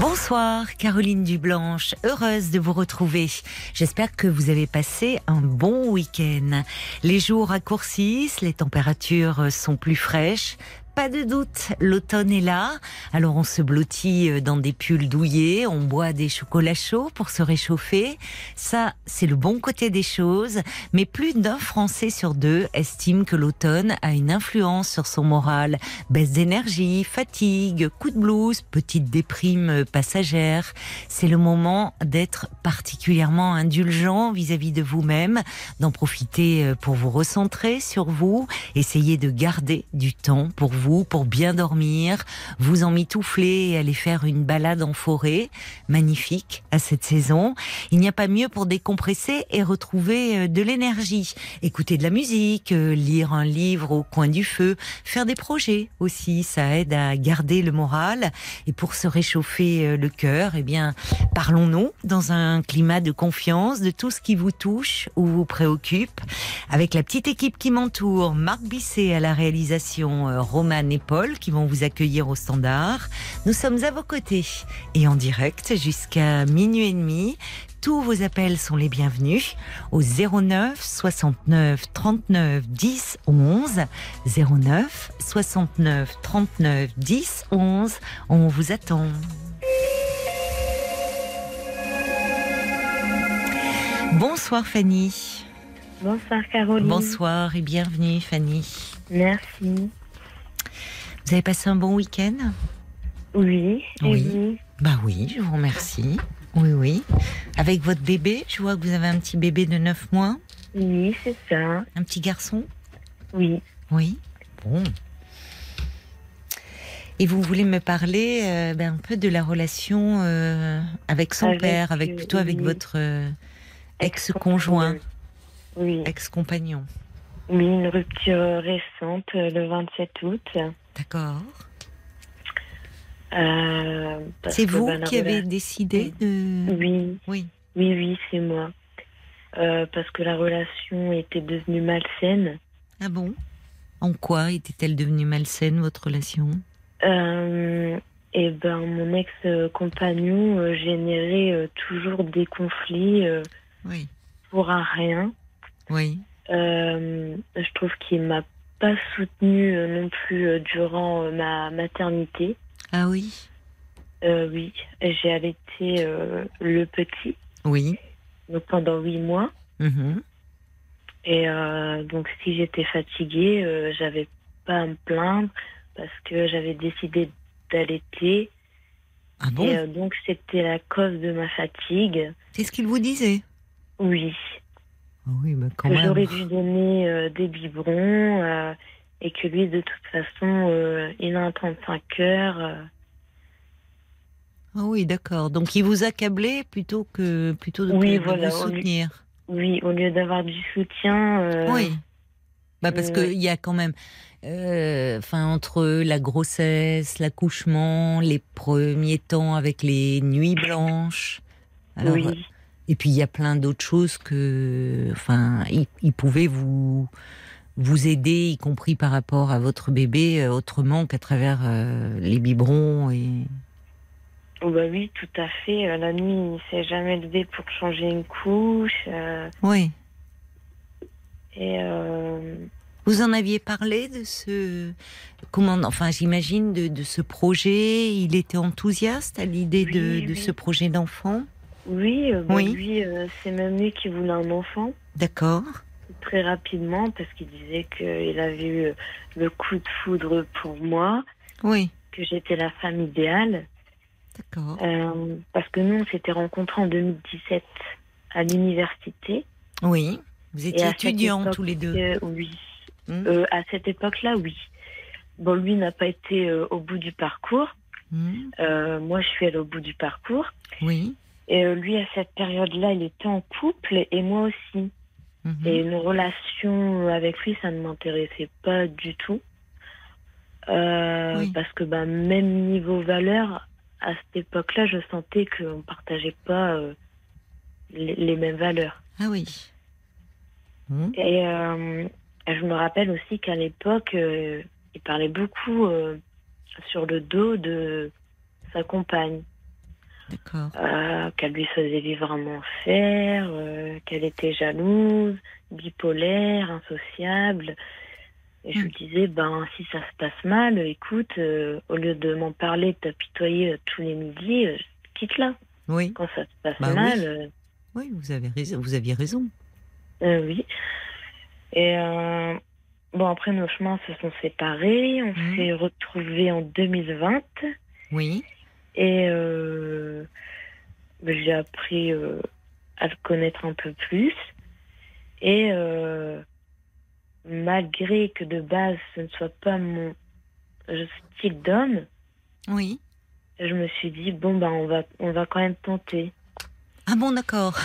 Bonsoir Caroline Dublanche, heureuse de vous retrouver. J'espère que vous avez passé un bon week-end. Les jours raccourcissent, les températures sont plus fraîches, pas de doute, l'automne est là. Alors on se blottit euh, dans des pulls douillés, on boit des chocolats chauds pour se réchauffer. Ça, c'est le bon côté des choses. Mais plus d'un Français sur deux estime que l'automne a une influence sur son moral. Baisse d'énergie, fatigue, coup de blues, petite déprime passagère. C'est le moment d'être particulièrement indulgent vis-à-vis de vous-même, d'en profiter euh, pour vous recentrer sur vous, essayer de garder du temps pour vous pour bien dormir, vous en mitoufler et aller faire une balade en forêt, magnifique à cette saison. Il n'y a pas mieux pour décompresser et retrouver euh, de l'énergie. Écouter de la musique, euh, lire un livre au coin du feu, faire des projets aussi, ça aide à garder le moral. Et pour se réchauffer euh, le cœur, eh bien, parlons-nous dans un climat de confiance de tout ce qui vous touche ou vous préoccupe. Avec la petite équipe qui m'entoure, Marc Bisset à la réalisation, Romain et Paul qui vont vous accueillir au standard. Nous sommes à vos côtés et en direct jusqu'à minuit et demi. Tous vos appels sont les bienvenus au 09 69 39 10 11 09 69 39 10 11. On vous attend. Bonsoir Fanny. Bonsoir Caroline. Bonsoir et bienvenue Fanny. Merci. Vous avez passé un bon week-end? Oui. Oui. Bah oui, je vous remercie. Oui, oui. Avec votre bébé, je vois que vous avez un petit bébé de 9 mois. Oui, c'est ça. Un petit garçon? Oui. Oui. Bon. Et vous voulez me parler euh, ben, un peu de la relation euh, avec son père, avec plutôt avec votre euh, ex-conjoint, oui. ex-compagnon. Oui, une rupture récente le 27 août. D'accord. Euh, c'est vous ben, qui avez décidé de... Oui. Oui. Oui, oui, c'est moi. Euh, parce que la relation était devenue malsaine. Ah bon? En quoi était-elle devenue malsaine, votre relation? Euh, Eh ben, mon ex-compagnon générait toujours des conflits oui. pour un rien. Oui. je trouve qu'il m'a pas soutenue euh, non plus euh, durant euh, ma maternité. Ah oui? Oui, j'ai allaité le petit. Oui. Donc pendant huit mois. Mhm. Et donc si j'étais fatiguée, j'avais pas à me plaindre parce que j'avais décidé d'allaiter. Ah bon? Et donc c'était la cause de ma fatigue. C'est ce qu'il vous disait? Oui. Ah oui, bah quand que même. j'aurais dû donner euh, des biberons euh, et que lui, de toute façon, euh, il a un 35 heures. Ah oui, d'accord. Donc il vous accablait plutôt que plutôt de, oui, voilà, vous soutenir. oui, au lieu d'avoir du soutien. oui. Bah parce qu'il y a quand même, enfin entre la grossesse, l'accouchement, les premiers temps avec les nuits blanches. Alors, oui. Et puis il y a plein d'autres choses que, enfin, il, pouvait vous vous aider, y compris par rapport à votre bébé, euh, autrement qu'à travers euh, les biberons et. Oh bah oui, tout à fait. Euh, la nuit, il s'est jamais levé pour changer une couche. Oui. Et. Vous en aviez parlé de ce comment enfin j'imagine de, de, ce projet. Il était enthousiaste à l'idée de, de ce projet d'enfant? Oui, bah lui, euh, c'est même lui qui voulait un enfant. D'accord. Très rapidement, parce qu'il disait qu'il avait eu euh, le coup de foudre pour moi. Oui. Que j'étais la femme idéale. D'accord. Euh, parce que nous, on s'était rencontrés en 2017 à l'université. Oui. Vous étiez étudiants tous les deux. oui. Hmm. à cette époque-là, oui. Bon, lui n'a pas été au bout du parcours. Hmm. moi, je suis allée au bout du parcours. Oui. Et euh, lui, à cette période-là, il était en couple et moi aussi. Mhm. Et une relation avec lui, ça ne m'intéressait pas du tout. Euh, Oui. Parce que ben, même niveau valeur, à cette époque-là, je sentais qu'on ne partageait pas euh, les, les mêmes valeurs. Ah oui. Bon. Et euh, je me rappelle aussi qu'à l'époque, euh, il parlait beaucoup euh, sur le dos de sa compagne, D'accord. euh, qu'elle lui faisait vivre un enfer, euh, qu'elle était jalouse, bipolaire, insociable. Et je Hmm. lui disais, ben si ça se passe mal, écoute, euh, au lieu de m'en parler, de t'apitoyer tous les midis, quitte-la. Oui. Quand ça se passe Bah mal, Oui, vous avez raison. Vous aviez raison. Oui. Et bon, après, nos chemins se sont séparés. On Mhm. s'est retrouvés en 2020. Oui. Et euh, j'ai appris euh, à le connaître un peu plus. Et euh, malgré que de base, ce ne soit pas mon style d'homme, Oui. je me suis dit, bon, ben, on va, on va quand même tenter. Ah bon, d'accord.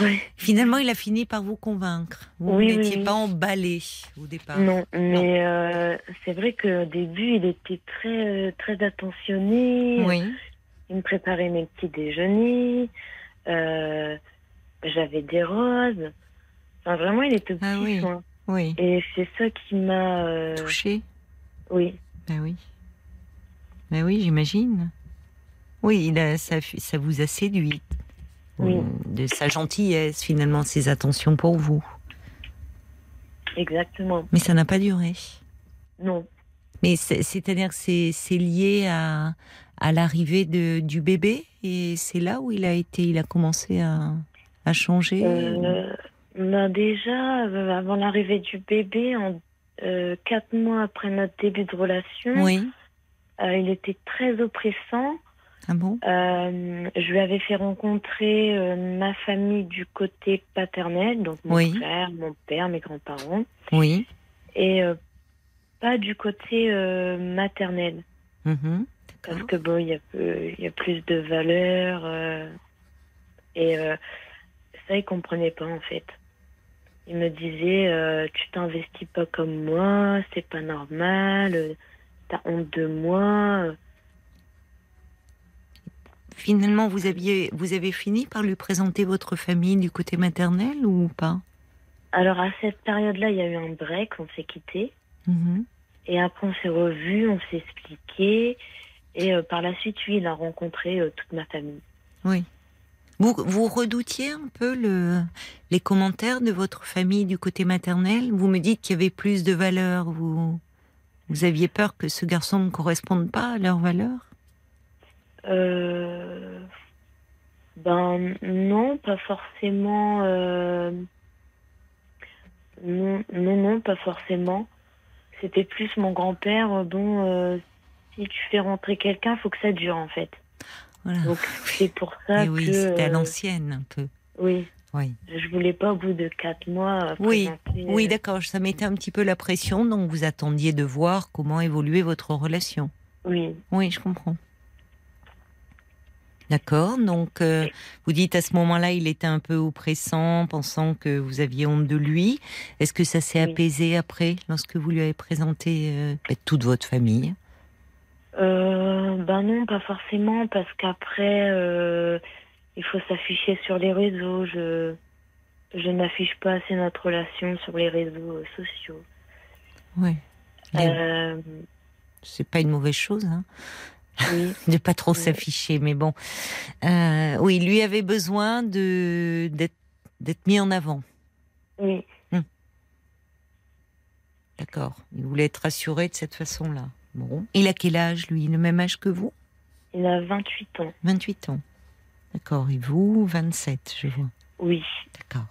Ouais. Finalement, il a fini par vous convaincre. Vous Oui, oui, n'étiez oui. pas emballé au départ. Non, mais euh, c'est vrai qu'au début, il était très, euh, très attentionné. Oui. Il me préparait mes petits déjeuners. euh, J'avais des roses. Enfin, vraiment, il était petit Ah oui. soin. Oui. Et c'est ça qui m'a. euh, Touché. oui, Ben oui. Ben oui, j'imagine. Oui, il a, ça, ça vous a séduit. Oui. De sa gentillesse, finalement, ses attentions pour vous. exactement. Mais ça n'a pas duré. Non. Mais c'est- c'est-à-dire que c'est lié à, à l'arrivée du bébé et c'est là où il a été, il a commencé à, à changer. Euh, ben déjà, euh, avant l'arrivée du bébé, en euh, quatre mois après notre début de relation, oui. euh, il était très oppressant. Ah bon? Euh, je lui avais fait rencontrer euh, ma famille du côté paternel, donc mon Oui. frère, mon père, mes grands-parents, Oui. et euh, pas du côté maternel, Mhm. parce que bon, il y a y plus de valeurs, et ça il comprenait pas en fait. Il me disait, tu t'investis pas comme moi, c'est pas normal, t'as honte de moi. Finalement, vous aviez, vous avez fini par lui présenter votre famille du côté maternel ou pas? Alors à cette période-là, il y a eu un break, on s'est quittés. Mhm. Et après, on s'est revus, on s'est expliqué. Et euh, par la suite, lui, il a rencontré euh, toute ma famille. Oui. Vous, vous redoutiez un peu le, les commentaires de votre famille du côté maternel? Vous me dites qu'il y avait plus de valeurs. Vous, vous aviez peur que ce garçon ne corresponde pas à leurs valeurs? Euh, ben non, pas forcément. euh, Non, non, non, pas forcément. C'était plus mon grand-père. Bon, euh, si tu fais rentrer quelqu'un, faut que ça dure en fait. Voilà. Donc c'est pour ça Et oui, que. c'était à l'ancienne un peu. oui, Oui, je voulais pas au bout de quatre mois. Oui, présenter, oui d'accord, ça mettait un petit peu la pression, donc vous attendiez de voir comment évoluait votre relation. Oui, Oui, je comprends. D'accord, donc euh, vous dites à ce moment-là, il était un peu oppressant, pensant que vous aviez honte de lui. Est-ce que ça s'est apaisé après, lorsque vous lui avez présenté euh, ben, toute votre famille? Euh, ben non, pas forcément, parce qu'après, il faut s'afficher sur les réseaux. Je, je n'affiche pas assez notre relation sur les réseaux sociaux. Oui. Euh, C'est pas une mauvaise chose, hein, oui, de pas trop s'afficher, mais bon. Euh, oui, lui avait besoin de d'être d'être mis en avant. oui, D'accord. Il voulait être rassuré de cette façon-là. Bon. Il a quel âge, lui? Le même âge que vous? Il a 28 ans. 28 ans. D'accord. Et vous, 27, je vois. Oui, D'accord.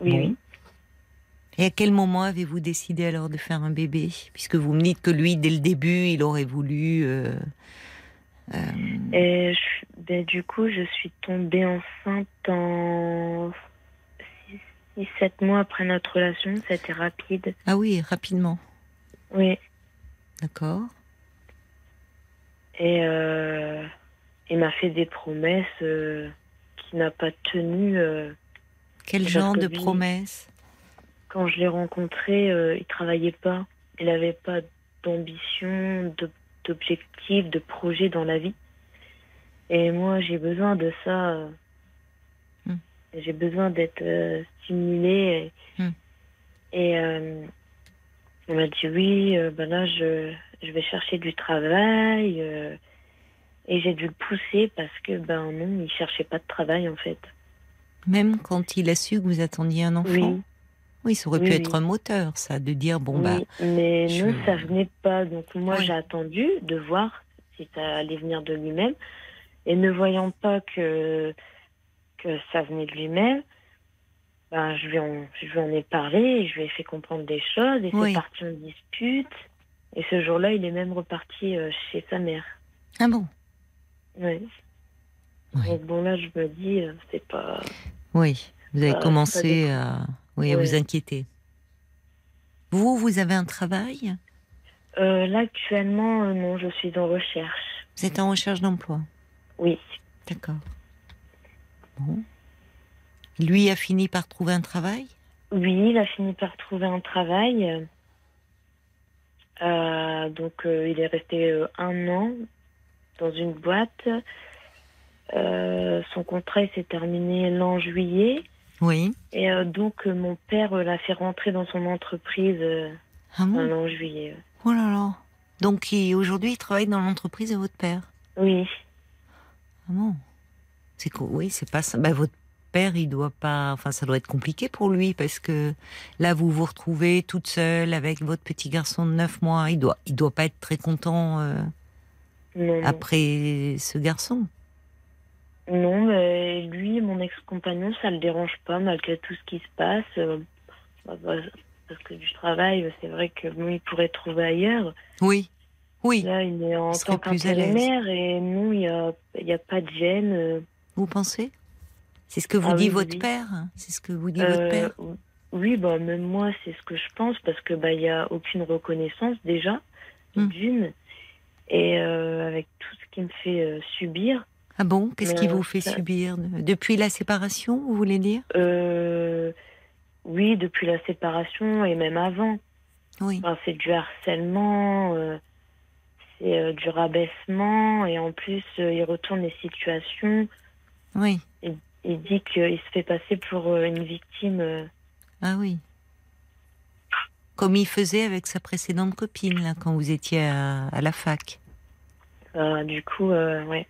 oui, Bon. oui. Et à quel moment avez-vous décidé alors de faire un bébé? Puisque vous me dites que lui, dès le début, il aurait voulu. euh, euh, Et je- ben, du coup, je suis tombée enceinte en 6-7 mois après notre relation. C'était rapide. Ah oui, rapidement. Oui. D'accord. Et euh, il m'a fait des promesses qu'il n'a pas tenues. Quel genre de lui- promesse quand je l'ai rencontré, euh, il travaillait pas. Il n'avait pas d'ambition, de- d'objectifs, de projets dans la vie. Et moi, j'ai besoin de ça. euh, Hmm. J'ai besoin d'être euh, stimulée. Et, et, euh, on m'a dit oui, euh, ben là, je, je vais chercher du travail. et j'ai dû le pousser parce que, ben non, il cherchait pas de travail en fait. Même quand il a su que vous attendiez un enfant? Oui. Oui, ça aurait Oui, pu oui. être un moteur, ça, de dire bon Oui, bah. mais je- non, ça venait pas. Donc moi, j'ai attendu de voir si ça allait venir de lui-même. Et ne voyant pas que, que ça venait de lui-même, ben, je, lui en, je lui en ai parlé et je lui ai fait comprendre des choses. Et c'est parti en dispute. Et ce jour-là, il est même reparti euh, chez sa mère. Ah bon? Oui. Donc bon, là, je me dis, euh, c'est pas... Oui, vous avez Euh, commencé à, oui, à Ouais. vous inquiéter. Vous, vous avez un travail? Euh, là, actuellement, euh, non, je suis en recherche. Vous êtes en recherche d'emploi? Oui. D'accord. Bon. Lui a fini par trouver un travail? Oui, il a fini par trouver un travail. Euh, donc, il est resté un an dans une boîte. Son contrat s'est terminé l'an juillet. Oui. Et euh, donc, euh, mon père euh, l'a fait rentrer dans son entreprise Ah bon l'an juillet. Oh là là. Donc aujourd'hui, il travaille dans l'entreprise de votre père? Oui. Ah bon? C'est quoi Oui, c'est pas ça. Bah, votre père, il doit pas. Enfin, ça doit être compliqué pour lui parce que là, vous vous retrouvez toute seule avec votre petit garçon de 9 mois. Il doit, il doit pas être très content euh, Non, non. après ce garçon. Non, mais lui, mon ex-compagnon, ça le dérange pas malgré tout ce qui se passe. Euh, bah, bah, parce que du travail, c'est vrai que bon, il pourrait trouver ailleurs. Oui. Oui. Là, il est en tant qu'intérimaire et non, il n'y a, y a pas de gêne. euh, Vous pensez? C'est ce que vous Ah dit oui, votre oui. père hein C'est ce que vous dit euh, votre père Oui, bah, même moi, c'est ce que je pense parce que bah, il n'y a aucune reconnaissance déjà, Hmm. d'une. Et euh, avec tout ce qu'il me fait euh, subir, Ah bon? Qu'est-ce qui vous fait ça- subir? De- Depuis la séparation, vous voulez dire? Euh, oui, depuis la séparation et même avant. Oui. Enfin, c'est du harcèlement, euh, c'est euh, du rabaissement, et en plus, euh, il retourne les situations. Oui. Il dit qu'il se fait passer pour euh, une victime. euh, Ah oui. Comme il faisait avec sa précédente copine, là, quand vous étiez à, à la fac. euh, du coup, euh, ouais.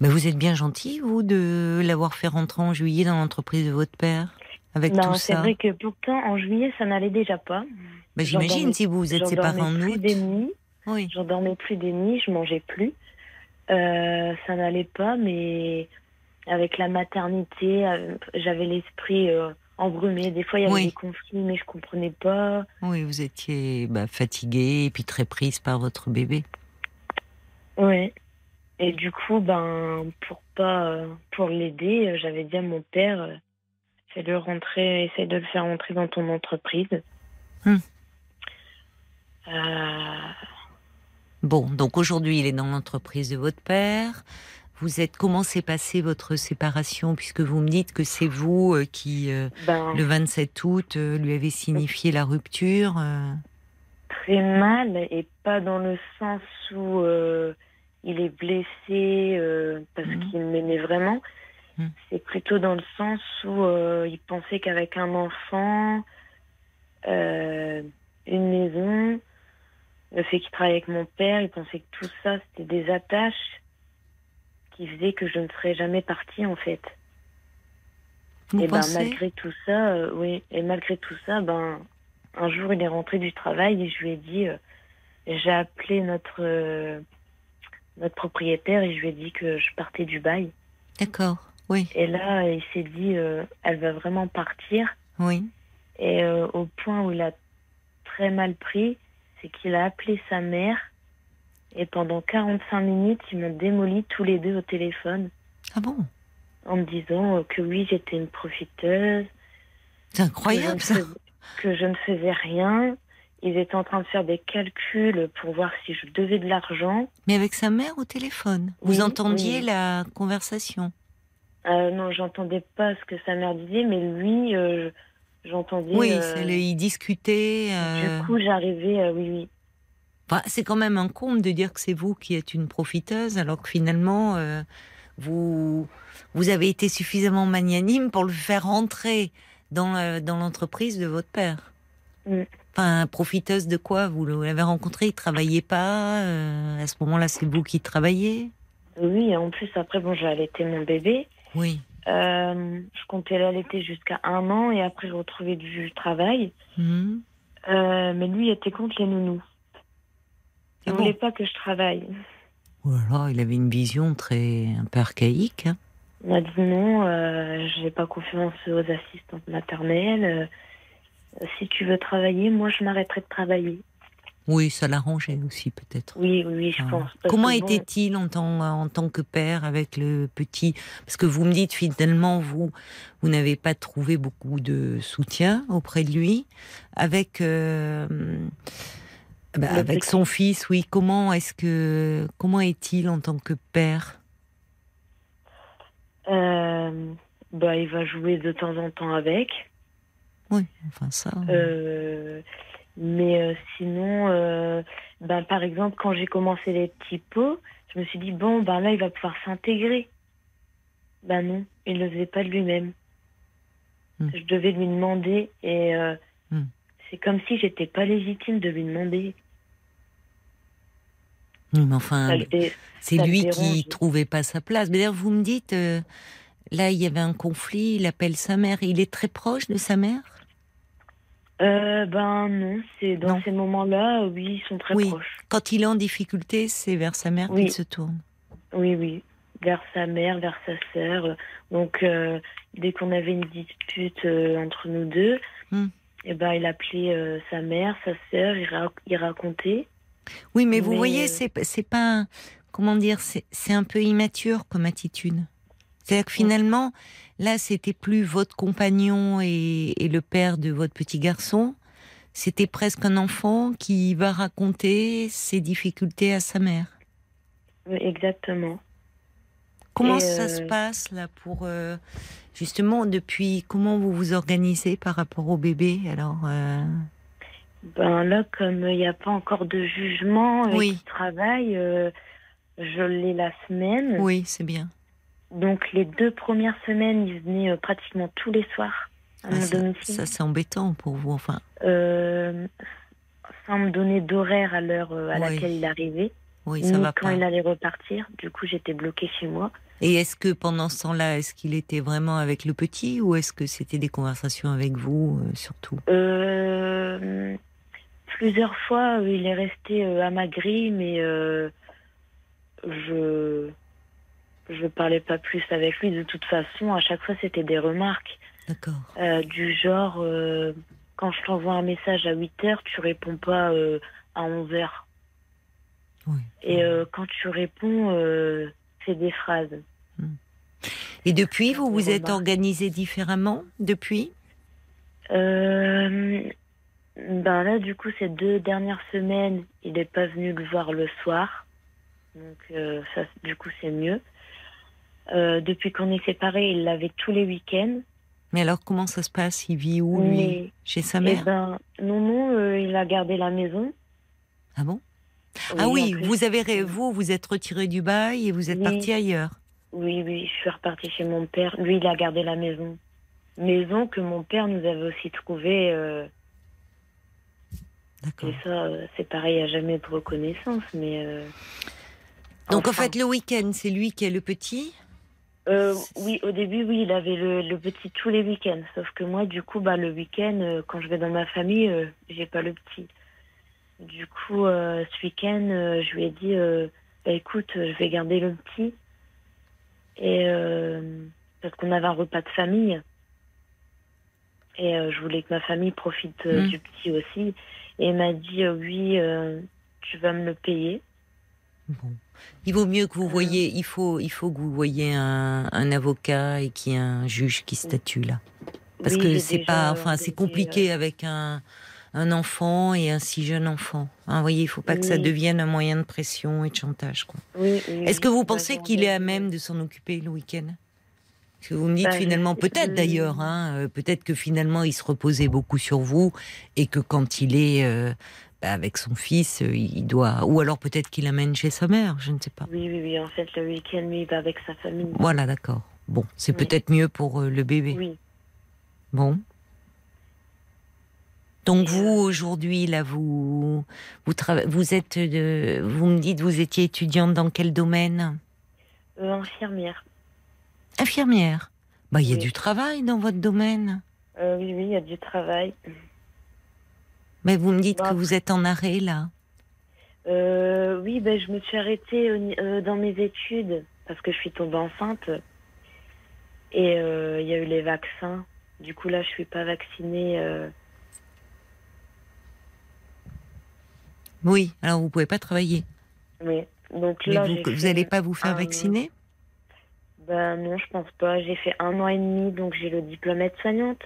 Mais vous êtes bien gentil, vous, de l'avoir fait rentrer en juillet dans l'entreprise de votre père, avec Non, c'est vrai que pourtant, en juillet, ça n'allait déjà pas. J'imagine si vous vous êtes séparés en août. des nuits, Oui. j'en dormais plus des nuits, je mangeais plus. Euh, ça n'allait pas, mais avec la maternité, euh, j'avais l'esprit euh, embrumé. Des fois, il y avait Oui. des conflits, mais je comprenais pas. Oui, vous étiez bah, fatiguée et puis très prise par votre bébé. Ouais. Et du coup, ben, pour pas, euh, pour l'aider, euh, j'avais dit à mon père, euh, de rentrer, essaie de le faire rentrer dans ton entreprise. Hmm. Euh, Bon, donc aujourd'hui, il est dans l'entreprise de votre père. Vous êtes comment s'est passée votre séparation puisque vous me dites que c'est vous euh, qui euh, ben, le 27 août lui avez signifié la rupture. très mal et pas dans le sens où il est blessé euh, parce Mhm. qu'il m'aimait vraiment. Mhm. C'est plutôt dans le sens où euh, il pensait qu'avec un enfant, euh, une maison, le fait qu'il travaille avec mon père, il pensait que tout ça c'était des attaches qui faisaient que je ne serais jamais partie en fait. Vous et ben pensez malgré tout ça, euh, oui, et malgré tout ça, ben un jour il est rentré du travail et je lui ai dit, euh, j'ai appelé notre euh, notre propriétaire et je lui ai dit que je partais du bail. D'accord. Oui, Et là, il s'est dit, euh, elle va vraiment partir. oui. Et euh, au point où il a très mal pris, c'est qu'il a appelé sa mère. Et pendant 45 minutes, ils m'ont démoli tous les deux au téléphone Ah bon? En me disant euh, que oui, j'étais une profiteuse, C'est que incroyable ça. faisais, que je ne faisais rien. Ils étaient en train de faire des calculs pour voir si je devais de l'argent. Mais avec sa mère au téléphone. Vous Oui, entendiez oui. la conversation? Euh, non, j'entendais pas ce que sa mère disait, mais lui, euh, j'entendais. Oui, euh, il discutait. euh, Du coup, j'arrivais, euh, oui, oui. Enfin, c'est quand même un comble de dire que c'est vous qui êtes une profiteuse, alors que finalement, euh, vous, vous avez été suffisamment magnanime pour le faire rentrer dans, euh, dans l'entreprise de votre père. Mm. Enfin, profiteuse de quoi Vous l'avez rencontré, il travaillait pas. euh, à ce moment-là, c'est vous qui travaillez. Oui, en plus, après, bon, j'ai allaité mon bébé. Oui. Euh, je comptais l'allaiter jusqu'à un an et après, je retrouvais du travail. Mhm. Euh, mais lui, il était contre les nounous. Il Ah bon voulait pas que je travaille. Voilà, il avait une vision très un peu archaïque. hein. Il m'a dit non, euh, j'ai pas confiance aux assistantes maternelles. Euh, si tu veux travailler, moi, je m'arrêterai de travailler. Oui, ça l'arrangeait aussi peut-être. Oui, oui, je pense. Parce Comment bon, était-il en tant, en tant que père avec le petit Parce que vous me dites finalement, vous, vous n'avez pas trouvé beaucoup de soutien auprès de lui. Avec, euh, bah, avec petit. son fils, oui. Comment est-ce que, comment est-il en tant que père? Euh, bah, il va jouer de temps en temps avec. Oui, enfin ça. Euh, mais euh, sinon, euh, ben, par exemple, quand j'ai commencé les petits pots, je me suis dit, bon, ben là, il va pouvoir s'intégrer. Ben non, il ne le faisait pas de lui-même. Hmm. Je devais lui demander et Hmm. c'est comme si j'étais pas légitime de lui demander. Mais enfin, c'est lui qui trouvait pas sa place. Mais d'ailleurs, vous me dites, euh, là, il y avait un conflit. Il appelle sa mère. Il est très proche de sa mère? Euh, ben non, c'est dans Non. ces moments-là, oui, ils sont très Oui. proches. Quand il est en difficulté, c'est vers sa mère Oui. qu'il se tourne. Oui, oui, vers sa mère, vers sa sœur. Donc, euh, dès qu'on avait une dispute euh, entre nous deux, eh ben, il appelait sa mère, sa sœur, il, ra- il racontait. Oui, mais vous voyez, c'est pas un- comment dire, c'est c'est un peu immature comme attitude. C'est-à-dire que finalement, là, c'était plus votre compagnon et, et le père de votre petit garçon. C'était presque un enfant qui va raconter ses difficultés à sa mère. Exactement. Comment Et, ça euh, se passe là pour euh, justement depuis comment vous vous organisez par rapport au bébé alors euh, Ben là, comme il n'y a pas encore de jugement Oui. qu'il travaille, je l'ai la semaine. Oui, c'est bien. Donc, les deux premières semaines, il venait euh, pratiquement tous les soirs à Ah, mon ça, domicile. ça, c'est embêtant pour vous. Enfin, Euh, sans me donner d'horaire à l'heure euh, à Oui. laquelle il arrivait. oui, ça ni va quand pas. il allait repartir. Du coup, j'étais bloquée chez moi. Et est-ce que pendant ce temps-là, est-ce qu'il était vraiment avec le petit ou est-ce que c'était des conversations avec vous euh, surtout? Euh, plusieurs fois, il est resté à ma grille, mais je je parlais pas plus avec lui. De toute façon, à chaque fois, c'était des remarques D'accord. euh, du genre euh, quand je t'envoie un message à 8 heures, tu réponds pas euh, à 11 heures. Oui. Et quand tu réponds, c'est des phrases. Et depuis, vous vous êtes organisé différemment depuis? Ben là, du coup, ces deux dernières semaines, il n'est pas venu le voir le soir. Donc, ça, du coup, c'est mieux. Euh, depuis qu'on est séparés, il l'avait tous les week-ends. Mais alors, comment ça se passe? Il vit où lui Mais, Chez sa eh mère ben, non, non, euh, il a gardé la maison. Ah bon? Ah oui, vous avez vous vous êtes retiré du bail et vous êtes Oui. parti ailleurs. Oui, oui, je suis repartie chez mon père. Lui, il a gardé la maison. Maison que mon père nous avait aussi trouvée. euh, D'accord. et ça, c'est pareil, il n'y a jamais de reconnaissance. Mais, euh, Donc en fait, le week-end, c'est lui qui est le petit? Euh, oui, au début, oui, il avait le, le petit tous les week-ends. Sauf que moi, du coup, bah, le week-end, euh, quand je vais dans ma famille, euh, j'ai pas le petit. Du coup, euh, ce week-end, je lui ai dit, euh, bah, écoute, je vais garder le petit. Et euh, parce qu'on avait un repas de famille. Et euh, je voulais que ma famille profite euh, Mm. du petit aussi. Et il m'a dit, euh, oui, euh, tu vas me le payer. Bon. Il vaut mieux que vous Euh. voyez, il faut, il faut que vous voyez un, un avocat et qu'il y ait un juge qui statue là. Parce Oui, que c'est pas, enfin, c'est organisé, compliqué euh, avec un, un enfant et un si jeune enfant. Hein, vous voyez, il faut pas que ça devienne un moyen de pression et de chantage. Quoi. Oui, oui, Est-ce que vous pensez qu'il est à même de s'en occuper le week-end? Parce que vous me dites Bah, finalement, peut-être d'ailleurs, hein, euh, peut-être que finalement il se reposait beaucoup sur vous et que quand il est euh, avec son fils, euh, il doit. Ou alors peut-être qu'il l'amène chez sa mère, je ne sais pas. Oui, oui, oui. En fait, le week-end, lui, il va avec sa famille. Voilà, d'accord. Bon, c'est Oui. peut-être mieux pour euh, le bébé. Oui. Bon. Donc vous euh, aujourd'hui là vous vous vous êtes de, vous me dites vous étiez étudiante dans quel domaine? Euh, infirmière. Infirmière. Bah il y a Oui. du travail dans votre domaine. Euh, oui, oui, il y a du travail. Mais vous me dites Bah, que vous êtes en arrêt là. Euh, oui, ben, je me suis arrêtée euh, dans mes études parce que je suis tombée enceinte. Et euh, il y a eu les vaccins. Du coup, là, je suis pas vaccinée. euh, Oui. Alors vous pouvez pas travailler. mais donc Mais là, vous, j'ai vous fait allez pas vous faire un- vacciner? Ben non, je pense pas. J'ai fait un an et demi, donc j'ai le diplôme aide-soignante.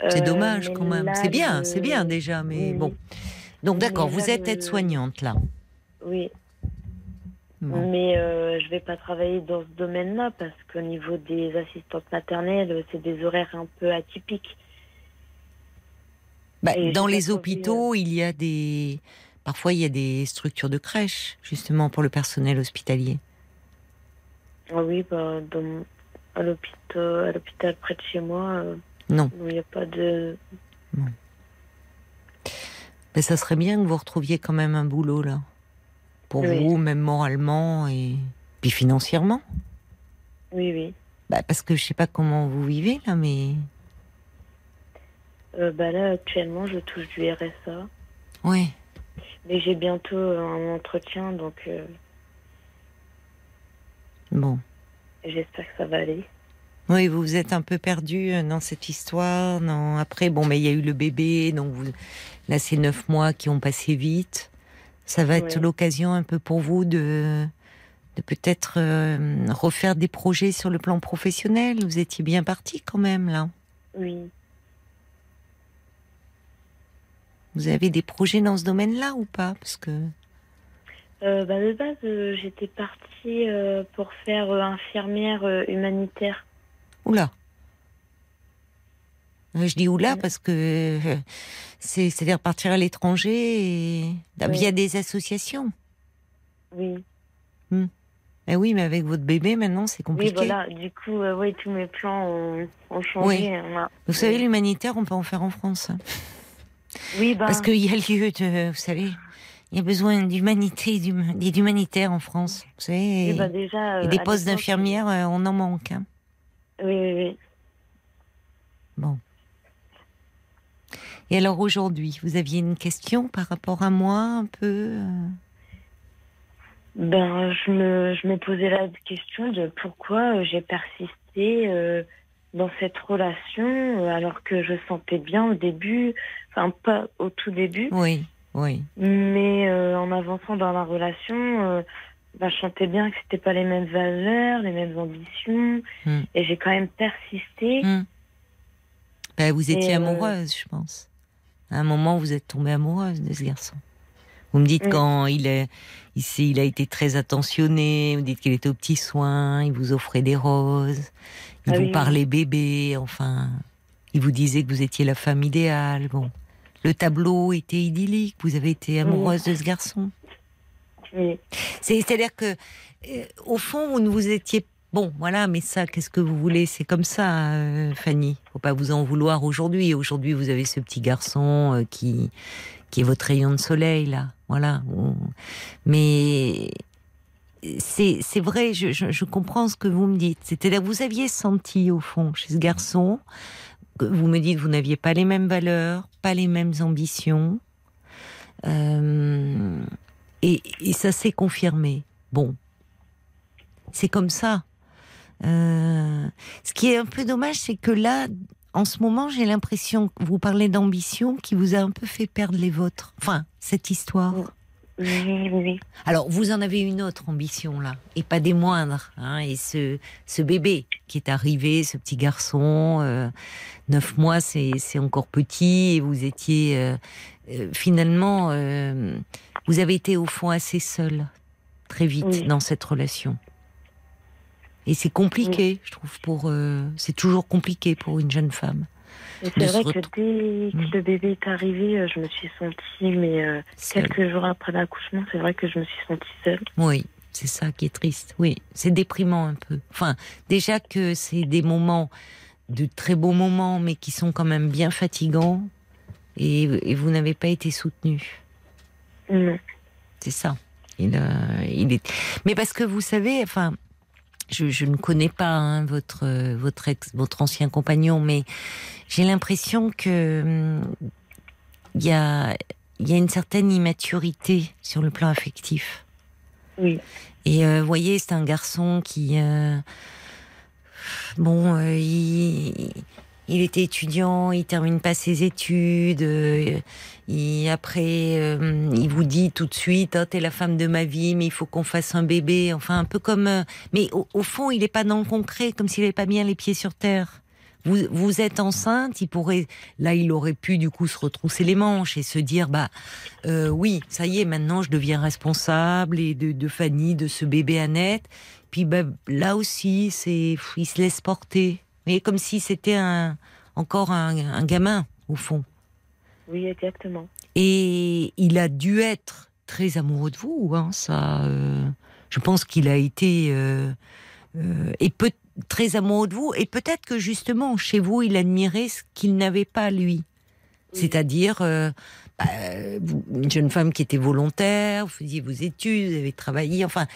C'est Euh, dommage quand même. C'est bien, c'est bien déjà, mais Oui, bon. Donc d'accord, vous êtes aide-soignante là. Oui, Bon. mais euh, je vais pas travailler dans ce domaine-là parce qu'au niveau des assistantes maternelles, c'est des horaires un peu atypiques. Bah, dans les hôpitaux, il y a des. Parfois, il y a des structures de crèche, justement, pour le personnel hospitalier. Ah oui, bah, dans, à l'hôpital, à l'hôpital près de chez moi, euh, Non. il n'y a pas de. Mais ça serait bien que vous retrouviez quand même un boulot, là. Pour Oui. vous, même moralement et. Puis financièrement. Oui, oui. Bah, parce que je sais pas comment vous vivez, là, mais. Euh, bah là, actuellement, je touche du RSA. Ouais. Mais j'ai bientôt euh, un entretien, donc euh, Bon. j'espère que ça va aller. Oui, vous vous êtes un peu perdu euh, dans cette histoire. Non? Après, bon, mais il y a eu le bébé, donc vous... là, c'est neuf mois qui ont passé vite. Ça va être Ouais. l'occasion un peu pour vous de, de peut-être euh, refaire des projets sur le plan professionnel. Vous étiez bien parti quand même, là. Oui. Vous avez des projets dans ce domaine-là ou pas? Parce que Euh, bah, de base, euh, j'étais partie euh, pour faire infirmière humanitaire. Oula. Euh, Je dis oula parce que euh, c'est c'est-à-dire partir à l'étranger et via des associations. Oui. Eh oui, mais avec votre bébé maintenant, c'est Oui, compliqué. voilà. Du coup, euh, oui, tous mes plans ont, ont changé. On a- Vous savez, l'humanitaire, on peut en faire en France. Oui, bah, Parce qu'il y a lieu de, vous savez, il y a besoin d'humanité, et d'hum- et d'humanitaire en France. Vous savez, oui, bah, déjà. et des postes d'infirmières, on en manque. hein. Oui, oui, oui. Bon. Et alors aujourd'hui, vous aviez une question par rapport à moi, un peu euh, Ben, je me, je me posais la question de pourquoi euh, j'ai persisté euh, dans cette relation alors que je sentais bien au début, enfin pas au tout début, Oui, oui. mais euh, en avançant dans la relation, euh, ben, je sentais bien que c'était pas les mêmes valeurs, les mêmes ambitions, Hmm. et j'ai quand même persisté. Ben, vous étiez Et, euh, amoureuse, je pense. À un moment, vous êtes tombée amoureuse de ce garçon. Vous me dites quand il est, il, il a été très attentionné, vous dites qu'il était aux petits soins, il vous offrait des roses, il Ah vous oui. parlait bébé, enfin, il vous disait que vous étiez la femme idéale. Bon, le tableau était idyllique. Vous avez été amoureuse de ce garçon. C'est-à-dire que, euh, au fond, vous ne vous étiez bon, voilà. Mais ça, qu'est-ce que vous voulez? C'est comme ça, euh, Fanny. Faut pas vous en vouloir aujourd'hui. Aujourd'hui, vous avez ce petit garçon euh, qui qui est votre rayon de soleil là. Voilà. Mais c'est vrai. Je, je, comprends ce que vous me dites. Que vous aviez senti au fond chez ce garçon. que Vous me dites vous n'aviez pas les mêmes valeurs, pas les mêmes ambitions. Et, et ça s'est confirmé. Bon, c'est comme ça. Euh, ce qui est un peu dommage, c'est que là, en ce moment, j'ai l'impression que vous parlez d'ambition qui vous a un peu fait perdre les vôtres. Enfin, cette histoire. Oui, oui, oui. Alors, vous en avez une autre ambition là, et pas des moindres. Hein, et ce, ce bébé qui est arrivé, ce petit garçon, euh, neuf mois, c'est c'est encore petit, et vous étiez euh, euh, finalement, euh, vous avez été au fond assez seul très vite Oui. dans cette relation. Et c'est compliqué, je trouve. Pour, euh, c'est toujours compliqué pour une jeune femme. C'est vrai que dès que Mm. le bébé est arrivé, euh, je me suis sentie, mais euh, quelques jours après l'accouchement, c'est vrai que je me suis sentie seule. Oui, c'est ça qui est triste. Oui, c'est déprimant un peu. Enfin, déjà que c'est des moments, de très beaux moments, mais qui sont quand même bien fatigants, et, et vous n'avez pas été soutenu. Non. C'est ça. Il, euh, il est. Mais parce que vous savez, enfin, je, je ne connais pas hein, votre votre ex, votre ancien compagnon, mais j'ai l'impression que hum, il y a il y a une certaine immaturité sur le plan affectif. Oui. Et euh, vous voyez, c'est un garçon qui, euh, bon, euh, il, il était étudiant, il termine pas ses études, euh, après, euh, il vous dit tout de suite, oh, t'es la femme de ma vie, mais il faut qu'on fasse un bébé, enfin un peu comme, euh, mais au, fond, il est pas dans le concret, comme s'il avait pas bien les pieds sur terre. Vous, vous êtes enceinte, il pourrait, là, il aurait pu du coup se retrousser les manches et se dire, bah, euh, oui, ça y est, maintenant je deviens responsable et de, Fanny, de ce bébé Annette. Puis bah, là aussi, c'est, il se laisse porter, mais comme si c'était un, encore un, un gamin au fond. Oui, exactement. Et il a dû être très amoureux de vous, hein, ça. euh, je pense qu'il a été euh, euh, et peut, très amoureux de vous, et peut-être que justement chez vous, il admirait ce qu'il n'avait pas lui, Oui. c'est-à-dire euh, bah, une jeune femme qui était volontaire, vous faisiez vos études, vous avez travaillé, enfin,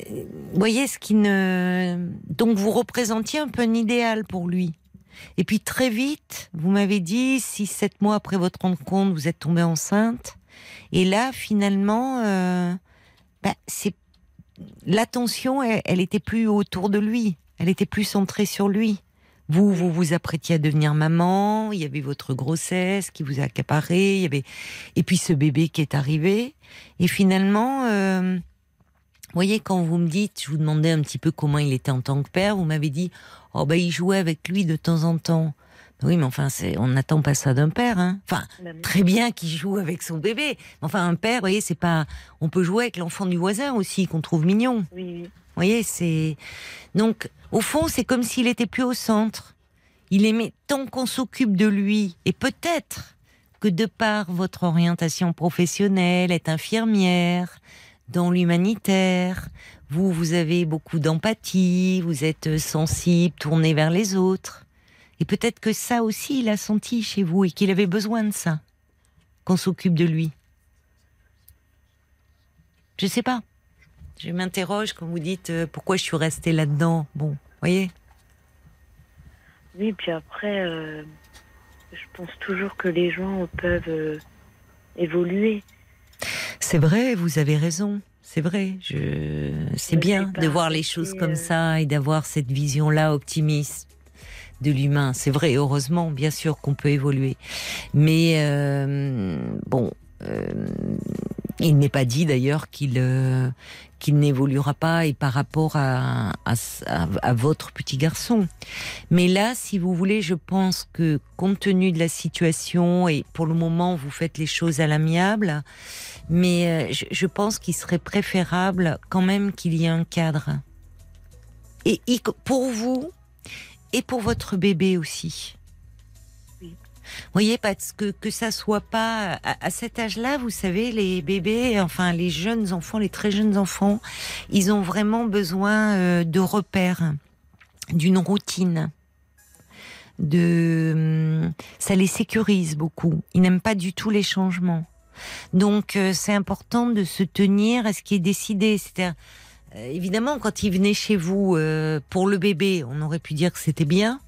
euh, vous voyez ce qui ne, donc vous représentiez un peu un idéal pour lui. Et puis très vite, vous m'avez dit, six, sept mois après votre rencontre, vous êtes tombée enceinte. Et là, finalement, euh, bah, c'est l'attention, elle était plus autour de lui. Elle était plus centrée sur lui. Vous, vous vous apprêtiez à devenir maman. Il y avait votre grossesse qui vous a accaparé. Il y avait et puis ce bébé qui est arrivé. Et finalement, euh, vous voyez, quand vous me dites, je vous demandais un petit peu comment il était en tant que père, vous m'avez dit, oh ben il jouait avec lui de temps en temps. Oui, mais enfin, on n'attend pas ça d'un père, hein. Enfin, Maman. très bien qu'il joue avec son bébé. Enfin, un père, vous voyez, c'est pas. On peut jouer avec l'enfant du voisin aussi, qu'on trouve mignon. Oui, oui. Vous voyez, c'est. Donc, au fond, c'est comme s'il était plus au centre. Il aimait tant qu'on s'occupe de lui. Et peut-être que de par votre orientation professionnelle, être infirmière, dans l'humanitaire, vous, vous avez beaucoup d'empathie, vous êtes sensible, tourné vers les autres. Et peut-être que ça aussi, il a senti chez vous et qu'il avait besoin de ça, qu'on s'occupe de lui. Je sais pas. Je m'interroge quand vous dites euh, pourquoi je suis restée là-dedans. Bon, voyez Oui, puis après, euh, je pense toujours que les gens peuvent euh, évoluer. C'est vrai, vous avez raison. C'est vrai. Je... C'est bien de voir les choses comme ça et d'avoir cette vision-là optimiste de l'humain. C'est vrai, heureusement, bien sûr qu'on peut évoluer. Mais bon, il n'est pas dit d'ailleurs qu'il euh, qu'il n'évoluera pas et par rapport à, à, à- votre petit garçon. Mais là, si vous voulez, je pense que compte tenu de la situation et pour le moment, vous faites les choses à l'amiable, mais euh, je, je pense qu'il serait préférable quand même qu'il y ait un cadre. Et y- pour vous et pour votre bébé aussi. Vous voyez, parce que que ça soit pas à, cet âge-là, vous savez, les bébés, enfin les jeunes enfants, les très jeunes enfants, ils ont vraiment besoin euh, de repères, d'une routine. De, hum, ça les sécurise beaucoup. Ils n'aiment pas du tout les changements. Donc euh, c'est important de se tenir à ce qui est décidé. Euh, évidemment, quand il venait chez vous pour le bébé, on aurait pu dire que c'était bien.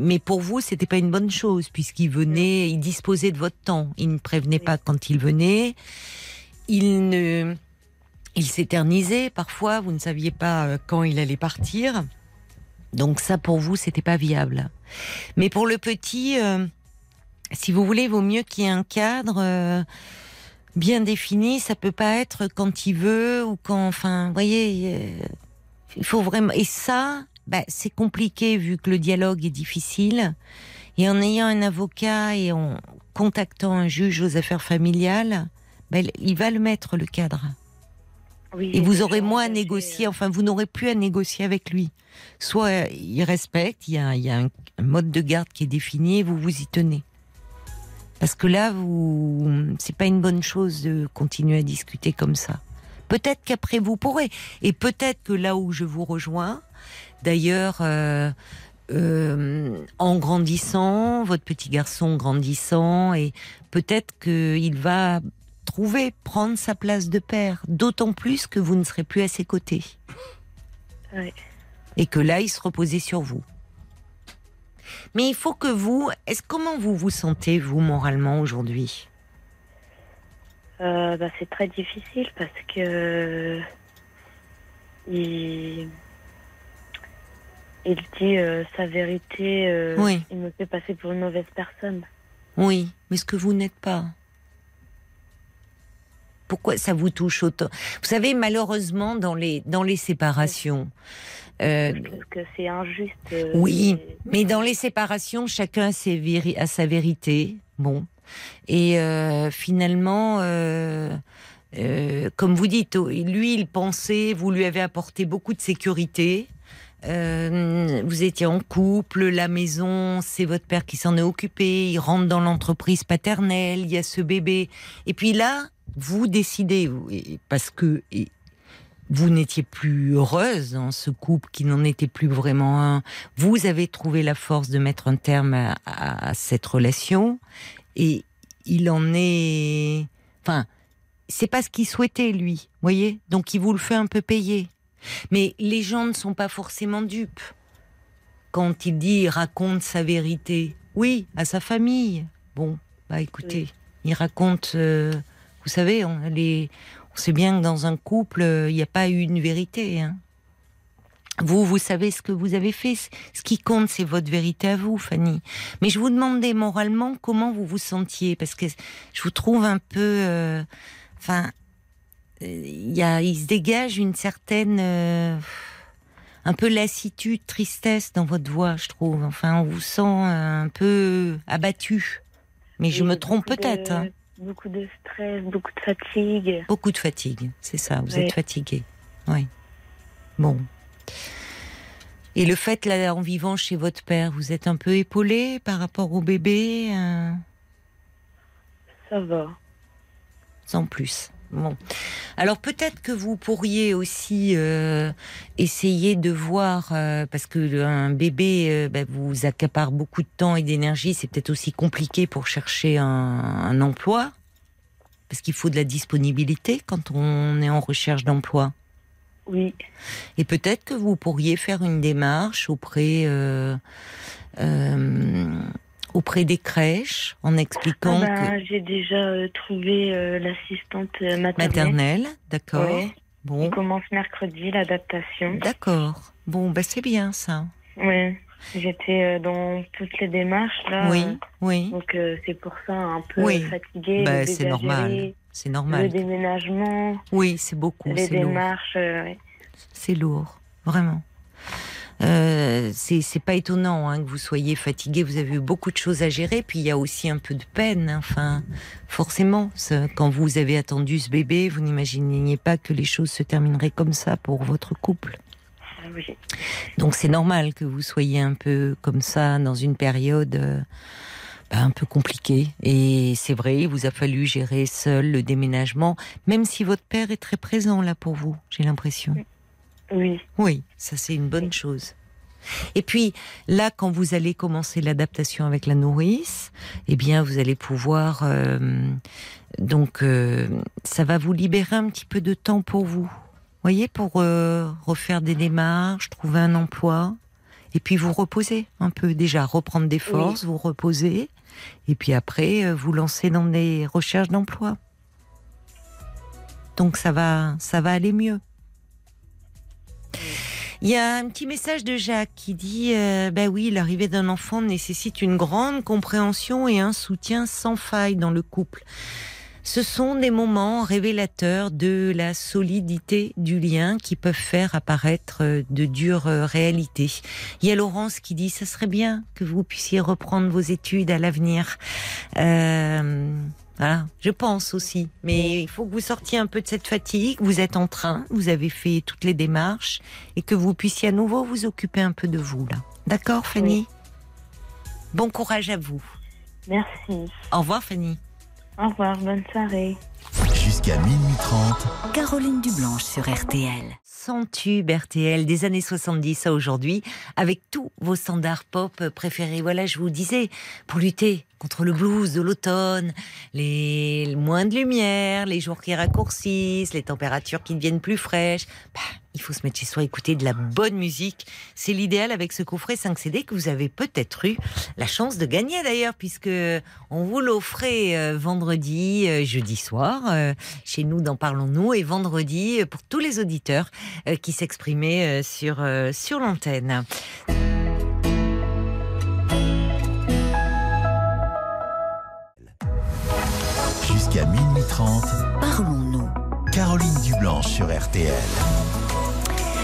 Mais pour vous, c'était pas une bonne chose puisqu'il venait, il disposait de votre temps. Il ne prévenait pas quand il venait. Il ne, il s'éternisait parfois. Vous ne saviez pas euh, quand il allait partir. Donc ça, pour vous, c'était pas viable. Mais pour le petit, euh, si vous voulez, il vaut mieux qu'il y ait un cadre euh, bien défini. Ça peut pas être quand il veut ou quand, enfin, vous voyez, il faut vraiment. Et ça, bah, c'est compliqué vu que le dialogue est difficile. Et en ayant un avocat et en contactant un juge aux affaires familiales, bah, il va le mettre le cadre. Oui, Et vous aurez moins à négocier, euh, enfin vous n'aurez plus à négocier avec lui. Soit il respecte, il y a, il y a un, un mode de garde qui est défini et vous vous y tenez. Parce que là, vous, c'est pas une bonne chose de continuer à discuter comme ça. Peut-être qu'après vous pourrez, et peut-être que là où je vous rejoins, d'ailleurs, euh, euh, en grandissant, votre petit garçon grandissant, et peut-être qu'il va trouver, prendre sa place de père, d'autant plus que vous ne serez plus à ses côtés. Ouais. Et que là, il se reposait sur vous. Mais il faut que vous, est-ce comment vous vous sentez vous moralement aujourd'hui? Euh, bah, c'est très difficile parce que il, il dit euh, sa vérité. euh, Oui. Il me fait passer pour une mauvaise personne. Oui, mais ce que vous n'êtes pas. Pourquoi ça vous touche autant? Vous savez, malheureusement, dans les dans les séparations, euh, Je trouve que c'est injuste. euh, Oui, mais dans les séparations, chacun a, ses véri- a sa vérité. Bon. Et finalement, euh, comme vous dites, lui, il pensait, vous lui avez apporté beaucoup de sécurité. Euh, vous étiez en couple, la maison, c'est votre père qui s'en est occupé. Il rentre dans l'entreprise paternelle, il y a ce bébé. Et puis là, vous décidez, parce que vous n'étiez plus heureuse dans ce couple qui n'en était plus vraiment un. Vous avez trouvé la force de mettre un terme à- à cette relation et il en est. Enfin, c'est pas ce qu'il souhaitait lui, voyez? Donc il vous le fait un peu payer. Mais les gens ne sont pas forcément dupes. Quand il dit, il raconte sa vérité, oui, à sa famille. Bon, bah écoutez, il raconte. euh, vous savez, on, les, on sait bien que dans un couple, euh, il n'y a pas une vérité. hein. Vous, vous savez ce que vous avez fait. Ce qui compte, c'est votre vérité à vous, Fanny. Mais je vous demandais moralement comment vous vous sentiez, parce que je vous trouve un peu, euh, enfin, euh, y a, il se dégage une certaine, euh, un peu lassitude, tristesse dans votre voix, je trouve. Enfin, on vous sent euh, un peu abattu. Mais je me trompe peut-être. hein. Beaucoup de stress, beaucoup de fatigue. Beaucoup de fatigue, c'est ça, vous Oui. êtes fatigué. Oui. Bon. Et le fait, là, en vivant chez votre père, vous êtes un peu épaulé par rapport au bébé euh, Ça va. Sans plus. Bon. Alors peut-être que vous pourriez aussi euh, essayer de voir, euh, parce que un bébé euh, bah, vous accapare beaucoup de temps et d'énergie, c'est peut-être aussi compliqué pour chercher un, un emploi, parce qu'il faut de la disponibilité quand on est en recherche d'emploi. Oui. Et peut-être que vous pourriez faire une démarche auprès auprès des crèches en expliquant Ah bah, J'ai déjà euh, trouvé euh, l'assistante euh, que maternelle. maternelle, d'accord. Ouais. Bon, Il commence mercredi l'adaptation. d'accord. Bon, bah c'est bien ça. Ouais. J'étais dans toutes les démarches là. oui, oui. Donc c'est pour ça un peu Oui. fatiguée. Bah, le c'est normal. C'est Le normal. déménagement, Oui, c'est beaucoup, les démarches. ouais. C'est lourd, vraiment. Euh, c'est pas étonnant hein, que vous soyez fatigué. Vous avez eu beaucoup de choses à gérer, puis il y a aussi un peu de peine. hein. Enfin, forcément, quand vous avez attendu ce bébé, vous n'imaginiez pas que les choses se termineraient comme ça pour votre couple. Ah oui. Donc c'est normal que vous soyez un peu comme ça dans une période euh, bah, un peu compliquée. Et c'est vrai, il vous a fallu gérer seul le déménagement, même si votre père est très présent là pour vous. J'ai l'impression. Oui. Oui, ça c'est une bonne chose. Et puis là, quand vous allez commencer l'adaptation avec la nourrice, eh bien, vous allez pouvoir euh, donc euh, ça va vous libérer un petit peu de temps pour vous. Voyez, pour euh, refaire des démarches, trouver un emploi, et puis vous reposer un peu. Déjà, reprendre des forces, vous reposer, et puis après, euh, vous lancer dans des recherches d'emploi. Donc ça va, ça va aller mieux. Il y a un petit message de Jacques qui dit euh, Bah oui, l'arrivée d'un enfant nécessite une grande compréhension et un soutien sans faille dans le couple. Ce sont des moments révélateurs de la solidité du lien qui peuvent faire apparaître de dures réalités. Il y a Laurence qui dit Ça serait bien que vous puissiez reprendre vos études à l'avenir. Euh, Voilà, je pense aussi. Mais il faut que vous sortiez un peu de cette fatigue. Vous êtes en train, vous avez fait toutes les démarches et que vous puissiez à nouveau vous occuper un peu de vous là. D'accord, Fanny? Bon courage à vous. Merci. Au revoir, Fanny. Au revoir, bonne soirée. Jusqu'à minuit 30, Caroline Dublanche sur RTL. 100 tubes RTL des années 70 à aujourd'hui, avec tous vos standards pop préférés. Voilà, je vous disais, pour lutter contre le blues de l'automne, les moins de lumière, les jours qui raccourcissent, les températures qui deviennent plus fraîches, bah, il faut se mettre chez soi, écouter de la bonne musique. C'est l'idéal avec ce coffret 5 CD que vous avez peut-être eu la chance de gagner d'ailleurs, puisque on vous l'offrait euh, vendredi, euh, jeudi soir, euh, chez nous dans Parlons-nous, et vendredi pour tous les auditeurs qui s'exprimaient sur, sur l'antenne. jusqu'à minuit 30, Parlons-nous. Caroline Dublanche sur RTL.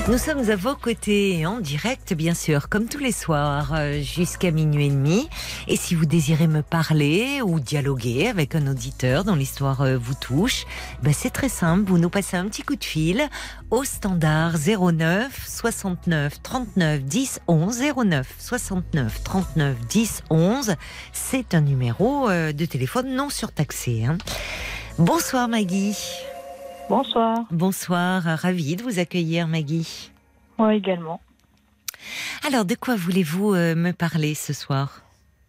Nous sommes à vos côtés en direct, bien sûr, comme tous les soirs, euh, jusqu'à minuit et demi. Et si vous désirez me parler ou dialoguer avec un auditeur dont l'histoire euh, vous touche, ben c'est très simple. Vous nous passez un petit coup de fil au standard 09 69 39 10 11 09 69 39 10 11. C'est un numéro euh, de téléphone non surtaxé. hein. Bonsoir Maggie. Bonsoir. Bonsoir, ravi de vous accueillir Maggie. Moi également. Alors, de quoi voulez-vous euh, me parler ce soir?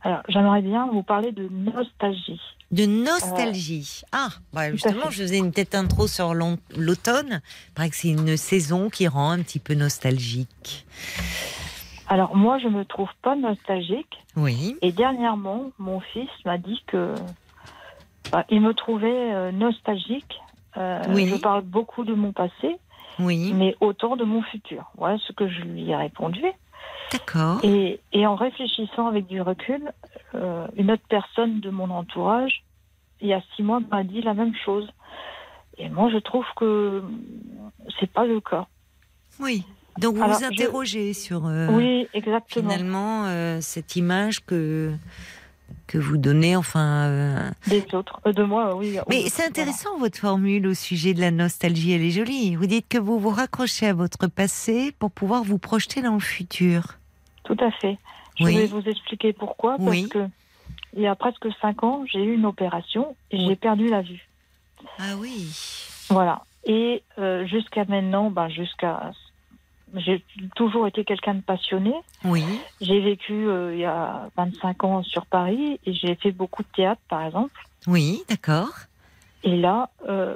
Alors, j'aimerais bien vous parler de nostalgie. De nostalgie. Ah, bah, justement, je faisais une petite intro sur l'automne. Il paraît que c'est une saison qui rend un petit peu nostalgique. Alors, moi, je me trouve pas nostalgique. Oui. Et dernièrement, mon fils m'a dit que bah, il me trouvait euh, nostalgique. Euh, Oui. Je parle beaucoup de mon passé, Oui. mais autant de mon futur. Voilà ce que je lui ai répondu. D'accord. Et, et en réfléchissant avec du recul, euh, une autre personne de mon entourage, il y a six mois, m'a dit la même chose. Et moi, je trouve que c'est pas le cas. Oui. Donc, vous Alors, vous je- interrogez sur euh, oui, exactement. finalement cette image que, que vous donnez, enfin. euh, Des autres. Euh, de moi, oui. Mais c'est intéressant votre formule au sujet de la nostalgie, elle est jolie. Vous dites que vous vous raccrochez à votre passé pour pouvoir vous projeter dans le futur. Tout à fait. Je Oui. vais vous expliquer pourquoi. Parce Oui. que il y a presque cinq ans, j'ai eu une opération et Oui. j'ai perdu la vue. Ah oui. Voilà. Et euh, jusqu'à maintenant, ben, jusqu'à. J'ai toujours été quelqu'un de passionné. Oui. J'ai vécu euh, il y a 25 ans sur Paris et j'ai fait beaucoup de théâtre, par exemple. Oui, d'accord. Et là, euh,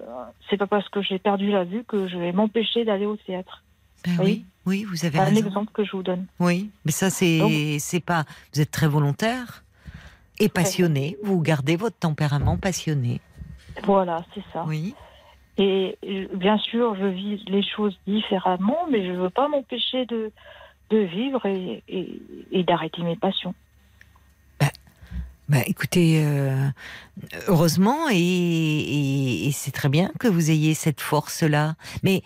c'est pas parce que j'ai perdu la vue que je vais m'empêcher d'aller au théâtre. Ben Oui. oui. oui, vous avez Un raison. exemple que je vous donne. Oui, mais ça c'est c'est pas. Vous êtes très volontaire et passionné. Vous gardez votre tempérament passionné. Voilà, c'est ça. Oui. Et bien sûr, je vis les choses différemment, mais je ne veux pas m'empêcher de, de vivre et, et- d'arrêter mes passions. Bah, écoutez, euh, heureusement, et, et- c'est très bien que vous ayez cette force-là. Mais,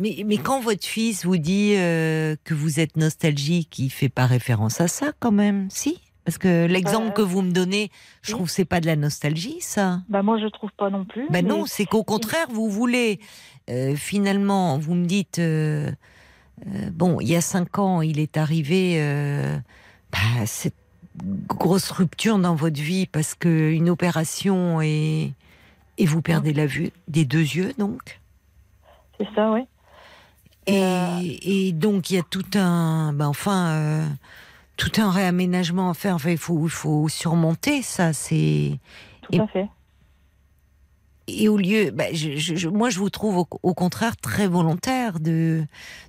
mais, mais quand votre fils vous dit euh, que vous êtes nostalgique, il fait pas référence à ça quand même, si? Parce que l'exemple Euh, que vous me donnez, je oui. trouve que c'est pas de la nostalgie, ça. Bah, moi, je trouve pas non plus. Ben mais- non, c'est qu'au contraire, vous voulez, euh, finalement, vous me dites, euh, bon, il y a cinq ans, il est arrivé bah, cette grosse rupture dans votre vie parce que une opération et, et vous perdez la vue des deux yeux, donc. C'est ça, oui. Et, et donc, il y a tout un, ben enfin, tout un réaménagement à faire. Enfin, il faut, surmonter ça. C'est Tout Et- à fait. Et au lieu, bah, je, je- je- moi, je vous trouve au, au contraire très volontaire de,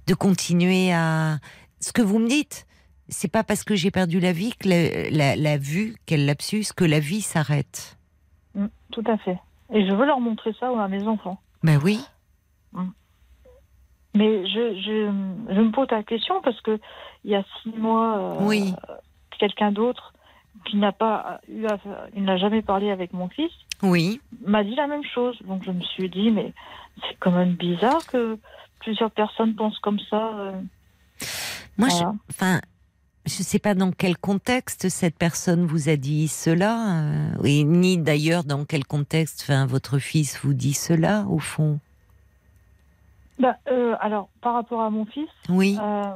de continuer à. Ce que vous me dites, c'est pas parce que j'ai perdu la vie que la, la, la vue, quel lapsus, que la vie s'arrête. Mm, tout à fait. Et je veux leur montrer ça à mes enfants. Ben oui. Mais je, je, je me pose la question parce que il y a six mois, euh, Oui. quelqu'un d'autre qui n'a pas eu, à- il n'a jamais parlé avec mon fils, Oui. m'a dit la même chose. Donc je me suis dit, mais c'est quand même bizarre que plusieurs personnes pensent comme ça. euh. Moi, Voilà. je, enfin, je ne sais pas dans quel contexte cette personne vous a dit cela, euh, et ni d'ailleurs dans quel contexte enfin, votre fils vous dit cela, au fond. Bah, euh, alors, par rapport à mon fils, Oui, euh,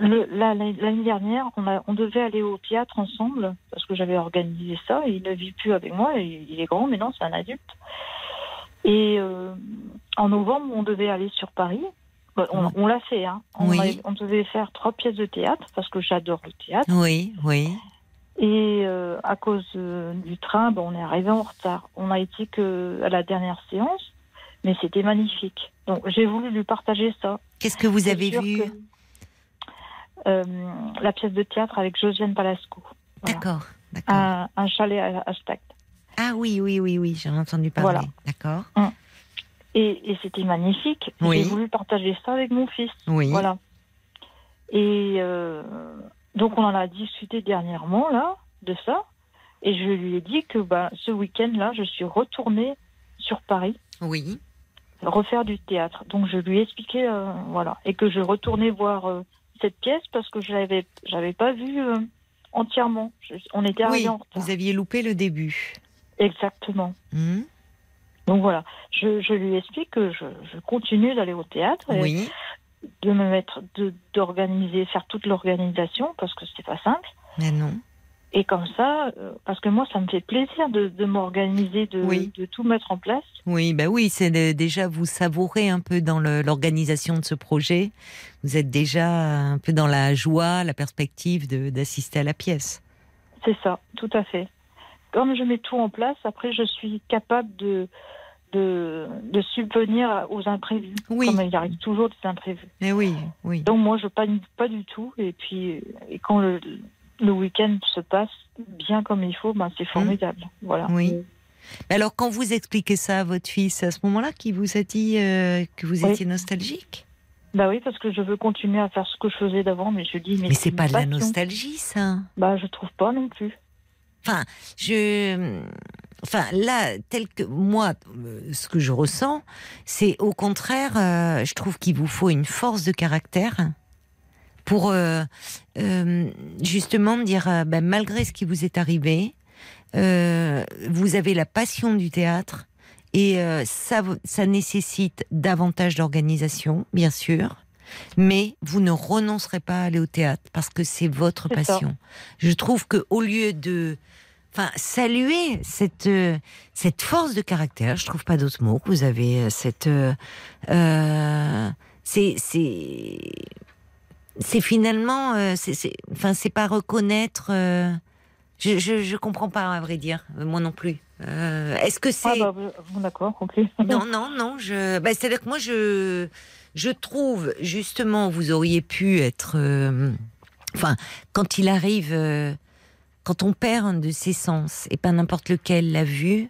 la- l'année dernière, on, a, on devait aller au théâtre ensemble parce que j'avais organisé ça. Et il ne vit plus avec moi. Il, il est grand maintenant, c'est un adulte. Et euh, en novembre, on devait aller sur Paris. Bah, on l'a fait. Hein. On, Oui. a- on devait faire trois pièces de théâtre parce que j'adore le théâtre. oui, oui. Et euh, à cause euh, du train, ben, on est arrivé en retard. On a été que à la dernière séance, mais c'était magnifique. Donc j'ai voulu lui partager ça. Qu'est-ce que vous avez vu que, La pièce de théâtre avec Josiane Palasco. voilà. D'accord, d'accord. Un, un chalet à, Stact. Ah oui, oui, oui, oui, j'en ai entendu parler. Voilà. D'accord. Et, et c'était magnifique. Oui. J'ai voulu partager ça avec mon fils. Oui. Voilà. Et euh, donc on en a discuté dernièrement là de ça. Et je lui ai dit que bah, ce week-end-là, je suis retournée sur Paris Oui. refaire du théâtre. Donc je lui ai expliqué, euh, voilà, et que je retournais voir euh, cette pièce parce que je l'avais, j'avais pas vu euh, entièrement. Je- on était Oui, arrivé en retard. vous aviez loupé le début. Exactement. Hmm Donc voilà, je, je lui explique que je, je continue d'aller au théâtre, et Oui, de me mettre, de d'organiser, faire toute l'organisation parce que c'est pas simple. mais non. Et comme ça, euh, parce que moi, ça me fait plaisir de, de m'organiser, de, Oui. de tout mettre en place. Oui, bah oui, c'est déjà vous savourez un peu dans l'organisation de ce projet. Vous êtes déjà un peu dans la joie, la perspective d'assister à la pièce. C'est ça, tout à fait. Comme je mets tout en place, après, je suis capable de, de, de subvenir aux imprévus. Oui. Comme il arrive toujours des imprévus. Mais oui, oui. Donc moi, je panique pas du tout. Et puis, et quand le, le week-end se passe bien comme il faut, ben, c'est formidable. Voilà. Mmh. Oui. Alors quand vous expliquez ça à votre fils, c'est à ce moment-là qui vous a dit euh, que vous Oui. étiez nostalgique? Bah oui, parce que je veux continuer à faire ce que je faisais d'avant, mais je dis, mais, Mais c'est pas de la nostalgie, ça. Bah, je trouve pas non plus. Enfin, je, enfin là, tel que moi, euh, ce que je ressens, c'est au contraire, euh, je trouve qu'il vous faut une force de caractère pour euh, euh, justement dire, euh, ben, malgré ce qui vous est arrivé, euh, vous avez la passion du théâtre et euh, ça, ça nécessite davantage d'organisation, bien sûr. Mais vous ne renoncerez pas à aller au théâtre parce que c'est votre ça. passion. Je trouve que au lieu de, enfin, saluer cette euh, cette force de caractère, je trouve pas d'autre mot que vous avez cette, euh, euh, c'est c'est c'est finalement, euh, c'est enfin, c'est pas reconnaître. euh, je, je je comprends pas à vrai dire, euh, moi non plus. Euh, Est-ce que c'est Ah, bah, bon, d'accord, ok. non, non, non. Je, bah, c'est-à-dire que moi, je, je trouve justement, vous auriez pu être, enfin, quand il arrive, quand on perd un de ses sens et pas n'importe lequel l'a vu,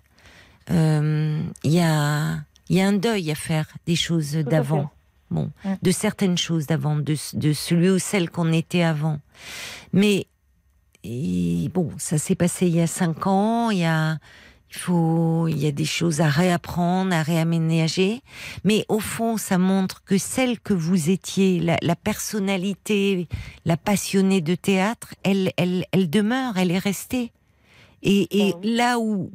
euh, il y a, il y a un deuil à faire des choses d'avant. Bon, Mm. de certaines choses d'avant, de, de celui ou celle qu'on était avant. Mais et bon, ça s'est passé il y a cinq ans. Il y a, il faut, il y a des choses à réapprendre, à réaménager. Mais au fond, ça montre que celle que vous étiez, la, la personnalité, la passionnée de théâtre, elle, elle, elle demeure, elle est restée. Et, et Ah oui. là où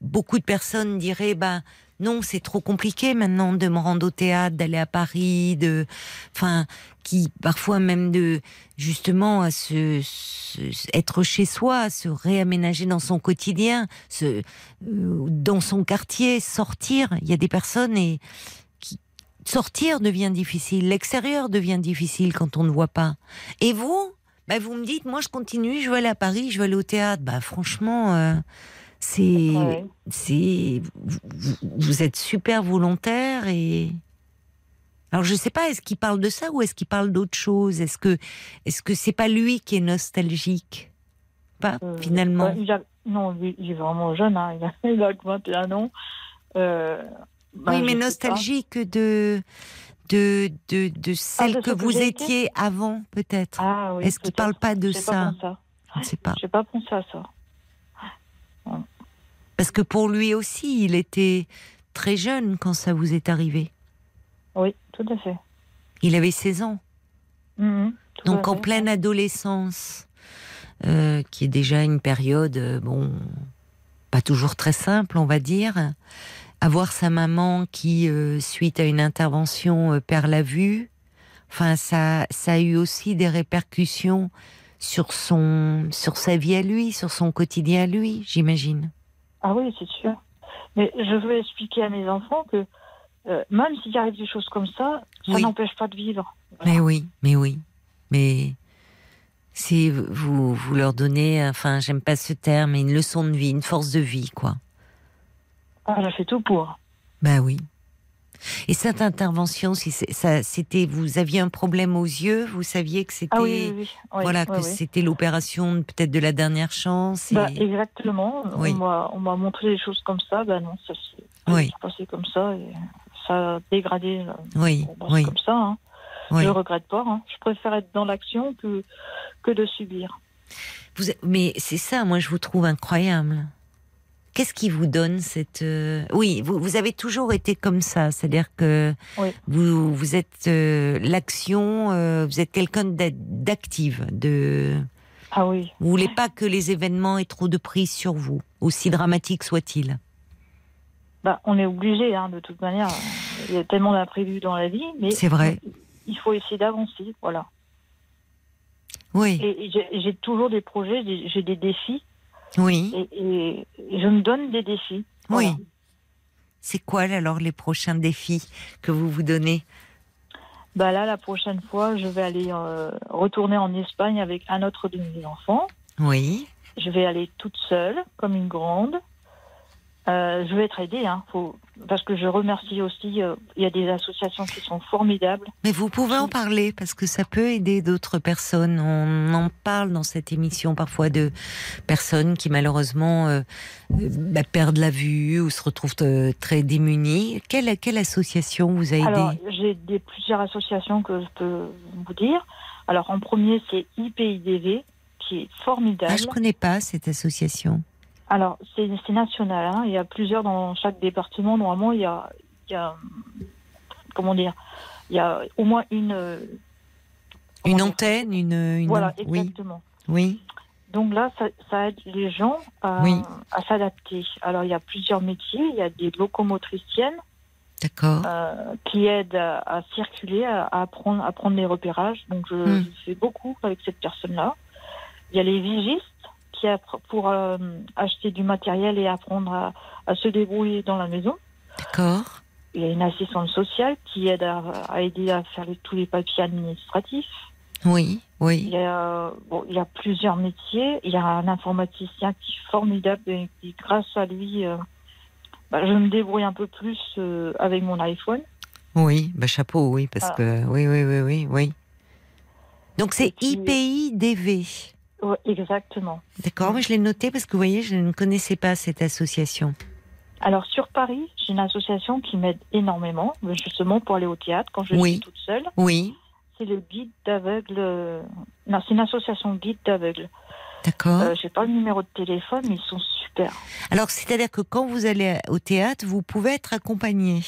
beaucoup de personnes diraient, bah non, c'est trop compliqué maintenant de me rendre au théâtre, d'aller à Paris, de, enfin, qui parfois même de justement à se, être chez soi, se réaménager dans son quotidien, se, euh, dans son quartier, sortir. Il y a des personnes et qui sortir devient difficile, l'extérieur devient difficile quand on ne voit pas. Et vous, bah, vous me dites, moi je continue, je veux aller à Paris, je veux aller au théâtre. Bah franchement, euh, c'est, Ouais. c'est, vous, êtes super volontaire et. Alors je sais pas, est-ce qu'il parle de ça ou est-ce qu'il parle d'autre chose? Est-ce que, est-ce que c'est pas lui qui est nostalgique? Pas Euh, finalement. ouais, il a- non, il est vraiment jeune, hein, il, a, il a que 21 ans. Euh, bah, oui, mais nostalgique de de de, de celle de que vous étiez avant, peut-être. Ah, oui, Est-ce qu'il peut-être. parle pas de ça? pas à- Je ne sais pas. J'ai pas pensé à ça. Parce que pour lui aussi, il était très jeune quand ça vous est arrivé. Oui, tout à fait. Il avait 16 ans. Mhm. à Donc en fait. pleine adolescence, euh, qui est déjà une période, euh, bon, pas toujours très simple, on va dire. Avoir sa maman qui, euh, suite à une intervention, perd la vue. Enfin, ça, ça a eu aussi des répercussions sur son, sur sa vie à lui, sur son quotidien à lui, j'imagine. Ah oui, c'est sûr. Mais je veux expliquer à mes enfants que euh, même s'il arrive des choses comme ça, ça Oui. n'empêche pas de vivre. Voilà. Mais oui, mais oui, mais c'est vous, vous leur donnez, enfin, j'aime pas ce terme, mais une leçon de vie, une force de vie, quoi. Ah, j'ai fait tout pour. Ben oui. Et cette intervention, si ça, c'était, vous aviez un problème aux yeux, vous saviez que c'était, Ah oui, oui, oui. Oui, voilà, que c'était l'opération peut-être de la dernière chance. et- Bah, exactement. Oui. On m'a- On m'a montré des choses comme ça. Ben non, ça s'est passé comme ça et ça a dégradé. euh, oui, bon, bah, comme ça. Hein. Je regrette pas. hein. Je préfère être dans l'action que, que de subir. Vous- mais c'est ça, moi, je vous trouve incroyable. Qu'est-ce qui vous donne cette euh, Oui, vous, vous avez toujours été comme ça, c'est-à-dire que Oui. vous vous êtes euh, l'action, euh, vous êtes quelqu'un d'a- d'active, de Ah oui. vous voulez pas que les événements aient trop de prise sur vous, aussi dramatiques soient-ils? Bah, on est obligé, hein, de toute manière. Il y a tellement d'imprévus dans la vie, mais C'est vrai. il faut essayer d'avancer. Voilà. Oui, Et, et j'ai- toujours des projets, j'ai des défis, oui, et, je me donne des défis. oui. C'est quoi alors les prochains défis que vous vous donnez? Bah là, la prochaine fois, je vais aller euh, retourner en Espagne avec un autre de mes enfants. Oui, Je vais aller toute seule, comme une grande. Euh, je vais être aidée, hein, faut... parce que je remercie aussi. euh, Il y a des associations qui sont formidables. mais vous pouvez en parler parce que ça peut aider d'autres personnes. On en parle dans cette émission parfois de personnes qui malheureusement euh, bah, perdent la vue ou se retrouvent très démunies. Quelle, quelle association vous a aidé Alors, j'ai des, plusieurs associations que je peux vous dire. Alors, en premier, c'est IPIDV, qui est formidable. Ah, je connais pas cette association. Alors, c'est national. hein. Il y a plusieurs dans chaque département. Normalement, il y a, il y a comment dire, il y a au moins une. euh, Une antenne, une, une Voilà, exactement. oui, Donc là, ça, ça aide les gens à, Oui. à s'adapter. Alors, il y a plusieurs métiers. Il y a des locomotriciennes d'accord. euh, qui aident à, à circuler, à, à apprendre, à prendre les repérages. Donc, je, Hmm. je fais beaucoup avec cette personne-là. Il y a les vigistes pour euh, acheter du matériel et apprendre à, à se débrouiller dans la maison. D'accord. Il y a une assistante sociale qui aide à, à aider à faire les- tous les papiers administratifs. Oui, Il oui. y a, bon, il y a plusieurs métiers. Il y a un informaticien qui est formidable et qui, grâce à lui, euh, bah, je me débrouille un peu plus euh, avec mon iPhone. Oui, bah chapeau, oui, parce que oui, oui, oui, oui, oui. Donc c'est IPIDV. Exactement. D'accord, mais je l'ai noté parce que vous voyez, je ne connaissais pas cette association. Alors sur Paris, j'ai une association qui m'aide énormément, justement pour aller au théâtre quand je Oui. suis toute seule. Oui, C'est le guide d'aveugle. euh, Non, c'est une association guide d'aveugle. d'accord. Euh, j'ai pas le numéro de téléphone, mais ils sont super. Alors, c'est-à-dire que quand vous allez au théâtre, vous pouvez être accompagné.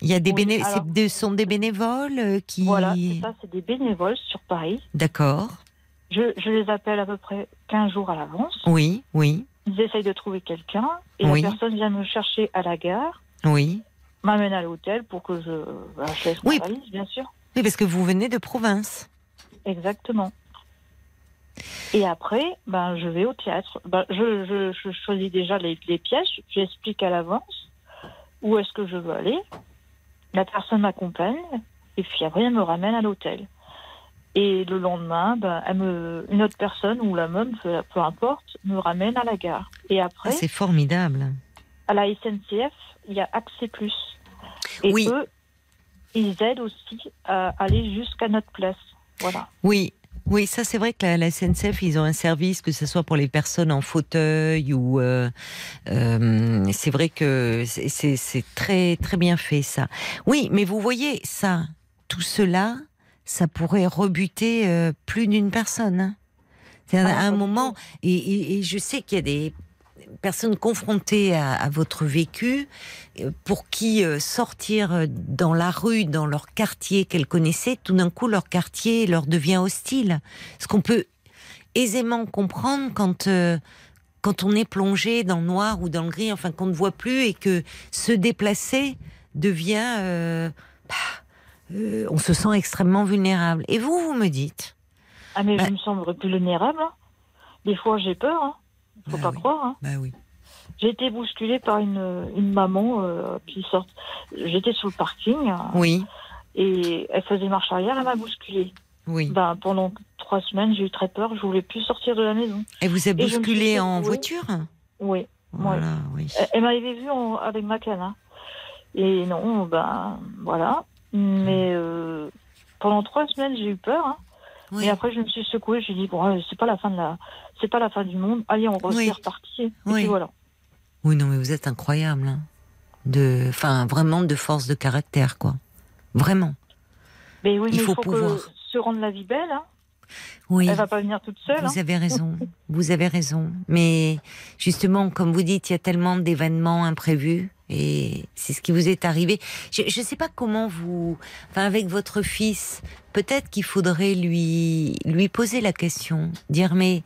Il y a des Oui, béné- alors- sont des bénévoles euh, qui. Voilà, c'est ça, c'est des bénévoles sur Paris. D'accord. Je, je les appelle à peu près 15 jours à l'avance. Oui, oui, Ils essayent de trouver quelqu'un et Oui. la personne vient me chercher à la gare, oui. m'amène à l'hôtel pour que je, bah, je Oui. valise, bien sûr. Oui, parce que vous venez de province. Exactement. Et après, ben, je vais au théâtre. Ben, je, je, je choisis déjà les, les pièces, j'explique à l'avance où est-ce que je veux aller. La personne m'accompagne et puis après, elle me ramène à l'hôtel. Et le lendemain, ben, elle me, une autre personne ou la même, peu, peu importe, me ramène à la gare. Et Ah, après, c'est formidable. à la SNCF, il y a Accès Plus. Et Oui. eux, ils aident aussi à aller jusqu'à notre place. Voilà. Oui. Oui, ça c'est vrai que la, la SNCF, ils ont un service, que ce soit pour les personnes en fauteuil ou... euh, euh, c'est vrai que c'est très très bien fait ça. Oui, mais vous voyez, ça, tout cela, ça pourrait rebuter euh, plus d'une personne. hein. C'est-à-dire, Ah, à un moment, et, et- et je sais qu'il y a des personne confrontée à, à votre vécu, euh, pour qui euh, sortir dans la rue, dans leur quartier qu'elles connaissaient, tout d'un coup leur quartier leur devient hostile. Ce qu'on peut aisément comprendre quand euh, quand on est plongé dans le noir ou dans le gris, enfin qu'on ne voit plus et que se déplacer devient, euh, bah, euh, on se sent extrêmement vulnérable. Et vous, vous me dites, Ah, mais Bah- je me sens plus vulnérable. hein. Des fois, j'ai peur. Hein. Faut Bah pas oui. croire. Hein. bah oui, J'ai été bousculée par une, une maman euh, qui sort. J'étais sur le parking hein, oui, et elle faisait marche arrière, elle m'a bousculée. oui. Ben, pendant trois semaines, j'ai eu très peur. Je voulais plus sortir de la maison. Et vous a je me suis bousculé en voiture Oui. Voilà, oui. Elle, elle m'avait vu en- avec ma canne. hein. Et non, ben voilà. Mais euh, pendant trois semaines, j'ai eu peur. hein. Oui. Mais après, je me suis secouée. J'ai dit bon, c'est pas la fin de la, c'est pas la fin du monde. Allez, on Oui. reparti. Et Oui. puis voilà. Oui, non, mais vous êtes incroyable. hein. De, enfin, vraiment de force de caractère, quoi. Vraiment. Mais oui, Il mais faut faut pouvoir. que se rendre la vie belle. hein. Oui. Elle va pas venir toute seule. hein. Vous avez raison, vous avez raison. Mais justement, comme vous dites, il y a tellement d'événements imprévus et c'est ce qui vous est arrivé. Je ne sais pas comment vous, enfin avec votre fils, peut-être qu'il faudrait lui lui poser la question, dire mais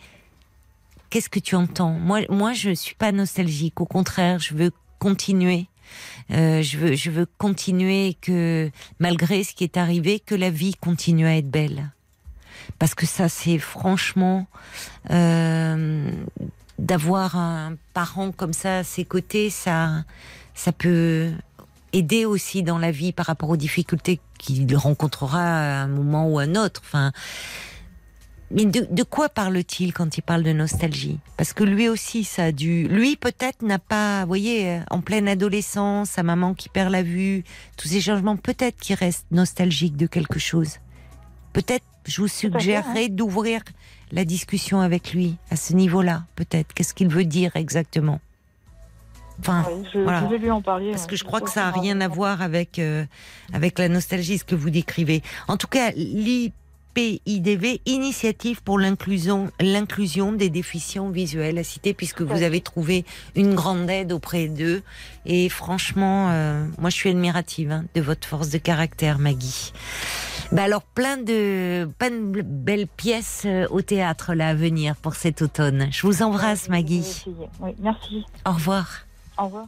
qu'est-ce que tu entends? Moi, moi, je suis pas nostalgique. Au contraire, je veux continuer. Euh, je veux, je veux continuer que malgré ce qui est arrivé, que la vie continue à être belle parce que ça c'est franchement euh, d'avoir un parent comme ça à ses côtés ça ça peut aider aussi dans la vie par rapport aux difficultés qu'il rencontrera à un moment ou à un autre enfin mais de, de quoi parle-t-il quand il parle de nostalgie? Parce que lui aussi, ça a dû. Lui, peut-être, n'a pas, vous voyez, en pleine adolescence, sa maman qui perd la vue, tous ces changements, peut-être qu'il reste nostalgique de quelque chose. Peut-être, je vous suggérerais d'ouvrir la discussion avec lui à ce niveau-là, peut-être. Qu'est-ce qu'il veut dire exactement? Enfin, Oui, je, voilà. je vais lui en parler. parce hein. que je crois que ça a rien à voir avec euh, avec la nostalgie ce que vous décrivez. En tout cas, l'IPIDV, initiative pour l'inclusion l'inclusion des déficients visuels à citer puisque vous avez trouvé une grande aide auprès d'eux et franchement euh, moi je suis admirative hein, de votre force de caractère Maggie. Bah alors plein de plein de belles pièces euh, au théâtre là à venir pour cet automne. Je vous embrasse Maggie. Oui, merci. Au revoir. Au revoir.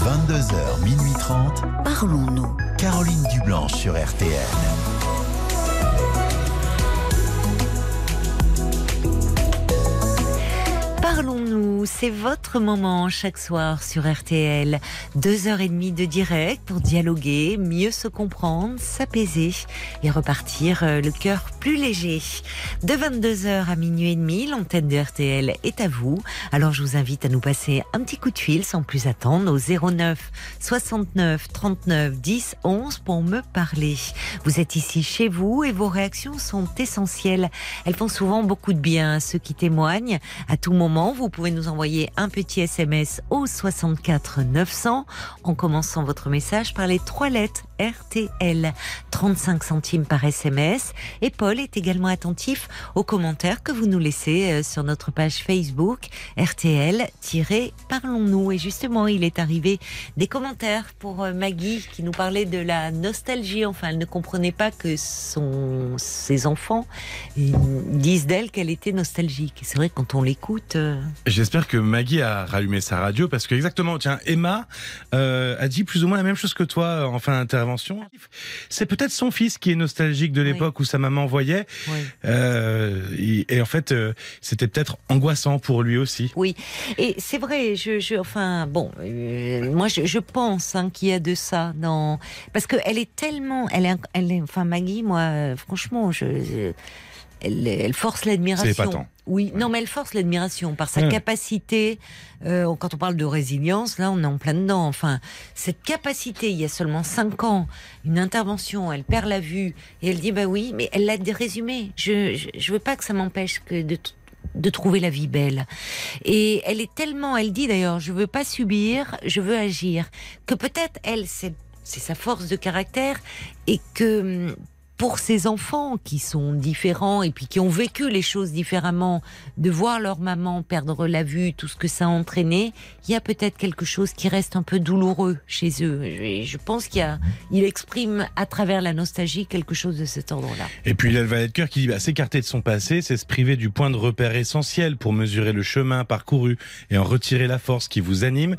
22h, minuit 30. Parlons-nous. Caroline Dublanche sur RTN. Parlons-nous, c'est votre moment chaque soir sur RTL. Deux heures et demie de direct pour dialoguer, mieux se comprendre, s'apaiser et repartir euh, le cœur plus léger. De 22h à minuit et demi, l'antenne de RTL est à vous. Alors je vous invite à nous passer un petit coup de fil sans plus attendre au 09 69 39 10 11 pour me parler. Vous êtes ici chez vous et vos réactions sont essentielles. Elles font souvent beaucoup de bien à ceux qui témoignent. À tout moment, vous pouvez nous envoyer un petit SMS au 64 900 en commençant votre message par les trois lettres RTL. 35 centimes par SMS. Et Paul est également attentif aux commentaires que vous nous laissez euh, sur notre page Facebook RTL-Parlons-nous. Et justement, il est arrivé des commentaires pour euh, Maggie qui nous parlait de la nostalgie. Enfin, elle ne comprenait pas que son, ses enfants disent d'elle qu'elle était nostalgique. C'est vrai quand on l'écoute, euh, J'espère que Maggie a rallumé sa radio parce que exactement, tiens, Emma a dit plus ou moins la même chose que toi en fin d'intervention. C'est peut-être son fils qui est nostalgique de Oui. l'époque où sa maman voyait. oui. Euh, et, en fait, euh, c'était peut-être angoissant pour lui aussi. Oui, et c'est vrai. Je, je, enfin, bon, euh, moi, je, je pense hein, qu'il y a de ça dans parce que elle est tellement, elle est, elle est, enfin, Maggie, moi, franchement, je, je- elle, elle force C'est l'admiration. épatant. Oui, non, mais elle force l'admiration par sa Ouais. capacité. euh, quand on parle de résilience, là, on est en plein dedans. Enfin, cette capacité, il y a seulement cinq ans, une intervention, elle perd la vue et elle dit bah oui, mais elle l'a résumé. Je, je, je veux pas que ça m'empêche que de de trouver la vie belle. Et elle est tellement, elle dit d'ailleurs, je veux pas subir, je veux agir, que peut-être elle, c'est c'est sa force de caractère et que hum, pour ces enfants qui sont différents et puis qui ont vécu les choses différemment, de voir leur maman perdre la vue, tout ce que ça a entraîné, il y a peut-être quelque chose qui reste un peu douloureux chez eux. Et je pense qu'il a, il exprime à travers la nostalgie quelque chose de cet ordre-là. Et puis il y a le valet de cœur qui dit bah, s'écarter de son passé, c'est se priver du point de repère essentiel pour mesurer le chemin parcouru et en retirer la force qui vous anime.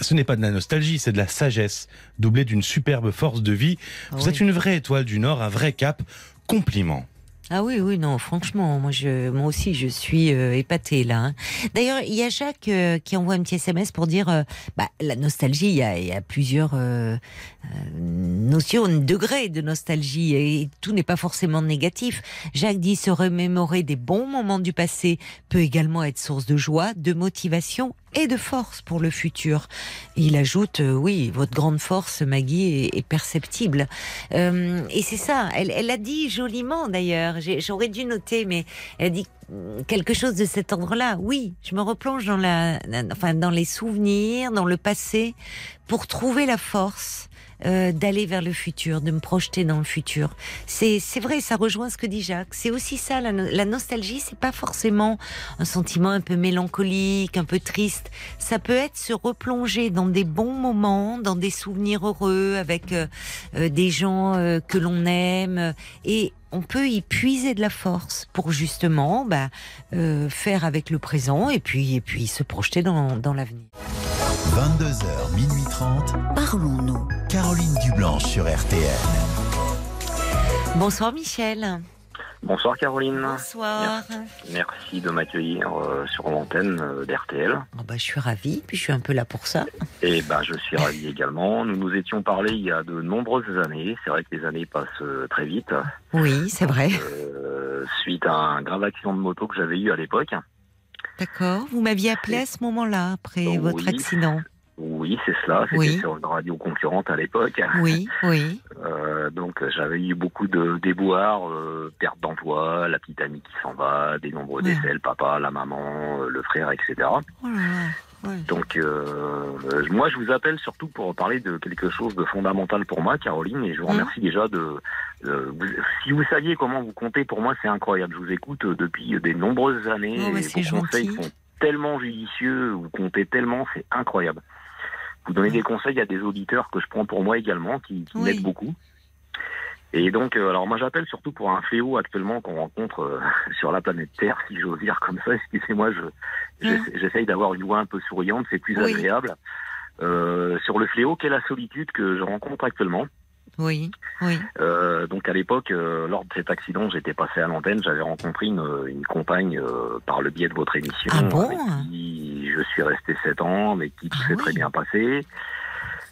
Ce n'est pas de la nostalgie, c'est de la sagesse, doublée d'une superbe force de vie. Vous Oui. êtes une vraie étoile du Nord, un vrai cap. Compliment. Ah oui, oui, non, franchement, moi, je, moi aussi, je suis euh, épatée là. hein. D'ailleurs, il y a Jacques euh, qui envoie un petit SMS pour dire, euh, bah, la nostalgie, il y a, il y a plusieurs notions, degrés de nostalgie, et tout n'est pas forcément négatif. Jacques dit se remémorer des bons moments du passé peut également être source de joie, de motivation et de force pour le futur. Il ajoute, euh, oui, votre grande force, Maggie, est, perceptible. Euh, et c'est ça, elle, elle a dit joliment d'ailleurs, j'aurais dû noter, mais elle a dit quelque chose de cet ordre-là. Oui, je me replonge dans, la, enfin, dans les souvenirs, dans le passé, pour trouver la force. Euh, d'aller vers le futur, de me projeter dans le futur. C'est vrai, ça rejoint ce que dit Jacques. C'est aussi ça, la, la nostalgie, c'est pas forcément un sentiment un peu mélancolique, un peu triste. Ça peut être se replonger dans des bons moments, dans des souvenirs heureux avec euh, euh, des gens euh, que l'on aime et on peut y puiser de la force pour justement bah, euh, faire avec le présent et puis et puis se projeter dans, dans l'avenir. 22h, minuit 30. Parlons-nous. Caroline Dublanche sur RTL. Bonsoir Michel. Bonsoir Caroline. Bonsoir. Merci de m'accueillir euh, sur l'antenne euh, d'RTL. Oh bah, je suis ravie, puis je suis un peu là pour ça. Et ben, je suis ravi également. Nous nous étions parlé il y a de nombreuses années. C'est vrai que les années passent euh, très vite. Oui, c'est vrai. Euh, suite à un grave accident de moto que j'avais eu à l'époque. D'accord. Vous m'aviez appelé à ce moment-là, après Oh, votre oui. accident. Oui, c'est cela. C'était Oui. sur une radio concurrente à l'époque. Oui, oui. Euh, donc j'avais eu beaucoup de déboires, euh, perte d'emploi, la petite amie qui s'en va, des nombreux Ouais. décès, le papa, la maman, euh, le frère, etc. Oh là là. ouais. Donc euh, moi je vous appelle surtout pour parler de quelque chose de fondamental pour moi, Caroline, et je vous Mhm. remercie déjà de. euh, vous- si vous saviez comment vous comptez, pour moi c'est incroyable. Je vous écoute euh, depuis des nombreuses années. Oh, et conseils sont tellement judicieux, vous comptez tellement, c'est incroyable. Vous donnez des conseils à des auditeurs que je prends pour moi également, qui, qui Oui. m'aident beaucoup. Et donc, euh, alors moi j'appelle surtout pour un fléau actuellement qu'on rencontre euh, sur la planète Terre, si j'ose dire comme ça. Excusez-moi, je j'essa- j'essaye d'avoir une voix un peu souriante, c'est plus Hein Oui. agréable. Euh, sur le fléau qu'est la solitude que je rencontre actuellement? Oui, oui. Euh, donc à l'époque, euh, lors de cet accident, j'étais passé à l'antenne, j'avais rencontré une, une compagne euh, par le biais de votre émission, Ah bon avec qui je suis resté sept ans, mais qui Ah s'est oui. très bien passé.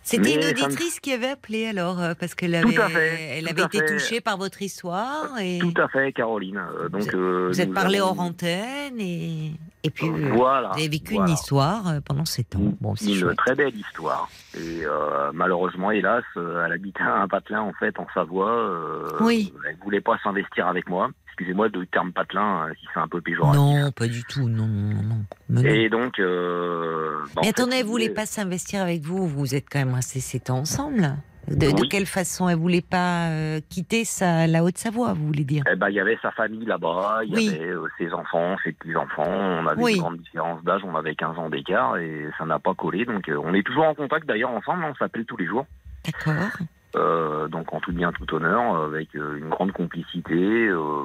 C'était une me- auditrice qui avait appelé alors, euh, parce qu'elle avait, fait, elle avait été fait. touchée par votre histoire et Tout à fait, Caroline. Euh, donc euh, vous êtes parlé avons- hors antenne et, et puis Voilà. vous avez vécu voilà. une histoire pendant sept ans. Bon, c'est une chouette. très belle histoire. Et euh, malheureusement, hélas, elle habitait un patelin en fait en Savoie. euh, Oui. Elle voulait pas s'investir avec moi. Excusez-moi de terme patelin, hein, si c'est un peu péjoratif. Non, pas du tout. Non, non, non. Et donc. Euh, bah, Mais fait, attendez, si elle voulait pas s'investir avec vous. Vous êtes quand même restés sept ans ensemble. De, quelle façon elle voulait pas euh, quitter sa, la Haute-Savoie, vous voulez dire? Eh ben, il y avait sa famille là-bas, il y avait euh, ses enfants, ses petits-enfants. On avait Oui. une grande différence d'âge, on avait 15 ans d'écart et ça n'a pas collé. Donc, euh, on est toujours en contact d'ailleurs ensemble, on s'appelle tous les jours. D'accord. Euh, donc en tout bien, tout honneur, avec euh, une grande complicité, euh,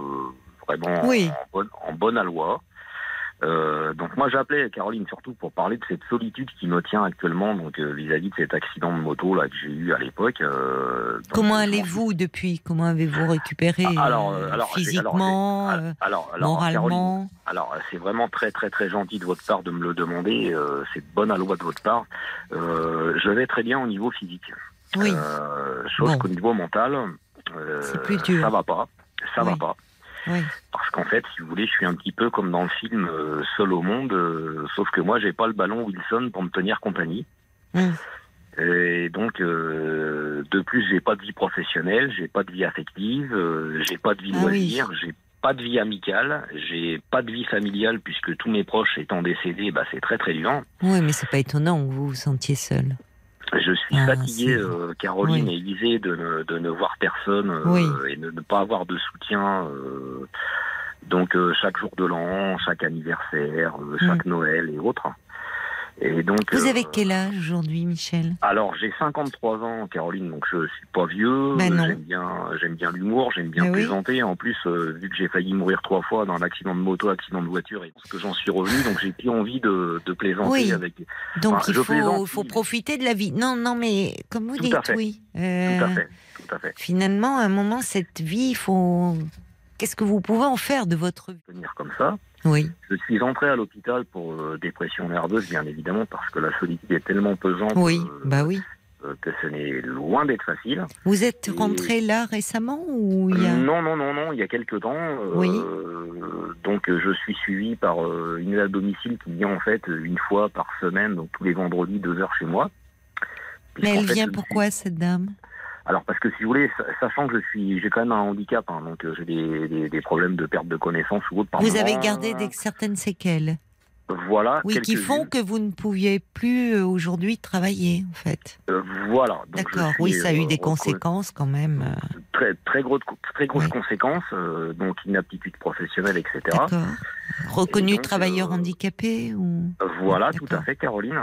vraiment Oui. en, bonne, en bonne aloi. Euh, donc moi j'appelais Caroline surtout pour parler de cette solitude qui me tient actuellement donc euh, vis-à-vis de cet accident de moto là que j'ai eu à l'époque. euh, Comment allez-vous depuis? Comment avez-vous récupéré Ah, alors, euh, alors, physiquement, alors, euh, alors, alors, Caroline, moralement? alors c'est vraiment très très très gentil de votre part de me le demander. euh, c'est bonne aloi de votre part. Euh, je vais très bien au niveau physique. Oui. Euh, chose Bon. qu'au niveau mental, euh, C'est plus dur. ça va pas. Ça va Oui. pas. Oui. Parce qu'en fait, si vous voulez, je suis un petit peu comme dans le film euh, Seul au monde, euh, sauf que moi, j'ai pas le ballon Wilson pour me tenir compagnie. Et donc, euh, de plus, j'ai pas de vie professionnelle, j'ai pas de vie affective, euh, j'ai pas de vie Ah oui. loisir, j'ai pas de vie amicale, j'ai pas de vie familiale puisque tous mes proches étant décédés, bah c'est très très dur. Oui, mais c'est pas étonnant que vous vous sentiez seul. Je suis Ah, fatigué, euh, Caroline Oui. et Élisée, de ne, de ne voir personne euh, Oui. et de ne pas avoir de soutien. euh, donc euh, chaque jour de l'an, chaque anniversaire, euh, chaque Noël et autres. Et donc, Vous euh, avez quel âge aujourd'hui, Michel? Alors j'ai 53 ans, Caroline, donc je suis pas vieux. Ben j'aime bien, j'aime bien l'humour, j'aime bien Ben oui. plaisanter. En plus, euh, vu que j'ai failli mourir trois fois dans un accident de moto, accident de voiture, et que j'en suis revenu, donc j'ai plus envie de, de plaisanter Oui. avec. Donc Enfin, il faut, faut profiter de la vie. Non, non, mais comme vous Tout dites, à fait. oui. Tout Euh, à fait, tout à fait. Finalement, à un moment, cette vie, il faut. Qu'est-ce que vous pouvez en faire de votre vie? Tenir comme ça. Oui. Je suis entré à l'hôpital pour euh, dépression nerveuse, bien évidemment, parce que la solitude est tellement pesante Oui, euh, bah oui. euh, que ce n'est loin d'être facile. Vous êtes Et- rentré là récemment ou il y a... Non, non, non, non, il y a quelques temps. euh, Oui. Donc euh, je suis suivi par euh, une aide à domicile qui vient en fait une fois par semaine, donc tous les vendredis, deux heures chez moi. Mais elle fait, vient pourquoi cette dame? Alors parce que si vous voulez, sa- sachant que je suis, j'ai quand même un handicap, hein, donc euh, j'ai des, des, des problèmes de perte de connaissance ou autre par Vous avez gardé des, certaines séquelles. Voilà. Oui, qui font que vous ne pouviez plus euh, aujourd'hui travailler, en fait. Euh, voilà. D'accord. Oui, ça a eu euh, des conséquences quand même. Très, très, gros, très grosses Oui. conséquences, donc inaptitude professionnelle, etc. D'accord. Reconnu Et donc, travailleur handicapé ou? Voilà, tout à fait, Caroline.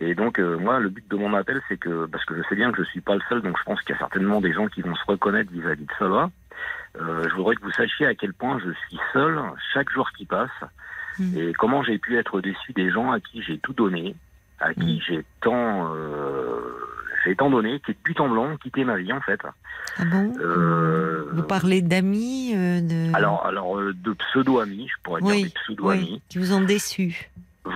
Et donc, euh, moi, le but de mon appel, c'est que, parce que je sais bien que je suis pas le seul, donc je pense qu'il y a certainement des gens qui vont se reconnaître vis-à-vis de cela. Euh, je voudrais que vous sachiez à quel point je suis seul chaque jour qui passe Mm. et comment j'ai pu être déçu des gens à qui j'ai tout donné, à qui Mm. j'ai tant, euh, j'ai tant donné, qui de but en blanc, quitté ma vie en fait. Ah bon? Euh, Vous parlez d'amis de... Alors, alors de pseudo-amis, je pourrais dire des pseudo-amis. oui, qui vous ont déçu.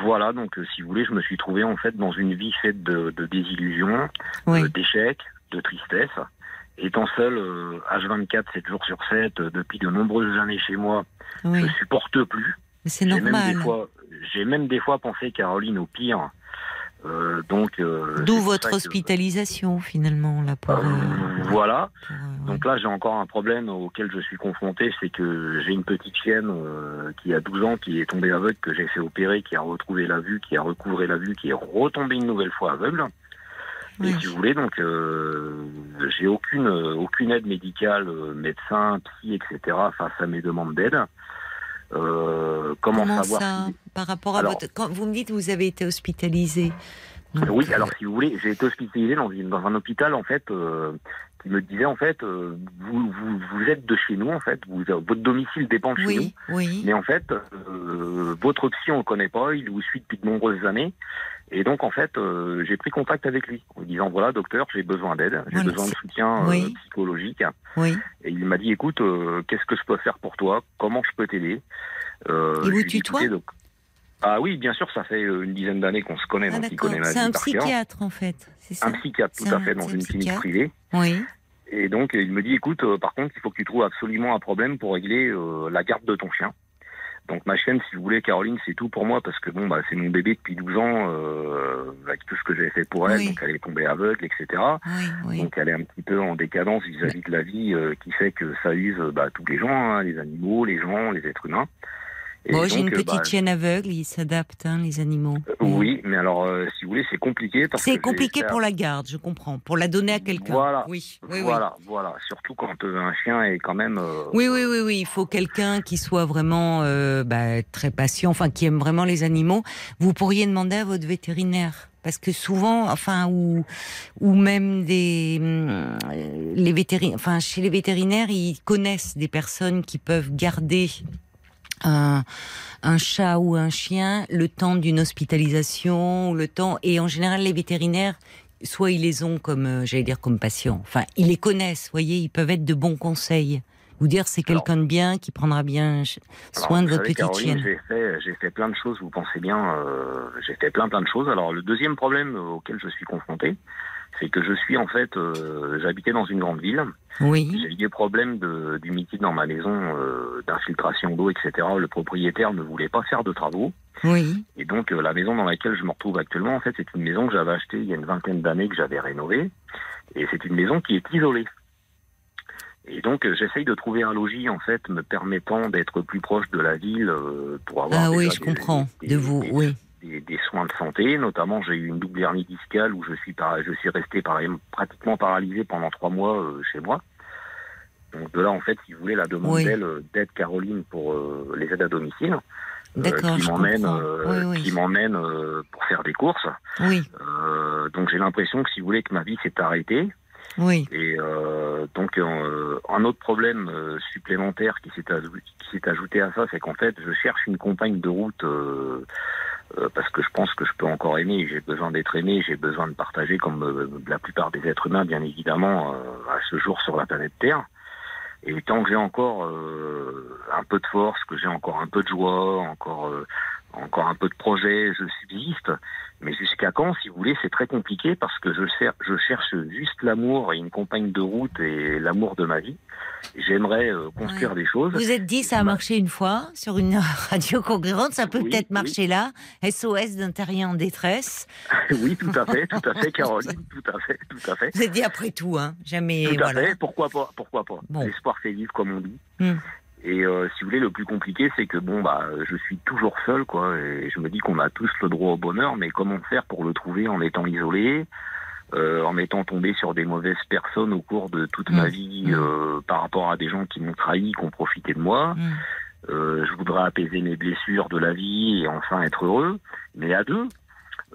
Voilà, donc euh, si vous voulez, je me suis trouvé en fait dans une vie faite de, de désillusions, Oui. euh, d'échecs, de tristesse. Étant seul, euh, H24, 7 jours sur 7, euh, depuis de nombreuses années chez moi, oui. je supporte plus. C'est J'ai même, normal. des fois, j'ai même des fois pensé, Caroline, au pire. Euh, donc, euh, D'où votre que- hospitalisation finalement là pour. Euh, euh, voilà. pour, euh, Donc là, j'ai encore un problème auquel je suis confronté, c'est que j'ai une petite chienne euh, qui a 12 ans, qui est tombée aveugle, que j'ai fait opérer, qui a retrouvé la vue, qui a recouvré la vue, qui est retombée une nouvelle fois aveugle. oui. Et si vous voulez, donc, euh, j'ai aucune aucune aide médicale, médecin, psy, etc. face à mes demandes d'aide. Euh, comment, Comment savoir ça si- Par rapport à Alors- votre. Quand vous me dites que vous avez été hospitalisé. Donc, Oui, euh, alors si vous voulez, j'ai été hospitalisé dans, une- dans un hôpital en fait euh, qui me disait en fait euh, vous, vous vous êtes de chez nous en fait, vous, votre domicile dépend de chez nous. Oui. Mais en fait, euh, votre psy, on ne le connaît pas, il vous suit depuis de nombreuses années. Et donc, en fait, euh, j'ai pris contact avec lui en lui disant, voilà, docteur, j'ai besoin d'aide, j'ai Voilà, besoin de soutien euh, oui. psychologique. Oui. Et il m'a dit, écoute, euh, qu'est-ce que je peux faire pour toi? Comment je peux t'aider? Euh, je vous tutoie? donc- Ah oui, bien sûr, ça fait euh, une dizaine d'années qu'on se connaît, Ah, donc il connaît ma C'est vie un par cœur. psychiatre en fait. C'est ça Un psychiatre, tout C'est à un- fait, dans c'est un une clinique privée. Oui. Et donc, il me dit, écoute, euh, par contre, il faut que tu trouves absolument un problème pour régler euh, la garde de ton chien. Donc, ma chienne, si vous voulez, Caroline, c'est tout pour moi parce que bon, bah, c'est mon bébé depuis 12 ans, euh, avec tout ce que j'ai fait pour elle. Oui. Donc, elle est tombée aveugle, etc. Oui, oui. Donc, elle est un petit peu en décadence vis-à-vis de la vie euh, qui fait que ça use bah, tous les gens, hein, les animaux, les gens, les êtres humains. Bon, j'ai une euh, petite bah, chienne aveugle, ils s'adaptent, hein, les animaux. euh, Oui, mais alors, euh, si vous voulez, c'est compliqué C'est compliqué pour la garde, je comprends. Pour la donner à quelqu'un. Voilà. Oui, oui, oui. voilà, voilà. Surtout quand euh, un chien est quand même. euh, Oui, oui, oui, oui. Il faut quelqu'un qui soit vraiment euh, bah, très patient, enfin qui aime vraiment les animaux. Vous pourriez demander à votre vétérinaire. Parce que souvent, enfin, ou, ou même des, hum, les vétérinaires, enfin, chez les vétérinaires, ils connaissent des personnes qui peuvent garder un, un chat ou un chien le temps d'une hospitalisation, ou le temps, et en général, les vétérinaires, soit ils les ont comme, euh, j'allais dire, comme patients. Enfin, ils les connaissent, voyez, ils peuvent être de bons conseils. Vous dire c'est quelqu'un de bien qui prendra bien Alors, soin de votre savez, petite Caroline, chienne. J'ai fait, j'ai fait plein de choses, vous pensez bien, euh, j'ai fait plein plein de choses. Alors le deuxième problème auquel je suis confronté, c'est que je suis en fait, euh, j'habitais dans une grande ville, Oui, j'ai eu des problèmes de- d'humidité dans ma maison, euh, d'infiltration d'eau, etc. Le propriétaire ne voulait pas faire de travaux. oui, Et donc euh, la maison dans laquelle je me retrouve actuellement, en fait, c'est une maison que j'avais achetée il y a une vingtaine d'années, que j'avais rénovée. Et c'est une maison qui est isolée. Et donc j'essaye de trouver un logis, en fait, me permettant d'être plus proche de la ville pour avoir... ah oui, je des- comprends. des- De vous, des- oui. Des, des soins de santé. Notamment, j'ai eu une double hernie discale où je suis, je suis resté pratiquement paralysé pendant trois mois euh, chez moi. Donc de là, en fait, si vous voulez, la demande Oui. d'aide d'aide Caroline pour euh, les aides à domicile, euh, qui m'emmène, comprends. euh, Oui, oui. qui m'emmène euh, pour faire des courses. Oui, Euh, donc j'ai l'impression que si vous voulez que ma vie s'est arrêtée. Oui. Et euh, donc euh, un autre problème euh, supplémentaire qui s'est ajouté, à ça, c'est qu'en fait je cherche une compagne de route euh, euh, parce que je pense que je peux encore aimer. J'ai besoin d'être aimé, j'ai besoin de partager comme la plupart des êtres humains, bien évidemment, à ce jour sur la planète Terre. Et tant que j'ai encore euh, un peu de force, que j'ai encore un peu de joie, encore euh, encore un peu de projet, je subsiste. Mais jusqu'à quand, si vous voulez, c'est très compliqué parce que je, cher- je cherche juste l'amour et une compagne de route et l'amour de ma vie. J'aimerais euh, construire des choses. Vous êtes dit, ça a marché une fois sur une radio concurrente, ça peut Oui, peut-être oui. marcher là. SOS d'un terrien en détresse. oui, tout à fait, tout à fait, Caroline, tout à fait, tout à fait. Vous êtes dit après tout, hein, jamais. Tout à voilà. fait, pourquoi pas, pourquoi pas. Bon. L'espoir fait vivre, comme on dit. Hmm. Et euh, si vous voulez, le plus compliqué, c'est que bon, bah, je suis toujours seul, quoi. Et je me dis qu'on a tous le droit au bonheur, mais comment faire pour le trouver en étant isolé, euh, en étant tombé sur des mauvaises personnes au cours de toute ma Hmm. vie, Hmm. euh, par rapport à des gens qui m'ont trahi, qui ont profité de moi. Hmm. Euh, je voudrais apaiser mes blessures de la vie et enfin être heureux, mais à deux,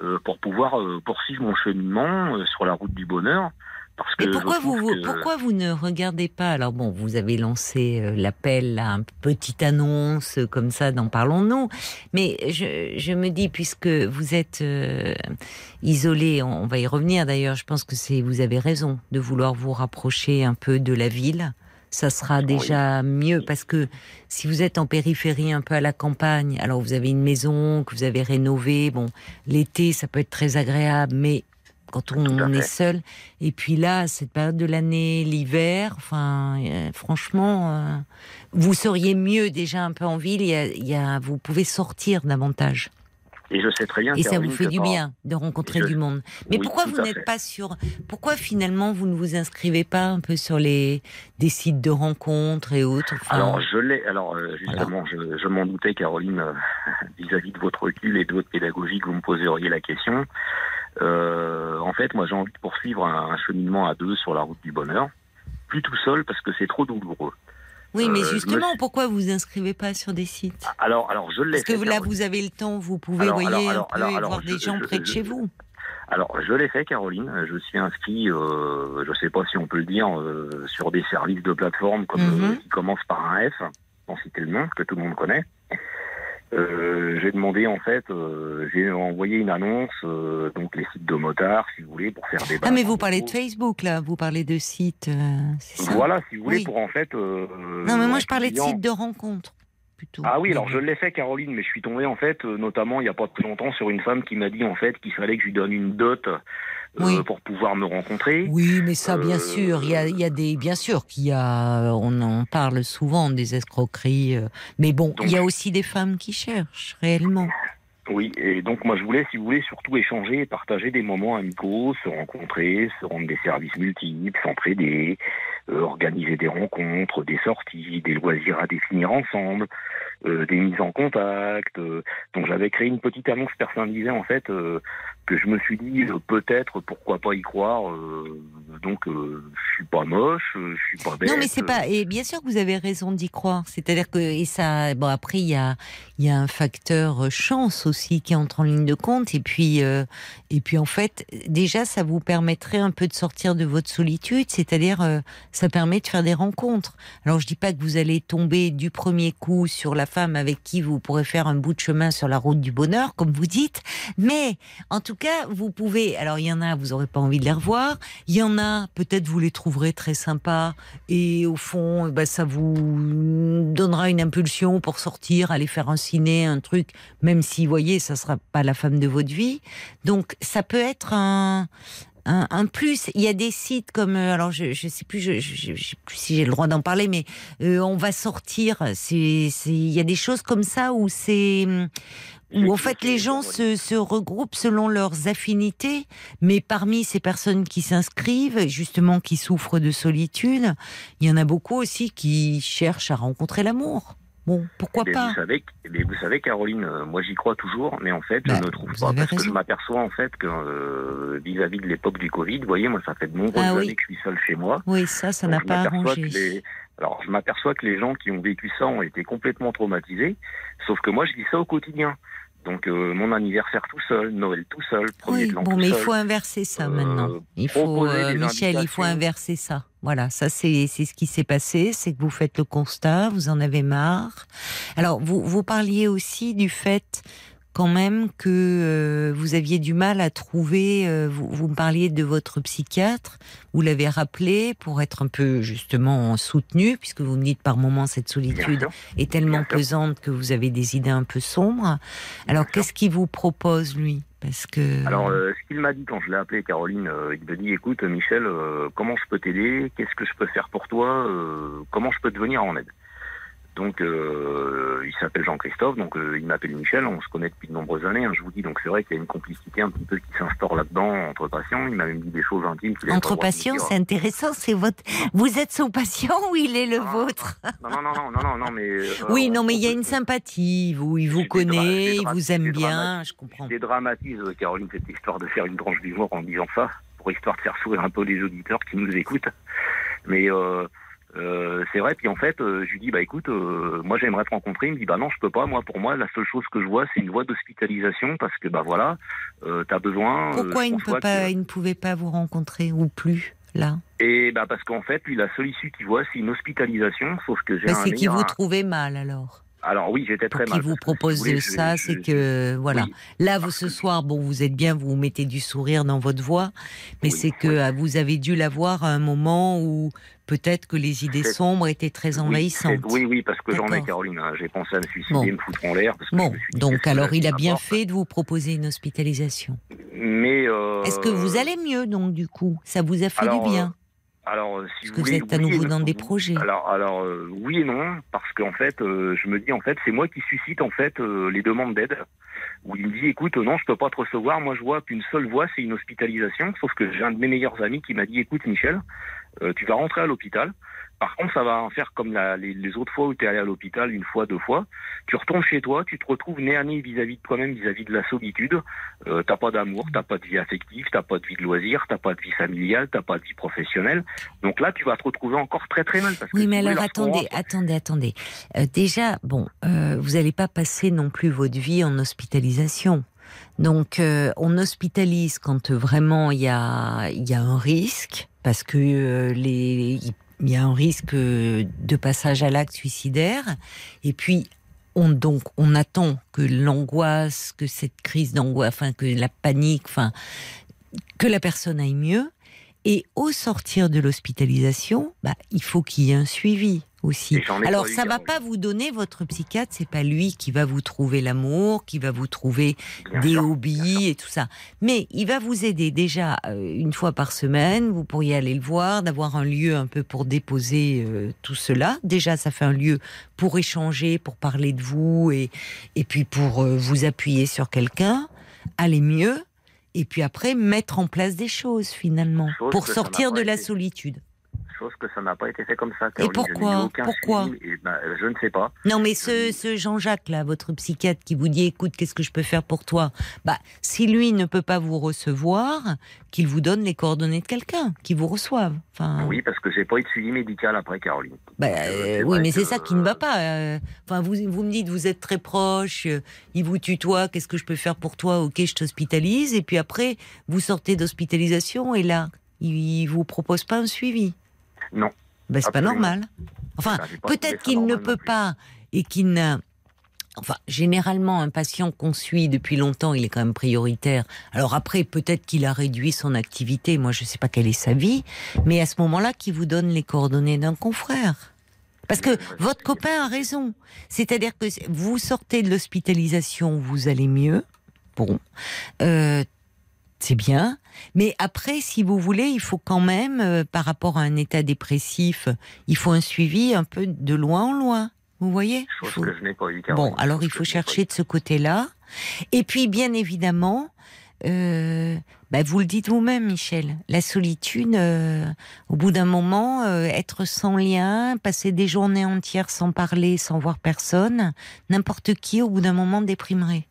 euh, pour pouvoir euh, poursuivre mon cheminement euh, sur la route du bonheur. Parce que Et pourquoi vous, trouve vous- que- pourquoi vous ne regardez pas? Alors bon, vous avez lancé euh, l'appel, là, une petite annonce euh, comme ça, dans Parlons-nous. Mais je, je me dis, puisque vous êtes euh, isolé, on, on va y revenir d'ailleurs. Je pense que c'est, vous avez raison de vouloir vous rapprocher un peu de la ville. Ça sera déjà mieux parce que si vous êtes en périphérie, un peu à la campagne, alors vous avez une maison que vous avez rénovée. Bon, l'été, ça peut être très agréable, mais quand on, est seul, et puis là, cette période de l'année, l'hiver, enfin, euh, franchement, euh, vous seriez mieux déjà un peu en ville. Il y a, il y a- vous pouvez sortir davantage. Et je sais très bien. Et ça vous fait du par- bien de rencontrer Je- du monde. Mais Oui, pourquoi vous n'êtes pas sur Pourquoi finalement vous ne vous inscrivez pas un peu sur les des sites de rencontres et autres enfin, Alors je l'ai. Alors euh, justement, je, je m'en doutais, Caroline, vis-à-vis de votre recul et de votre pédagogie, que vous me poseriez la question. Euh, en fait, moi, j'ai envie de poursuivre un, un cheminement à deux sur la route du bonheur, plus tout seul parce que c'est trop douloureux. Oui, mais euh, justement, suis- pourquoi vous inscrivez pas sur des sites? Alors, alors je l'ai Parce que fait. là, Caroline. vous avez le temps, vous pouvez Alors, voyez alors, un peu voir je- des gens je- près de chez vous. Alors, je l'ai fait, Caroline. Je suis inscrit, euh, je sais pas si on peut le dire, euh, sur des services de plateforme comme Mhm. euh, qui commencent par un F, sans citer le nom, que tout le monde connaît. Euh, j'ai demandé en fait, euh, j'ai envoyé une annonce, euh, donc les sites de motards, si vous voulez, pour faire des. Ah, mais vous parlez de. Facebook là, vous parlez de sites, ça Voilà, si vous voulez, Oui. pour en fait. Non, mais moi je parlais de sites de rencontres plutôt. Ah oui, alors je l'ai fait, Caroline, mais je suis tombé en fait, notamment il n'y a pas très longtemps, sur une femme qui m'a dit en fait qu'il fallait que je lui donne une dot Oui. pour pouvoir me rencontrer. Oui, mais ça, bien Euh, sûr, il y a, il y a des, bien sûr qu'il y a, on en parle souvent des escroqueries, euh, mais bon, il y a aussi des femmes qui cherchent réellement. Oui, et donc moi je voulais, si vous voulez, surtout échanger et partager des moments amicaux, se rencontrer, se rendre des services multiples, s'entraider, euh, organiser des rencontres, des sorties, des loisirs à définir ensemble, euh, des mises en contact. euh. donc j'avais créé une petite annonce personnalisée en fait euh, que je me suis dit euh, peut-être pourquoi pas y croire. euh, donc euh, je suis pas moche, euh, je suis pas bête. Non, mais c'est pas. Et bien sûr que vous avez raison d'y croire. C'est-à-dire que et ça. Bon, après il y a il y a un facteur chance aussi qui entre en ligne de compte. Et puis et puis en fait déjà ça vous permettrait un peu de sortir de votre solitude. C'est-à-dire ça permet de faire des rencontres. Alors je dis pas que vous allez tomber du premier coup sur la femme avec qui vous pourrez faire un bout de chemin sur la route du bonheur, comme vous dites. Mais en tout cas vous pouvez. Alors il y en a vous aurez pas envie de les revoir. Il y en a peut-être vous les trouverez très sympas et au fond, bah, ça vous donnera une impulsion pour sortir, aller faire un ciné, un truc, même si, vous voyez, ça sera pas la femme de votre vie. Donc, ça peut être un, un, plus. Il y a des sites comme, euh, alors je, je sais plus, si j'ai le droit d'en parler, mais euh, on va sortir. Il y a des choses comme ça où c'est où en fait les gens se, se regroupent selon leurs affinités, mais parmi ces personnes qui s'inscrivent, justement qui souffrent de solitude, il y en a beaucoup aussi qui cherchent à rencontrer l'amour. Bon, pourquoi Mais pas vous savez, mais vous savez, Caroline, euh, moi j'y crois toujours, mais en fait, Bah, je ne trouve pas parce que je m'aperçois en fait que euh, vis-à-vis de l'époque du Covid, vous voyez, moi ça fait de nombreuses Ah oui. années que je suis seul chez moi. Oui, ça, ça n'a pas arrangé. Alors, je m'aperçois que les gens qui ont vécu ça ont été complètement traumatisés, sauf que moi, je vis ça au quotidien. Donc, euh, mon anniversaire tout seul, Noël tout seul, premier Oui, de l'an bon, tout mais il faut inverser ça Euh, maintenant. Il faut, euh, Michel, il faut inverser ça. Voilà, ça c'est c'est ce qui s'est passé, c'est que vous faites le constat, vous en avez marre. Alors, vous vous parliez aussi du fait quand même que euh, vous aviez du mal à trouver. euh, vous, vous me parliez de votre psychiatre, vous l'avez rappelé pour être un peu justement soutenu, puisque vous me dites par moments cette solitude est tellement Bien pesante que vous avez des idées un peu sombres. Alors, qu'est-ce qu'il vous propose lui? Parce que Alors, euh, ce qu'il m'a dit quand je l'ai appelé, Caroline, euh, il me dit, écoute, Michel, euh, comment je peux t'aider? Qu'est-ce que je peux faire pour toi? Comment je peux te venir en aide? Donc, euh, il s'appelle Jean-Christophe, donc euh, il m'appelle Michel, on se connaît depuis de nombreuses années, hein, je vous dis, donc c'est vrai qu'il y a une complicité un petit peu qui s'instaure là-dedans entre patients, il m'a même dit des choses intimes. entre patients, c'est intéressant. C'est votre. Vous êtes son patient ou il est le Ah, vôtre? Non, non, non, non, non, non, mais... euh, Oui, on- non, mais il y a une sympathie. Vous, il vous connaît, il vous aime bien. Je comprends. Je dédramatise, euh, Caroline, cette histoire de faire une tranche d'humour en disant ça, pour histoire de faire sourire un peu les auditeurs qui nous écoutent. Mais euh, euh, c'est vrai, puis en fait, euh, je lui dis, bah écoute, euh, moi j'aimerais te rencontrer. Il me dit, bah non, je peux pas. Moi, pour moi, la seule chose que je vois, c'est une voie d'hospitalisation parce que, bah voilà, euh, t'as besoin. euh, Pourquoi il ne conçois peut pas, que- il ne pouvait pas vous rencontrer ou plus là? Et bah parce qu'en fait, lui, la seule issue qu'il voit, c'est une hospitalisation, sauf que j'ai Mais un C'est qu'il vous trouvez mal alors. Alors oui, j'étais très mal. vous si propose vous voulez, je- ça, je- c'est que voilà. oui. Là, vous ce soir, bon, vous êtes bien, vous mettez du sourire dans votre voix, mais Oui, c'est que ah, vous avez dû l'avoir à un moment où peut-être que les idées sombres étaient très envahissantes. Oui, oui, parce que j'en ai. Caroline. hein. J'ai pensé à me suicider, Bon. me foutre en l'air. Bon, donc alors il a bien fait de vous proposer une hospitalisation. Mais euh, Est-ce que vous allez mieux donc du coup? Ça vous a fait alors, du bien? Alors, euh, si Parce vous que vous voulez, êtes à nouveau dans des projets? Alors, alors euh, oui et non, parce qu'en fait, euh, je me dis en fait, c'est moi qui suscite en fait euh, les demandes d'aide. Où il me dit, écoute, non, je peux pas te recevoir. Moi, je vois qu'une seule voie, c'est une hospitalisation. Sauf que j'ai un de mes meilleurs amis qui m'a dit, écoute, Michel, euh, tu vas rentrer à l'hôpital. Par contre, ça va en faire comme la- les, les autres fois où tu es allé à l'hôpital, une fois, deux fois. Tu retournes chez toi, tu te retrouves nez à nez vis-à-vis de toi-même, vis-à-vis de la solitude. Euh, t'as pas d'amour, t'as pas de vie affective, t'as pas de vie de loisirs, t'as pas de vie familiale, t'as pas de vie professionnelle. Donc là, tu vas te retrouver encore très très mal. Parce Oui, mais alors attendez, attendez, attendez. Euh, déjà, bon, euh, vous n'allez pas passer non plus votre vie en hospitalisation. Donc, euh, on hospitalise quand vraiment il y a, y a un risque, parce que euh, les, il y a un risque de passage à l'acte suicidaire. Et puis, on, donc, on attend que l'angoisse, que cette crise d'angoisse, enfin, que la panique, enfin, que la personne aille mieux. Et au sortir de l'hospitalisation, bah, il faut qu'il y ait un suivi aussi. Alors ça va Caroline. pas vous donner votre psychiatre, c'est pas lui qui va vous trouver l'amour, qui va vous trouver Bien des sûr, hobbies et tout ça. Mais il va vous aider déjà euh, une fois par semaine. Vous pourriez aller le voir, d'avoir un lieu un peu pour déposer euh, tout cela. Déjà, ça fait un lieu pour échanger, pour parler de vous et et puis pour euh, vous appuyer sur quelqu'un, aller mieux. Et puis après, mettre en place des choses finalement Chose pour sortir de la solitude. Chose que ça n'a pas été fait comme ça. Caroline. Je n'ai pourquoi aucun Pourquoi suivi, et ben, Je ne sais pas. Non, mais ce, ce Jean-Jacques là, votre psychiatre qui vous dit, écoute, qu'est-ce que je peux faire pour toi? Bah, si lui ne peut pas vous recevoir, qu'il vous donne les coordonnées de quelqu'un qui vous reçoive. Enfin, Oui, parce que j'ai pas eu de suivi médical après, Caroline. bah, Euh, euh, oui, mais c'est ça qui ne va euh, pas. Enfin, vous, vous me dites, vous êtes très proche, il vous tutoie, qu'est-ce que je peux faire pour toi? Ok, je t'hospitalise. Et puis après, vous sortez d'hospitalisation et là, il vous propose pas un suivi. Non. Bah, c'est pas normal. Enfin, peut-être qu'il ne peut pas et qu'il n'a. Enfin, généralement, un patient qu'on suit depuis longtemps, il est quand même prioritaire. Alors après, peut-être qu'il a réduit son activité. Moi, je ne sais pas quelle est sa vie, mais à ce moment-là, qu'il vous donne les coordonnées d'un confrère. Parce que votre copain a raison. C'est-à-dire que vous sortez de l'hospitalisation, vous allez mieux. Bon, Euh, c'est bien. Mais après, si vous voulez, il faut quand même, euh, par rapport à un état dépressif, il faut un suivi un peu de loin en loin. Vous voyez? Chose faut- que je n'ai pas eu. Bon, alors il faut chercher de ce côté-là. Et puis, bien évidemment, euh, bah, vous le dites vous-même, Michel. La solitude, euh, au bout d'un moment, euh, être sans lien, passer des journées entières sans parler, sans voir personne, n'importe qui, au bout d'un moment, déprimerait.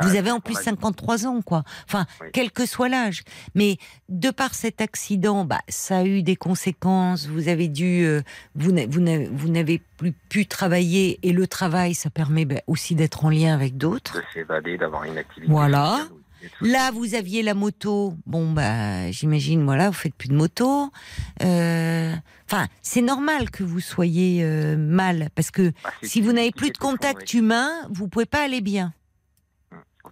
Ah, Vous avez en plus ouais. 53 ans, quoi. Enfin, Oui. quel que soit l'âge. Mais de par cet accident, bah, ça a eu des conséquences. Vous avez dû, euh, vous n'a- vous n'a- vous n'avez plus pu travailler et le travail, ça permet bah, aussi d'être en lien avec d'autres. De s'évader, d'avoir une activité. Voilà. Là, vous aviez la moto. Bon, bah, j'imagine, voilà, vous faites plus de moto. Euh, Enfin, c'est normal que vous soyez euh, mal parce que Bah, si vous n'avez plus de contact humain, vous pouvez pas aller bien.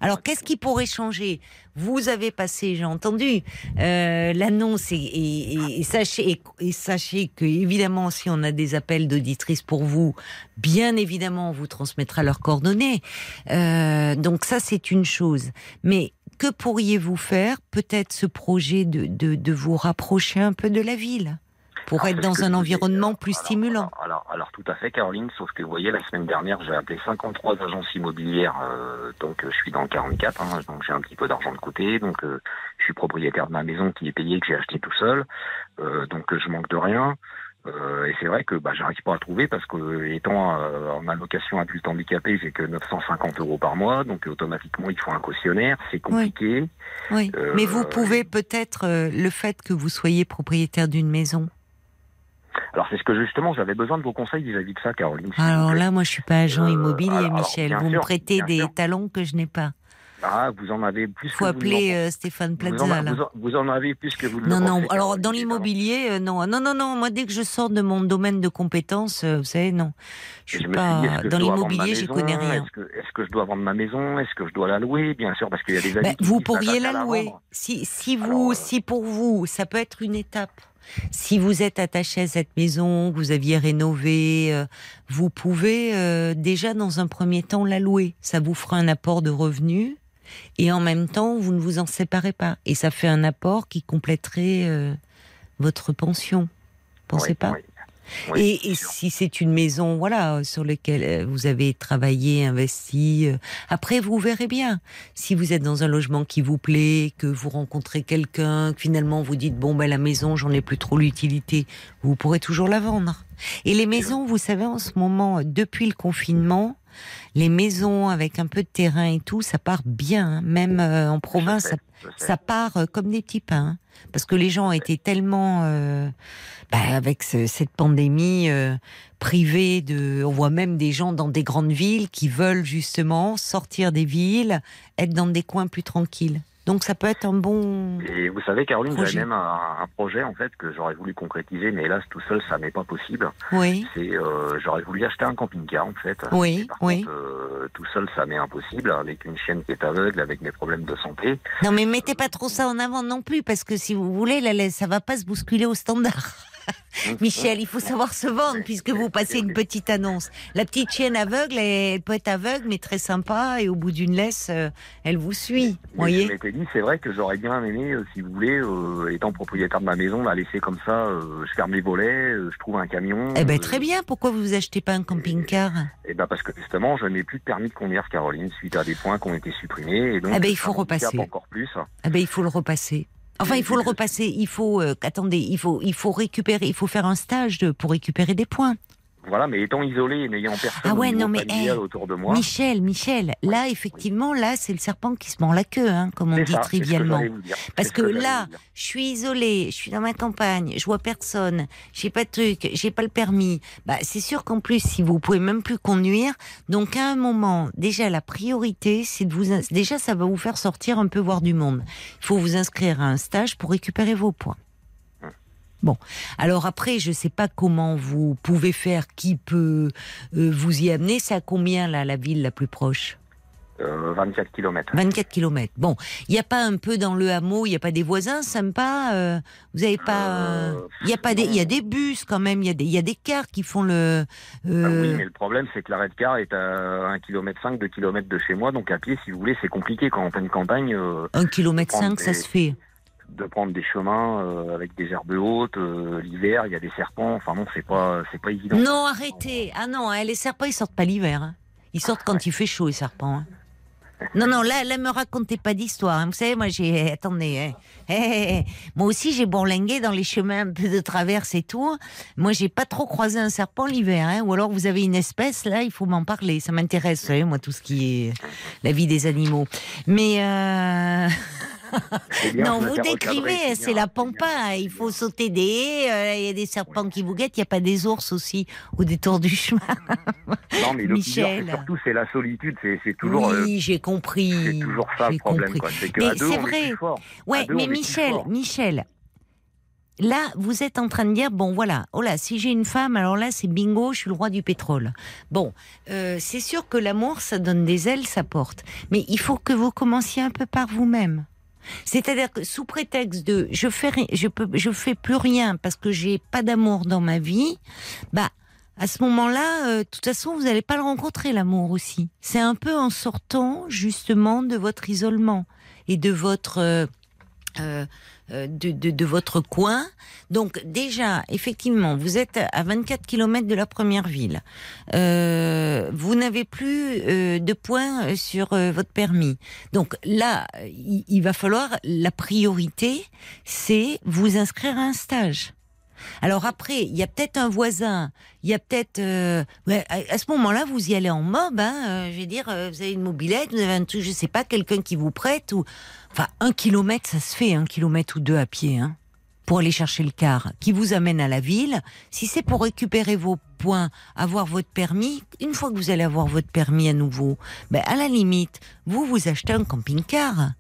Alors, qu'est-ce qui pourrait changer? Vous avez passé, j'ai entendu, euh, l'annonce et, sachez, et, sachez que, évidemment, si on a des appels d'auditrices pour vous, bien évidemment, on vous transmettra leurs coordonnées. Euh, donc ça, c'est une chose. Mais que pourriez-vous faire? Peut-être ce projet de, de vous rapprocher un peu de la ville? Pour Alors, être dans un environnement plus alors, stimulant. Alors, alors, tout à fait, Caroline, sauf que vous voyez, la semaine dernière, j'ai appelé 53 agences immobilières, euh, donc euh, je suis dans le 44, hein, donc j'ai un petit peu d'argent de côté, donc euh, je suis propriétaire de ma maison qui est payée, que j'ai acheté tout seul, euh, donc euh, je manque de rien. Euh, et c'est vrai que bah, j'arrive pas à trouver parce que étant euh, en allocation adulte handicapé, j'ai que 950 euros par mois, donc automatiquement il faut un cautionnaire, c'est compliqué. Oui, Euh, mais vous pouvez peut-être euh, le fait que vous soyez propriétaire d'une maison. Alors c'est ce que justement j'avais besoin de vos conseils vis-à-vis de ça, Caroline. vous Alors là, moi, je suis pas agent Euh, immobilier, alors, Michel. Vous me prêtez des sûr. talons que je n'ai pas. Ah, vous en avez plus Faut que vous appeler n'en- euh, Stéphane vous, Plaza. en, là. vous en- vous en avez plus que vous Non, non. pensez, Alors dans l'immobilier, euh, non, non, non, non. Moi, dès que je sors de mon domaine de compétences, euh, vous savez, non. Je suis me pas dans je l'immobilier, je maison connais rien. Est-ce que, je dois vendre ma maison Est-ce que je dois la louer Bien sûr, parce qu'il y a des qui vous pourriez la louer. Si, si vous, Alors, si pour vous, ça peut être une étape. Si vous êtes attaché à cette maison, que vous aviez rénové, euh, vous pouvez euh, déjà dans un premier temps la louer. Ça vous fera un apport de revenus et en même temps vous ne vous en séparez pas. Et ça fait un apport qui compléterait euh, votre pension. Pensez Oui, pas oui. Oui, et, et si c'est une maison, voilà, sur laquelle euh, vous avez travaillé, investi, euh, après vous verrez bien. Si vous êtes dans un logement qui vous plaît, que vous rencontrez quelqu'un, que finalement vous dites bon ben la maison, j'en ai plus trop l'utilité, vous pourrez toujours la vendre. Et les maisons, vous savez, en ce moment, depuis le confinement, les maisons avec un peu de terrain et tout, ça part bien. hein. Même euh, en province, ça ça part euh, comme des petits pains. Parce que les gens étaient tellement, euh, bah, avec ce- cette pandémie, euh, privés de. On voit même des gens dans des grandes villes qui veulent justement sortir des villes, être dans des coins plus tranquilles. Donc ça peut être un bon. Et vous savez, Caroline, j'avais même un, un projet en fait que j'aurais voulu concrétiser, mais hélas tout seul, ça n'est pas possible. Oui. C'est, euh, j'aurais voulu acheter un camping-car en fait. Oui, par oui. contre, euh, tout seul, ça m'est impossible avec une chienne qui est aveugle, avec des problèmes de santé. Non, mais mettez pas trop ça en avant non plus, parce que si vous voulez, là, ça va pas se bousculer au standard. Michel, il faut savoir se vendre puisque vous passez une petite annonce. La petite chienne aveugle, elle, peut être aveugle, mais très sympa, et au bout d'une laisse, euh, elle vous suit. Vous Mais voyez je m'étais dit, c'est vrai que j'aurais bien aimé, euh, si vous voulez, euh, étant propriétaire de ma maison, la laisser comme ça. euh, je ferme les volets, je trouve un camion. Eh ben très bien. Pourquoi vous achetez pas un camping-car? Et ben parce que justement, je n'ai plus de permis de conduire, Caroline, suite à des points qui ont été supprimés. Et donc, Eh ben, il faut repasser. Encore plus. Eh ben il faut le repasser. Enfin, il faut le repasser. Il faut, euh, attendez, il faut, il faut récupérer, il faut faire un stage de, pour récupérer des points. Voilà, mais étant isolé et n'ayant personne Ah ouais, non, mais, eh, autour de moi. Michel, Michel, là effectivement, là c'est le serpent qui se mord la queue, hein, comme on dit ça, que trivialement. j'allais vous dire. Parce que là, vous dire. je suis isolée, je suis dans ma campagne, je vois personne, j'ai pas de truc, j'ai pas le permis. Bah, c'est sûr qu'en plus, si vous pouvez même plus conduire, donc à un moment, déjà la priorité, c'est de vous, déjà ça va vous faire sortir un peu voir du monde. Il faut vous inscrire à un stage pour récupérer vos points. Bon, alors après, je sais pas comment vous pouvez faire, qui peut euh, vous y amener. C'est à combien là la ville la plus proche? Euh, 24 km. 24 kilomètres. Bon, il n'y a pas un peu dans le hameau, il n'y a pas des voisins sympas euh, Vous avez pas... euh, Euh, Il y a pas des, il y a des bus quand même, il y a des, il y a des cars qui font le... Ah euh, oui, mais le problème, c'est que l'arrêt de car est à 1 km 5, 2 km de chez moi, donc à pied, si vous voulez, c'est compliqué quand en pleine campagne euh, Un kilomètre prendre cinq, ça des- se fait. De prendre des chemins euh, avec des herbes hautes. euh, L'hiver, il y a des serpents. Enfin non, c'est pas, c'est pas évident. Non, arrêtez Ah non, hein, les serpents, ils sortent pas l'hiver. hein. Ils sortent quand il fait chaud, les serpents. hein. Non, non, là, là, me racontez pas d'histoire. Vous savez, moi, j'ai. Attendez. Eh, eh, eh. Moi aussi, j'ai bourlingué dans les chemins un peu de traverse et tout. Moi, j'ai pas trop croisé un serpent l'hiver. Ou alors, vous avez une espèce, là, il faut m'en parler. Ça m'intéresse, vous savez, moi, tout ce qui est la vie des animaux. Mais. euh, bien, non, vous décrivez, c'est la pampa. Il faut sauter des haies, euh, il y a des serpents qui vous guettent, il n'y a pas des ours aussi au détour du chemin. Non, mais le surtout c'est la solitude. C'est toujours, euh, oui, j'ai compris. c'est toujours ça le problème. C'est que c'est vrai. Ouais, mais Michel. Michel, là, vous êtes en train de dire, bon, voilà, oh là, si j'ai une femme, alors là, c'est bingo, je suis le roi du pétrole. Bon, euh, c'est sûr que l'amour, ça donne des ailes, ça porte. Mais il faut que vous commenciez un peu par vous-même. C'est-à-dire que sous prétexte de je fais je peux je fais plus rien parce que j'ai pas d'amour dans ma vie, bah à ce moment-là, euh, de toute façon, vous n'allez pas le rencontrer l'amour aussi. C'est un peu en sortant justement de votre isolement et de votre euh, euh, de, de, de votre coin. Donc déjà, effectivement, vous êtes à 24 km de la première ville. Euh, vous n'avez plus euh, de points sur euh, votre permis. Donc là, il, il va falloir la priorité, c'est vous inscrire à un stage. Alors après, il y a peut-être un voisin, il y a peut-être, euh, à, ce moment-là, vous y allez en mob. Hein, euh, je vais dire, euh, vous avez une mobilette, vous avez un truc, je sais pas, quelqu'un qui vous prête ou, enfin, un kilomètre, ça se fait, un kilomètre ou deux à pied, hein, pour aller chercher le car, qui vous amène à la ville. Si c'est pour récupérer vos points, avoir votre permis, une fois que vous allez avoir votre permis à nouveau, ben à la limite, vous vous achetez un camping-car.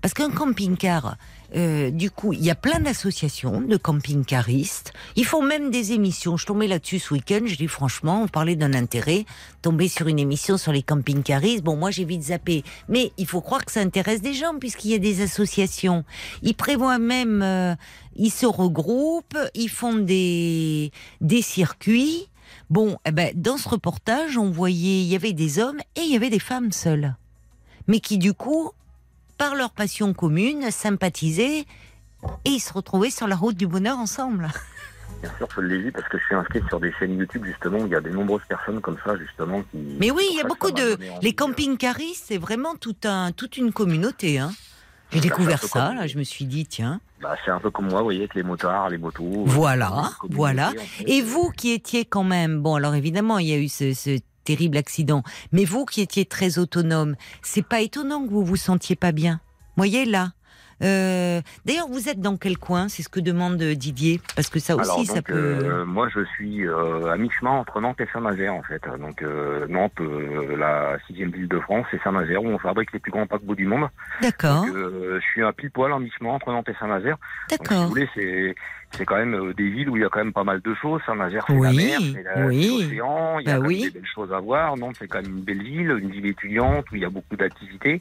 Parce qu'un camping-car, euh, du coup, il y a plein d'associations de camping-caristes. Ils font même des émissions. Je tombais là-dessus ce week-end. Je dis franchement, on parlait d'un intérêt. Tomber sur une émission sur les camping-caristes. Bon, moi, j'ai vite zappé. Mais il faut croire que ça intéresse des gens puisqu'il y a des associations. Ils prévoient même, euh, ils se regroupent, ils font des, des circuits. Bon, eh ben, dans ce reportage, on voyait, il y avait des hommes et il y avait des femmes seules. Mais qui, du coup, par leur passion commune, sympathisaient et ils se retrouvaient sur la route du bonheur ensemble. Bien sûr, je l'ai vu parce que je suis inscrit sur des chaînes YouTube justement. où Il y a de nombreuses personnes comme ça justement qui. Mais oui, il y a beaucoup de... Les euh, camping-caristes, c'est vraiment tout un, toute une communauté. Hein. J'ai découvert ça, là, je me suis dit, tiens, Bah, c'est un peu comme moi, vous voyez, avec les motards, les motos. euh, Voilà, communauté, voilà. Et vous qui étiez quand même, bon alors évidemment il y a eu ce, ce terrible accident, mais vous qui étiez très autonome, c'est pas étonnant que vous vous sentiez pas bien. Voyez là. Euh, D'ailleurs, vous êtes dans quel coin? C'est ce que demande Didier, parce que ça aussi, Alors, ça peut. euh, moi, je suis euh, à mi-chemin entre Nantes et Saint-Nazaire, en fait. Donc, euh, Nantes, euh, la sixième ville de France, et Saint-Nazaire, où on fabrique les plus grands paquebots du monde. D'accord, euh, je suis à pile poil en mi-chemin entre Nantes et Saint-Nazaire. Donc, si vous d'accord. voulez, c'est c'est quand même euh, des villes où il y a quand même pas mal de choses. Saint-Nazaire, c'est Oui, la mer, c'est oui. l'océan, il y a Bah quand même oui. des belles choses à voir. Nantes, c'est quand même une belle ville, une ville étudiante où il y a beaucoup d'activités.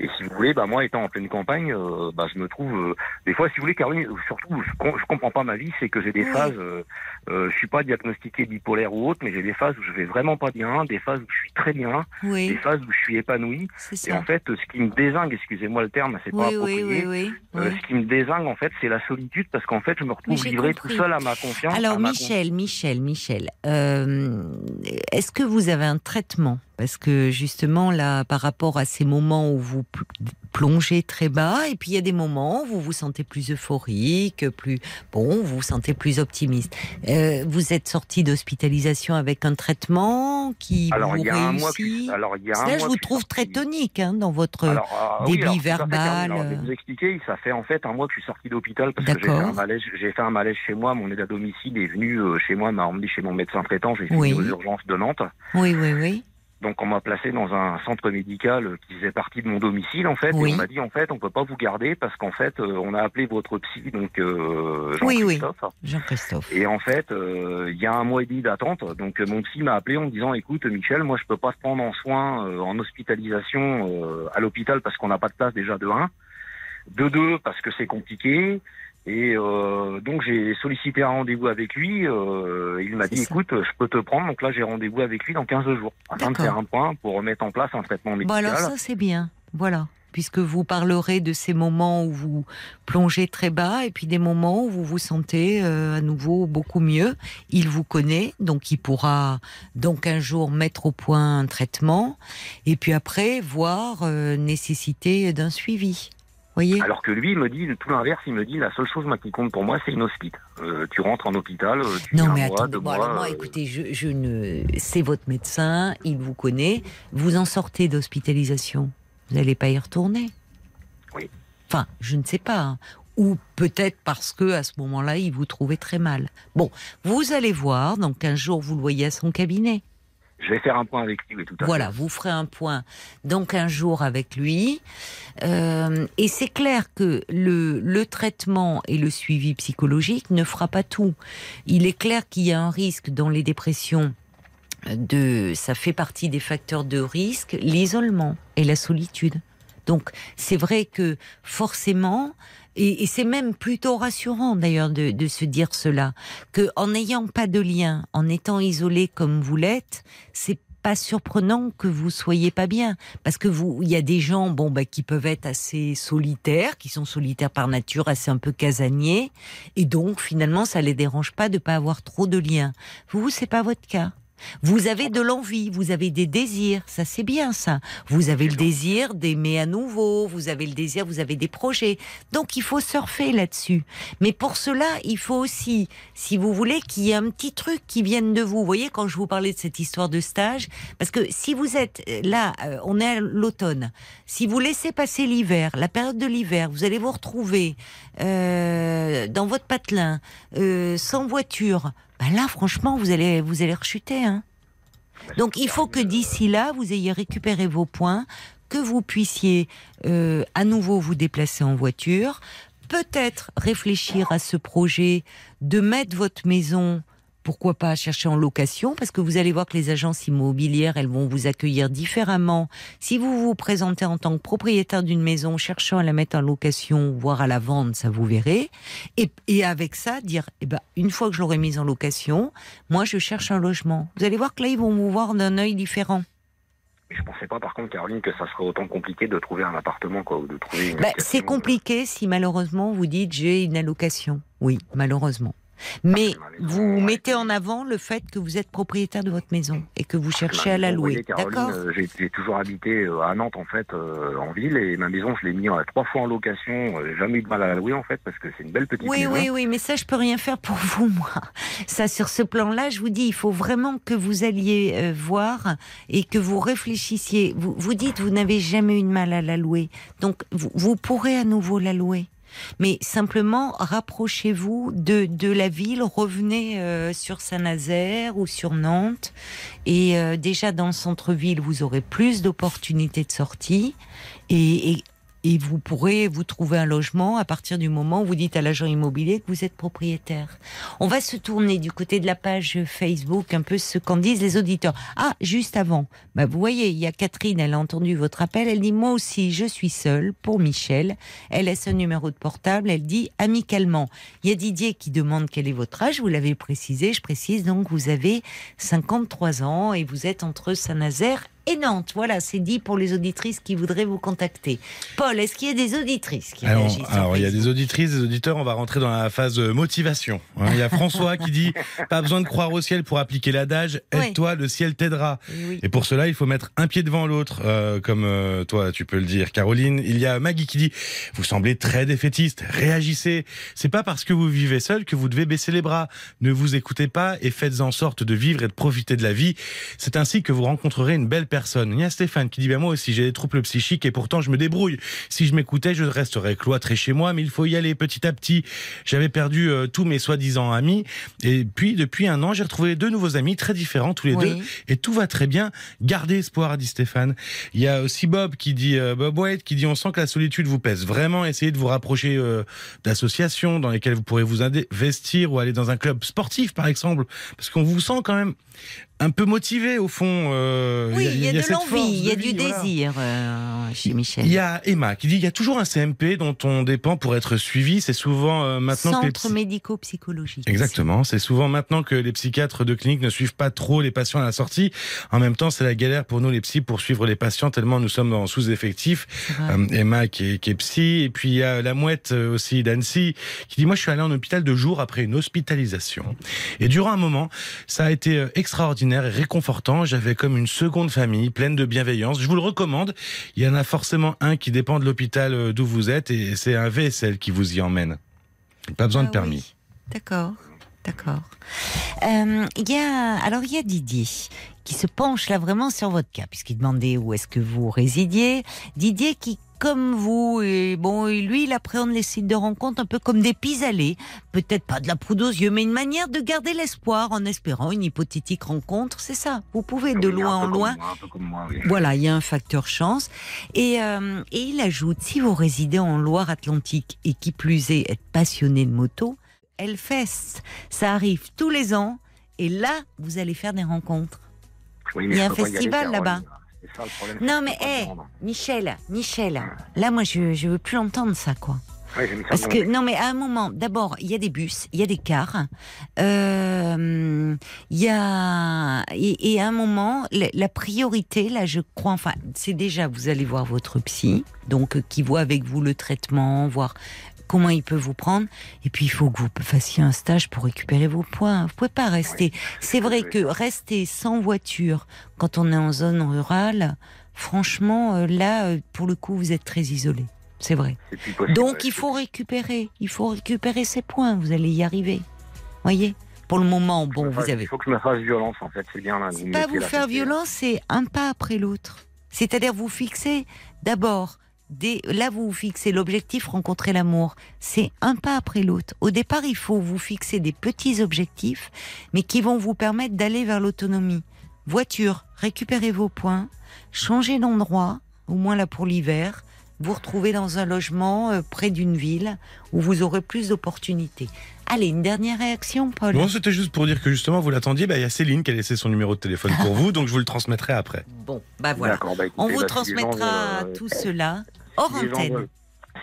Et si vous voulez, bah moi étant en pleine campagne, euh, bah je me trouve euh, des fois, si vous voulez, Caroline, surtout, je, com- je comprends pas ma vie, c'est que j'ai des phases, euh, euh, je suis pas diagnostiqué bipolaire ou autre, mais j'ai des phases où je vais vraiment pas bien, des phases où je suis très bien, des phases où je suis épanoui. Et en fait, ce qui me désingue, excusez-moi le terme, c'est pas approprié. oui, oui. Euh, oui. ce qui me désingue, en fait, c'est la solitude, parce qu'en fait, je me retrouve livré tout seul à ma confiance. Alors Michel, Michel, Michel, euh, est-ce que vous avez un traitement Parce que justement là, par rapport à ces moments où vous pl- plongez très bas, et puis il y a des moments où vous vous sentez plus euphorique, plus bon, vous vous sentez plus optimiste. Euh, vous êtes sorti d'hospitalisation avec un traitement qui Alors, vous y a un mois réussit alors, il y a un Là, je mois vous je suis trouve très tonique hein, dans votre. Alors, euh, débit oui, alors, tout à fait, verbal. Alors, je vais euh. vous expliquer, ça fait en fait un mois que je suis sorti d'hôpital parce que j'ai fait D'accord. un malaise. J'ai fait un malaise chez moi. Mon aide à domicile est venu euh, chez moi, m'a emmené chez mon médecin traitant. J'ai fait Oui. aux urgences de Nantes. Oui, oui, oui. Donc on m'a placé dans un centre médical qui faisait partie de mon domicile en fait. Oui. Et on m'a dit en fait on peut pas vous garder parce qu'en fait euh, on a appelé votre psy donc euh, Oui, oui. Jean-Christophe. Jean-Christophe. Et en fait, euh, il y a un mois et demi d'attente. Donc euh, mon psy m'a appelé en me disant écoute Michel, moi je peux pas te prendre en soins euh, en hospitalisation euh, à l'hôpital parce qu'on n'a pas de place déjà de 1. De 2 parce que c'est compliqué. Et euh, donc j'ai sollicité un rendez-vous avec lui. euh, il m'a dit ça. écoute, je peux te prendre. Donc là j'ai rendez-vous avec lui dans 15 jours afin de faire un point pour remettre en place un traitement Bon médical. alors ça c'est bien. Voilà. puisque vous parlerez de ces moments où vous plongez très bas et puis des moments où vous vous sentez euh, à nouveau beaucoup mieux. Il vous connaît, donc il pourra donc un jour mettre au point un traitement et puis après voir euh, nécessité d'un suivi. Voyez Alors que lui, il me dit tout l'inverse. Il me dit la seule chose moi, qui compte pour moi, c'est une hospite. Euh, tu rentres en hôpital, euh, tu Non mais attendez, mois, alors moi euh, écoutez, je, je ne, c'est votre médecin, il vous connaît, vous en sortez d'hospitalisation, vous n'allez pas y retourner. Oui. Enfin, je ne sais pas. hein. Ou peut-être parce que à ce moment-là, il vous trouvait très mal. Bon, vous allez voir, donc un jour vous le voyez à son cabinet. Je vais faire un point avec lui, tout à Voilà, vous ferez un point donc un jour avec lui. Euh, et c'est clair que le, le traitement et le suivi psychologique ne fera pas tout. Il est clair qu'il y a un risque dans les dépressions de, ça fait partie des facteurs de risque, l'isolement et la solitude. Donc c'est vrai que forcément, et, c'est même plutôt rassurant d'ailleurs de, de se dire cela, que en n'ayant pas de lien, en étant isolé comme vous l'êtes, c'est pas surprenant que vous soyez pas bien. Parce que vous il y a des gens bon bah qui peuvent être assez solitaires qui sont solitaires par nature assez un peu casaniers. Et donc finalement ça les dérange pas de pas avoir trop de liens. Vous c'est pas votre cas vous avez de l'envie, vous avez des désirs, ça c'est bien ça. Vous avez le désir d'aimer à nouveau, vous avez le désir, vous avez des projets. Donc il faut surfer là-dessus. Mais pour cela, il faut aussi, si vous voulez, qu'il y ait un petit truc qui vienne de vous. Vous voyez, quand je vous parlais de cette histoire de stage, parce que si vous êtes euh, là, euh, on est à l'automne, si vous laissez passer l'hiver, la période de l'hiver, vous allez vous retrouver euh, dans votre patelin, euh, sans voiture, ben là, franchement, vous allez, vous allez rechuter. Hein. Donc, il faut que d'ici là, vous ayez récupéré vos points, que vous puissiez euh, à nouveau vous déplacer en voiture, peut-être réfléchir à ce projet de mettre votre maison. Pourquoi pas chercher en location? Parce que vous allez voir que les agences immobilières, elles vont vous accueillir différemment. Si vous vous présentez en tant que propriétaire d'une maison, cherchant à la mettre en location, voire à la vendre, ça vous verrez. Et, et avec ça, dire, eh ben, une fois que je l'aurai mise en location, moi je cherche un logement. Vous allez voir que là, ils vont vous voir d'un œil différent. Je pensais pas, par contre, Caroline, que ça serait autant compliqué de trouver un appartement, quoi, ou de trouver une. Bah, c'est compliqué si malheureusement vous dites j'ai une allocation. Oui, malheureusement. Mais ma maison, vous mettez en avant le fait que vous êtes propriétaire de votre maison et que vous Ma cherchez à maison, la louer. D'accord euh, J'ai toujours habité euh, à Nantes, en fait, euh, en ville, et ma maison, je l'ai mis trois fois en location. J'ai jamais eu de mal à la louer, en fait, parce que c'est une belle petite Oui, maison. oui, oui, mais ça, je peux rien faire pour vous, moi. Ça, sur ce plan-là, je vous dis, il faut vraiment que vous alliez euh, voir et que vous réfléchissiez. Vous, vous dites, vous n'avez jamais eu de mal à la louer. Donc, vous, vous pourrez à nouveau la louer. Mais simplement, rapprochez-vous de, la ville, revenez euh, sur Saint-Nazaire ou sur Nantes. Et euh, déjà, dans le centre-ville, vous aurez plus d'opportunités de sortie. Et, et vous pourrez vous trouver un logement à partir du moment où vous dites à l'agent immobilier que vous êtes propriétaire. On va se tourner du côté de la page Facebook un peu ce qu'en disent les auditeurs. Ah, juste avant, bah vous voyez, il y a Catherine, elle a entendu votre appel, elle dit moi aussi je suis seule pour Michel. Elle laisse un numéro de portable, elle dit amicalement. Il y a Didier qui demande quel est votre âge, vous l'avez précisé, je précise donc vous avez 53 ans et vous êtes entre Saint-Nazaire et Nantes. Voilà, c'est dit pour les auditrices qui voudraient vous contacter. Paul, est-ce qu'il y a des auditrices qui Alors, alors, il y a des auditrices, des auditeurs, on va rentrer dans la phase euh, motivation. hein. Il y a François qui dit Pas besoin de croire au ciel pour appliquer l'adage. Aide-toi, le ciel t'aidera. Oui. Et pour cela, il faut mettre un pied devant l'autre, euh, comme euh, toi, tu peux le dire, Caroline. Il y a Maggie qui dit Vous semblez très défaitiste, réagissez. C'est pas parce que vous vivez seul que vous devez baisser les bras. Ne vous écoutez pas et faites en sorte de vivre et de profiter de la vie. C'est ainsi que vous rencontrerez une belle personne. Il y a Stéphane qui dit ben moi aussi j'ai des troubles psychiques et pourtant je me débrouille. Si je m'écoutais, je resterais cloîtré chez moi, mais il faut y aller petit à petit. J'avais perdu euh, tous mes soi-disant amis et puis depuis un an, j'ai retrouvé deux nouveaux amis très différents tous les Oui. deux et tout va très bien. Gardez espoir, dit Stéphane. Il y a aussi Bob qui dit euh, Bob White qui dit on sent que la solitude vous pèse vraiment. Essayez de vous rapprocher euh, d'associations dans lesquelles vous pourrez vous investir ou aller dans un club sportif par exemple, parce qu'on vous sent quand même un peu motivé au fond. euh, Oui, il y a, de l'envie, il y a de du voilà. désir euh, chez Michel. Il y a Emma qui dit il y a toujours un CMP dont on dépend pour être suivi. C'est souvent euh, maintenant que les Centre psy- médico-psychologique. Exactement, c'est souvent maintenant que les psychiatres de clinique ne suivent pas trop les patients à la sortie. En même temps, c'est la galère pour nous les psys pour suivre les patients tellement nous sommes en sous-effectif. Euh, Emma qui est, qui est psy et puis il y a la mouette euh, aussi d'Annecy qui dit moi je suis allé en hôpital deux jours après une hospitalisation et durant un moment ça a été euh, extraordinaire et réconfortant j'avais comme une seconde famille pleine de bienveillance je vous le recommande il y en a forcément un qui dépend de l'hôpital euh, d'où vous êtes et c'est un VSL qui vous y emmène pas besoin de Ah permis oui. D'accord, d'accord. Euh, Il y a, alors il y a Didier qui se penche là vraiment sur votre cas, puisqu'il demandait où est-ce que vous résidiez. Didier qui, comme vous, et bon, et lui, il appréhende les sites de rencontre un peu comme des pis-aller. Peut-être pas de la poudre aux yeux, mais une manière de garder l'espoir en espérant une hypothétique rencontre. C'est ça. Vous pouvez de Oui, loin en loin moi, moi, oui. voilà, il y a un facteur chance. Et, euh, et il ajoute, si vous résidez en Loire-Atlantique et qui plus est, êtes passionné de moto, Hellfest, ça arrive tous les ans. Et là, vous allez faire des rencontres. Oui, il y a un festival là-bas. C'est ça le problème. Non, mais rendre. Michel, Michel, là, moi, je, je veux plus entendre ça, quoi. Ouais, Parce que, non, mais à un moment, d'abord, il y a des bus, il y a des cars, euh, il y a, et, et à un moment, la, la priorité, là, je crois, enfin, c'est déjà, vous allez voir votre psy, donc, euh, qui voit avec vous le traitement, voir comment il peut vous prendre, et puis il faut que vous fassiez un stage pour récupérer vos points. Vous pouvez pas rester. C'est vrai que rester sans voiture quand on est en zone rurale, franchement, euh, là, euh, pour le coup, vous êtes très isolé. C'est vrai. Donc il faut récupérer, il faut récupérer ces points, vous allez y arriver. Voyez? Pour le moment, bon, vous avez Il faut que je me fasse violence, en fait. C'est bien là. pas vous faire violence, c'est un pas après l'autre. C'est-à-dire vous fixez d'abord des là vous vous fixez l'objectif rencontrer l'amour, c'est un pas après l'autre. Au départ, il faut vous fixer des petits objectifs mais qui vont vous permettre d'aller vers l'autonomie. Voiture, récupérez vos points, changez d'endroit, au moins là pour l'hiver, vous retrouvez dans un logement euh, près d'une ville où vous aurez plus d'opportunités. Allez, une dernière réaction, Paul. Bon, c'était juste pour dire que justement vous l'attendiez. Bah, il y a Céline qui a laissé son numéro de téléphone pour vous, donc je vous le transmettrai après. Bon, bah voilà. Bah, écoutez, On vous bah, gens transmettra euh, tout cela hors si les gens antenne. veulent-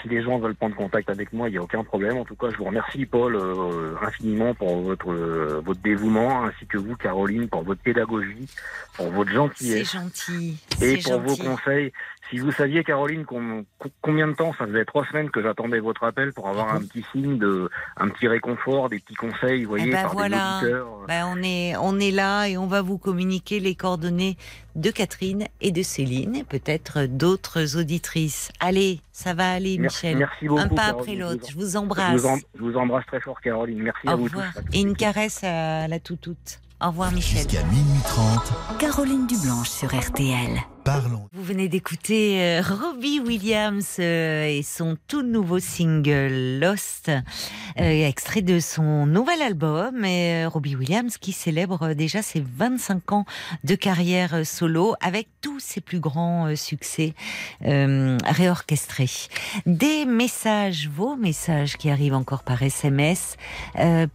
Si les gens veulent prendre contact avec moi, il n'y a aucun problème. En tout cas, je vous remercie, Paul, euh, infiniment pour votre, euh, votre dévouement, ainsi que vous, Caroline, pour votre pédagogie, pour votre C'est gentillesse gentil. et C'est pour vos conseils. Si vous saviez, Caroline, com- co- combien de temps, ça faisait trois semaines que j'attendais votre appel pour avoir un petit signe de, un petit réconfort, des petits conseils, vous voyez, ben par voilà. des auditeurs. Ben, on est on est là et on va vous communiquer les coordonnées de Catherine et de Céline et peut-être d'autres auditrices. Allez, ça va aller, Merci, Michel. merci beaucoup. Un pas Caroline. après l'autre. Je vous Je embrasse. vous, je vous embrasse très fort, Caroline. Merci Au à vous revoir. tous. Et une caresse à la toutoute. Au revoir, Michel. Jusqu'à minuit 30, Caroline Dublanche sur RTL. Vous venez d'écouter euh, Robbie Williams euh, et son tout nouveau single Lost, euh, extrait de son nouvel album. Et Robbie Williams qui célèbre déjà ses 25 ans de carrière solo avec tous ses plus grands succès réorchestrés. Des messages, vos messages qui arrivent encore par SMS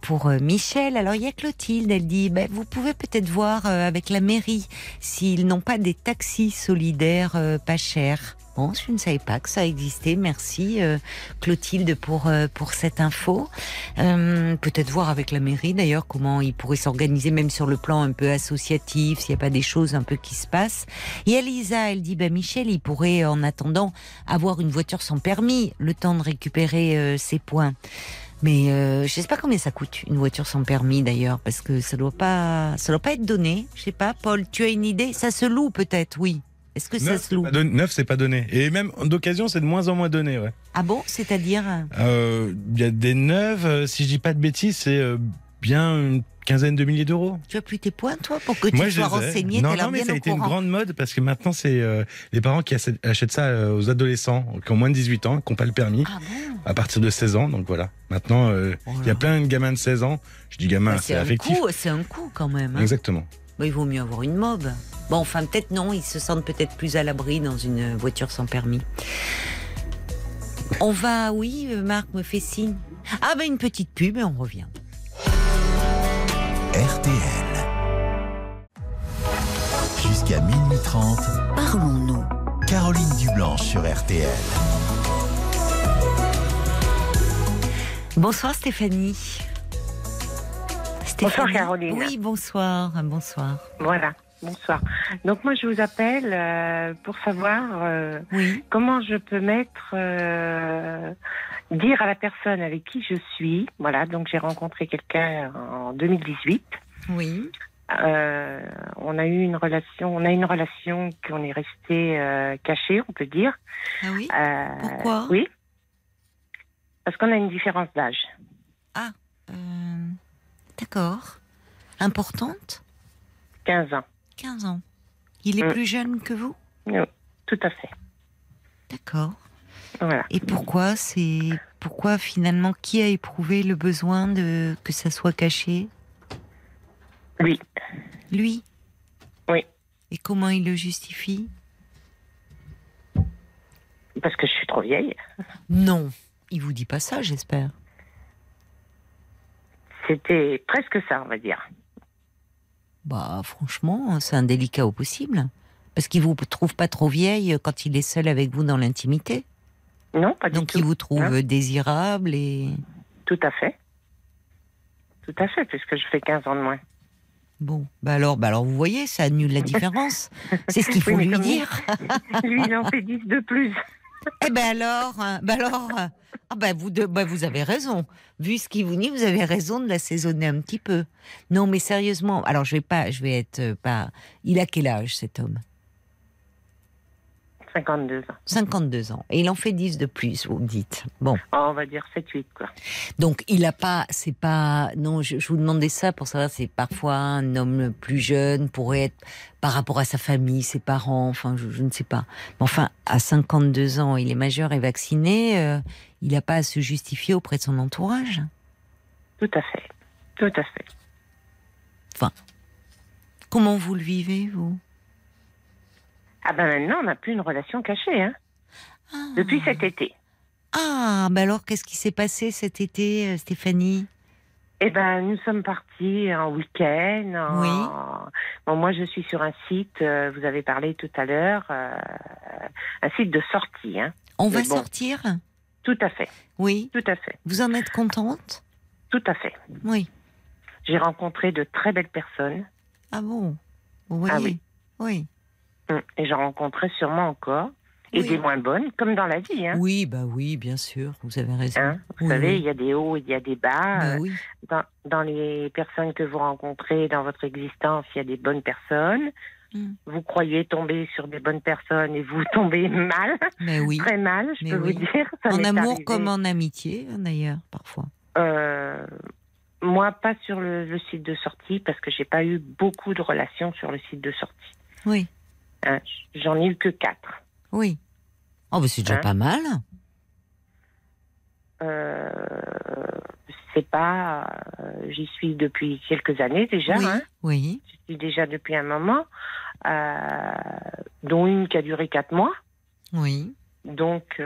pour Michel. Alors il y a Clotilde, elle dit, ben, vous pouvez peut-être voir avec la mairie s'ils n'ont pas des taxis solidaires euh, pas chers. Bon, je ne savais pas que ça existait. Merci euh, Clotilde pour euh, pour cette info. Peut-être voir avec la mairie d'ailleurs comment ils pourraient s'organiser même sur le plan un peu associatif, s'il n'y a pas des choses un peu qui se passent. Et Elisa, elle dit, bah Michel, il pourrait en attendant avoir une voiture sans permis, le temps de récupérer ses points. Mais euh, je sais pas combien ça coûte une voiture sans permis d'ailleurs, parce que ça doit doit pas être donné. Je sais pas, Paul, tu as une idée? Ça se loue peut-être, oui. Est-ce que ça Neuf, se c'est loue neuf, c'est pas donné. Et même d'occasion, c'est de moins en moins donné. Ouais. Ah bon? C'est-à-dire? Euh, Il y a des neuves, euh, si je dis pas de bêtises, c'est euh, bien une quinzaine de milliers d'euros. Tu as plus tes points, toi, pour que tu Moi, sois renseigné Non, non, mais ça a été une grande mode parce que maintenant, c'est euh, les parents qui achètent ça euh, aux adolescents qui ont moins de 18 ans, qui n'ont pas le permis, Ah bon? à partir de 16 ans. Donc voilà. Maintenant, euh, Oh il y a là. plein de gamins de 16 ans. Je dis gamin, Bah, c'est affectif. c'est un coup quand même. hein. Exactement. Bah, il vaut mieux avoir une mob. Bon, enfin, peut-être non, ils se sentent peut-être plus à l'abri dans une voiture sans permis. On va, oui, Marc me fait signe. Ah, ben une petite pub et on revient. RTL. Jusqu'à minuit 30, Parlons-nous. Caroline Dublanche sur RTL. Bonsoir Stéphanie. Bonsoir, Caroline. Oui, bonsoir, bonsoir. Voilà, bonsoir. Donc moi je vous appelle euh, pour savoir euh, Oui, comment je peux mettre, euh, dire à la personne avec qui je suis. Voilà, donc j'ai rencontré quelqu'un en 2018. oui, on a eu une relation, on a une relation qu'on est resté caché, on peut dire. ah oui? Pourquoi? Oui. Parce qu'on a une différence d'âge. Euh, D'accord. Importante 15 ans. 15 ans. Il est Mm. plus jeune que vous? Tout à fait. D'accord. Voilà. Et pourquoi c'est pourquoi finalement qui a éprouvé le besoin de que ça soit caché? Oui. Lui? Oui. Et comment il le justifie? Parce que je suis trop vieille. Non, il vous dit pas ça, j'espère. C'était presque ça, on va dire. Bah franchement, c'est indélicat au possible. Parce qu'il vous trouve pas trop vieille quand il est seul avec vous dans l'intimité. Non, pas du Donc tout. il vous trouve Hein désirable et Tout à fait. Tout à fait, puisque je fais 15 ans de moins. bon. Bah alors, bah alors vous voyez, ça annule la différence. C'est ce qu'il faut Oui, lui dire. Lui, il en fait 10 de plus. Eh ben alors, bah alors, ah ben vous, bah vous avez raison. Vu ce qui vous dit, vous avez raison de l'assaisonner un petit peu. Non, mais sérieusement, alors je vais pas, je vais être euh, pas. Il a quel âge cet homme? 52 ans. 52 ans. Et il en fait 10 de plus, vous me dites. Bon. Oh, on va dire 7-8, quoi. Donc il a pas, c'est pas, non, je, je vous demandais ça pour savoir, c'est parfois un homme plus jeune pourrait être par rapport à sa famille, ses parents, enfin je, je ne sais pas. Mais enfin, à 52 ans, il est majeur et vacciné, euh, il n'a pas à se justifier auprès de son entourage. Tout à fait. Tout à fait. Comment vous le vivez, vous? Ah ben maintenant, on n'a plus une relation cachée, hein. Depuis cet été. Ah, ben alors qu'est-ce qui s'est passé cet été, euh, Stéphanie? Eh ben, nous sommes partis en week-end. en- Oui. Bon, moi, je suis sur un site, euh, vous avez parlé tout à l'heure, euh, un site de sortie, hein. On Mais va bon. sortir? Tout à fait. Oui. Tout à fait. Vous en êtes contente? Tout à fait. Oui. J'ai rencontré de très belles personnes. Ah bon? Vous Ah voyez Oui. Hum, Et j'en rencontrerai sûrement encore. Et Oui. des moins bonnes, comme dans la vie. Hein. Oui, bah oui, bien sûr, vous avez raison. Hein, vous Oui, savez, oui. il y a des hauts, il y a des bas. Bah Euh, oui. dans, dans les personnes que vous rencontrez dans votre existence, il y a des bonnes personnes. Mm. Vous croyez tomber sur des bonnes personnes et vous tombez mal, Mais oui. très mal, je Mais peux oui. vous dire. Ça En amour arrivé. comme en amitié, d'ailleurs, parfois. Euh, moi, pas sur le, le site de sortie, parce que j'ai pas eu beaucoup de relations sur le site de sortie. Oui, Hein, J'en ai eu que quatre. oui. Oh, bah c'est déjà Hein pas mal. Euh, c'est pas. euh, J'y suis depuis quelques années déjà. oui, hein. oui, J'y suis déjà depuis un moment, euh, dont une qui a duré quatre mois. oui. Donc,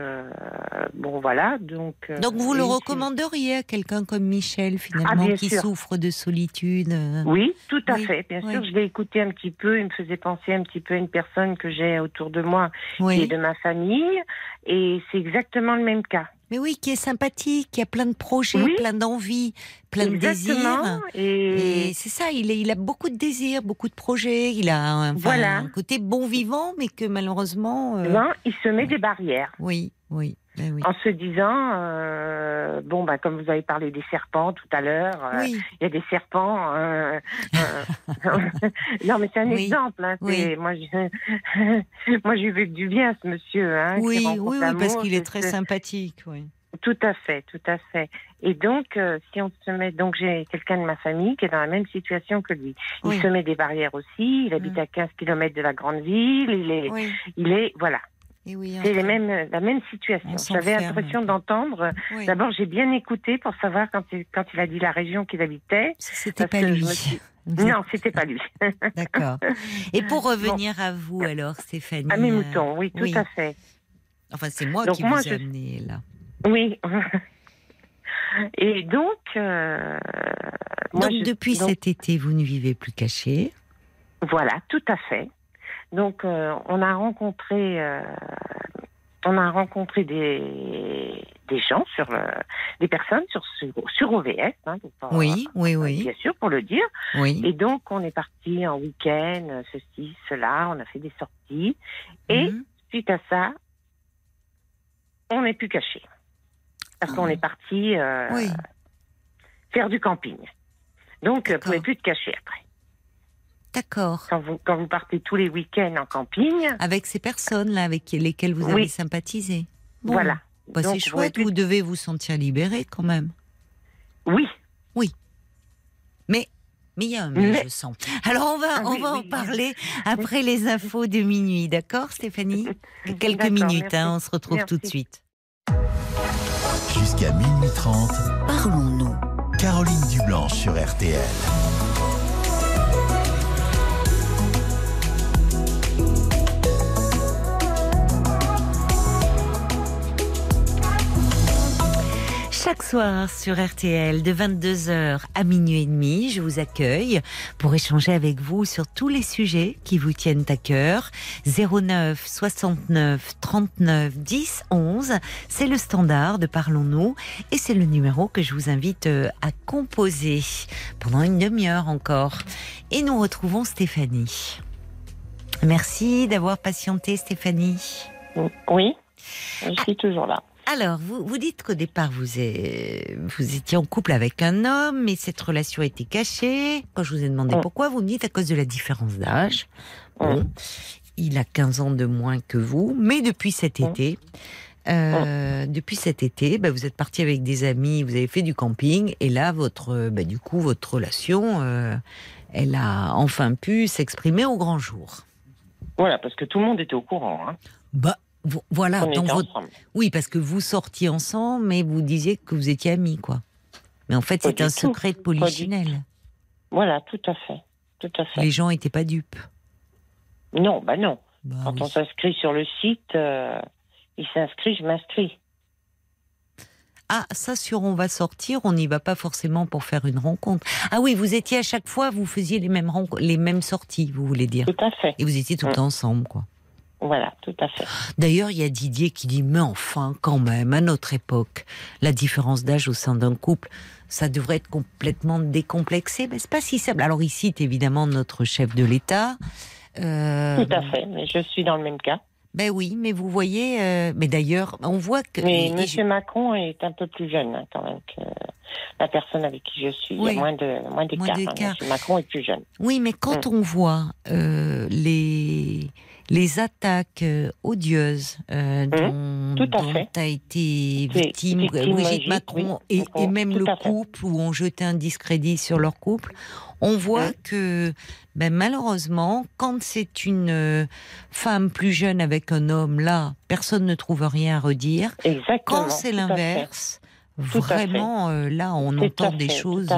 bon, voilà. Donc, Donc vous le recommanderiez à quelqu'un comme Michel, finalement, Ah, bien qui sûr. souffre de solitude Oui, tout à Oui, fait. Bien oui. sûr, je l'ai écouté un petit peu. Il me faisait penser un petit peu à une personne que j'ai autour de moi, qui est de ma famille. Et c'est exactement le même cas. Mais oui, qui est sympathique, qui a plein de projets, Oui. plein d'envies, plein de désirs. Et, Et c'est ça, il, est, il a beaucoup de désirs, beaucoup de projets. Il a enfin, Voilà. un côté bon vivant, mais que malheureusement. euh, non, il se met des barrières. Oui, oui, ben oui. En se disant, euh, bon, bah, comme vous avez parlé des serpents tout à l'heure, euh, Oui, il y a des serpents. euh, euh, non, mais c'est un Oui. exemple. Hein, Moi, je- moi, j'ai vu du bien, ce monsieur. Hein, oui, oui, parce qu'il est très sympathique. Oui. Tout à fait, tout à fait. Et donc, euh, si on se met, donc j'ai quelqu'un de ma famille qui est dans la même situation que lui. Il Oui. se met des barrières aussi. Il habite Mm. à 15 km de la grande ville. Il est, Oui, il est, voilà. Et oui. C'est les mêmes, la même situation. On J'avais l'impression d'entendre. oui. D'abord, j'ai bien écouté pour savoir quand il, quand il a dit la région qu'il habitait. C'était pas lui. suis- Non, c'était pas lui. D'accord. Et pour revenir à vous, alors, Stéphanie. À mes euh, moutons, oui, tout oui. à fait. Enfin, c'est moi Donc qui moi, vous ai je- amené là. Oui. Et donc, euh, moi, donc, je- depuis donc, cet été, vous ne vivez plus caché? Voilà, tout à fait. Donc, euh, on a rencontré, euh, on a rencontré des, des gens sur le, des personnes sur sur, OVS. Hein, pas- Oui, oui, oui, Bien sûr, pour le dire. oui. Et donc, on est parti en week-end, euh, ceci, cela. On a fait des sorties. Et Mhm. suite à ça, on n'est plus caché. Parce qu'on Ah. est parti euh, Oui. faire du camping. Donc, euh, vous D'accord. pouvez plus te cacher après. D'accord. Quand vous, quand vous partez tous les week-ends en camping, Avec ces personnes-là avec lesquelles vous avez Oui. sympathisé. Bon. voilà. Bah, Donc, c'est chouette, vous devez vous sentir libéré quand même. Oui, Mais mais il y a un mais, Mais- je sens. Alors on va Ah on oui, va en oui. parler après les infos de minuit, d'accord Stéphanie? Quelques minutes, hein, on se retrouve tout de suite. Jusqu'à minuit 30, Parlons-nous. Caroline Dublanche sur RTL. Chaque soir sur RTL de 22h à minuit et demi, je vous accueille pour échanger avec vous sur tous les sujets qui vous tiennent à cœur. 09 69 39 10 11, c'est le standard de Parlons-nous et c'est le numéro que je vous invite euh, à composer pendant une demi-heure encore. Et nous retrouvons Stéphanie. Merci d'avoir patienté Stéphanie. oui, je suis toujours là. Alors, vous, vous dites qu'au départ, vous, vous étiez en couple avec un homme, mais cette relation était cachée. Quand je vous ai demandé Mm. pourquoi, vous me dites à cause de la différence d'âge. Bon, il a 15 ans de moins que vous, mais depuis cet Mm. été, euh, depuis cet été, bah, vous êtes parti avec des amis, vous avez fait du camping, et là, votre, bah, du coup, votre relation, euh, elle a enfin pu s'exprimer au grand jour. Voilà, parce que tout le monde était au courant. Hein. Bah, voilà, on dans était votre ensemble. Oui, parce que vous sortiez ensemble, mais vous disiez que vous étiez amis, quoi. Mais en fait, c'est un tout. secret de polichinelle. Voilà, tout à fait. Tout à fait. Les gens n'étaient pas dupes. Non, bah non. Bah Quand oui. on s'inscrit sur le site, euh, il s'inscrit, je m'inscris. Ah, ça, sur On va sortir, on n'y va pas forcément pour faire une rencontre. Ah oui, vous étiez à chaque fois, vous faisiez les mêmes, les mêmes sorties, vous voulez dire. Tout à fait. Et vous étiez tout le Mm. temps ensemble, quoi. Voilà, tout à fait. D'ailleurs, il y a Didier qui dit, mais enfin, quand même, à notre époque, la différence d'âge au sein d'un couple, ça devrait être complètement décomplexé. Mais c'est pas si simple. Alors, il cite évidemment notre chef de l'État. Euh, Tout à fait. Mais je suis dans le même cas. Ben oui, mais vous voyez, euh, mais d'ailleurs, on voit que. Mais Monsieur Macron est un peu plus jeune hein, quand même que la personne avec qui je suis. Il y a moins de moins d'écart. Hein. Macron est plus jeune. Oui, mais quand on voit euh, les les attaques euh, odieuses euh, Mmh. à dont a été victime victime Brigitte Macron oui, et, même le fait. couple où on jetait un discrédit sur leur couple, on voit Mmh. que ben, malheureusement, quand c'est une euh, femme plus jeune avec un homme, là, personne ne trouve rien à redire. Exactement. Quand c'est l'inverse, vraiment, euh, là, on Tout entend des choses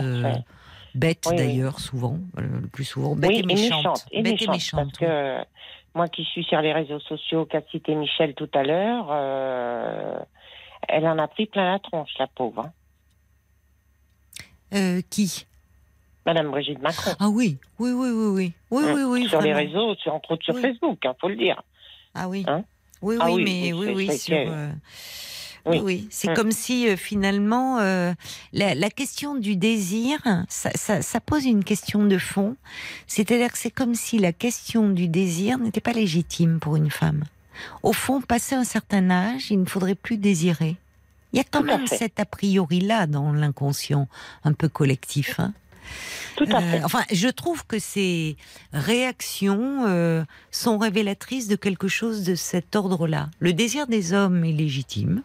bêtes Oui, d'ailleurs, souvent, le plus souvent, bêtes oui, et méchantes. et Bêtes et méchantes, méchantes, Parce que moi qui suis sur les réseaux sociaux, qu'a cité Michel tout à l'heure, euh, elle en a pris plein la tronche, la pauvre. hein. Euh, qui? Madame Brigitte Macron. Ah oui, oui, oui, oui, oui, oui, Hein, oui, oui, sur les réseaux, sur, entre autres sur Oui. Facebook, il faut le dire. Ah oui. Hein? Oui, Ah oui, oui, mais oui, oui, oui, sur. euh, Oui. Oui. C'est Mm. comme si euh, finalement euh, la, la question du désir, ça, ça, ça pose une question de fond. C'est-à-dire que c'est comme si la question du désir n'était pas légitime pour une femme. Au fond, passé un certain âge, il ne faudrait plus désirer. Il y a quand Tout même cet a priori-là dans l'inconscient un peu collectif. hein. Tout à Euh, fait. enfin, je trouve que ces réactions euh, sont révélatrices de quelque chose de cet ordre-là. Le désir des hommes est légitime,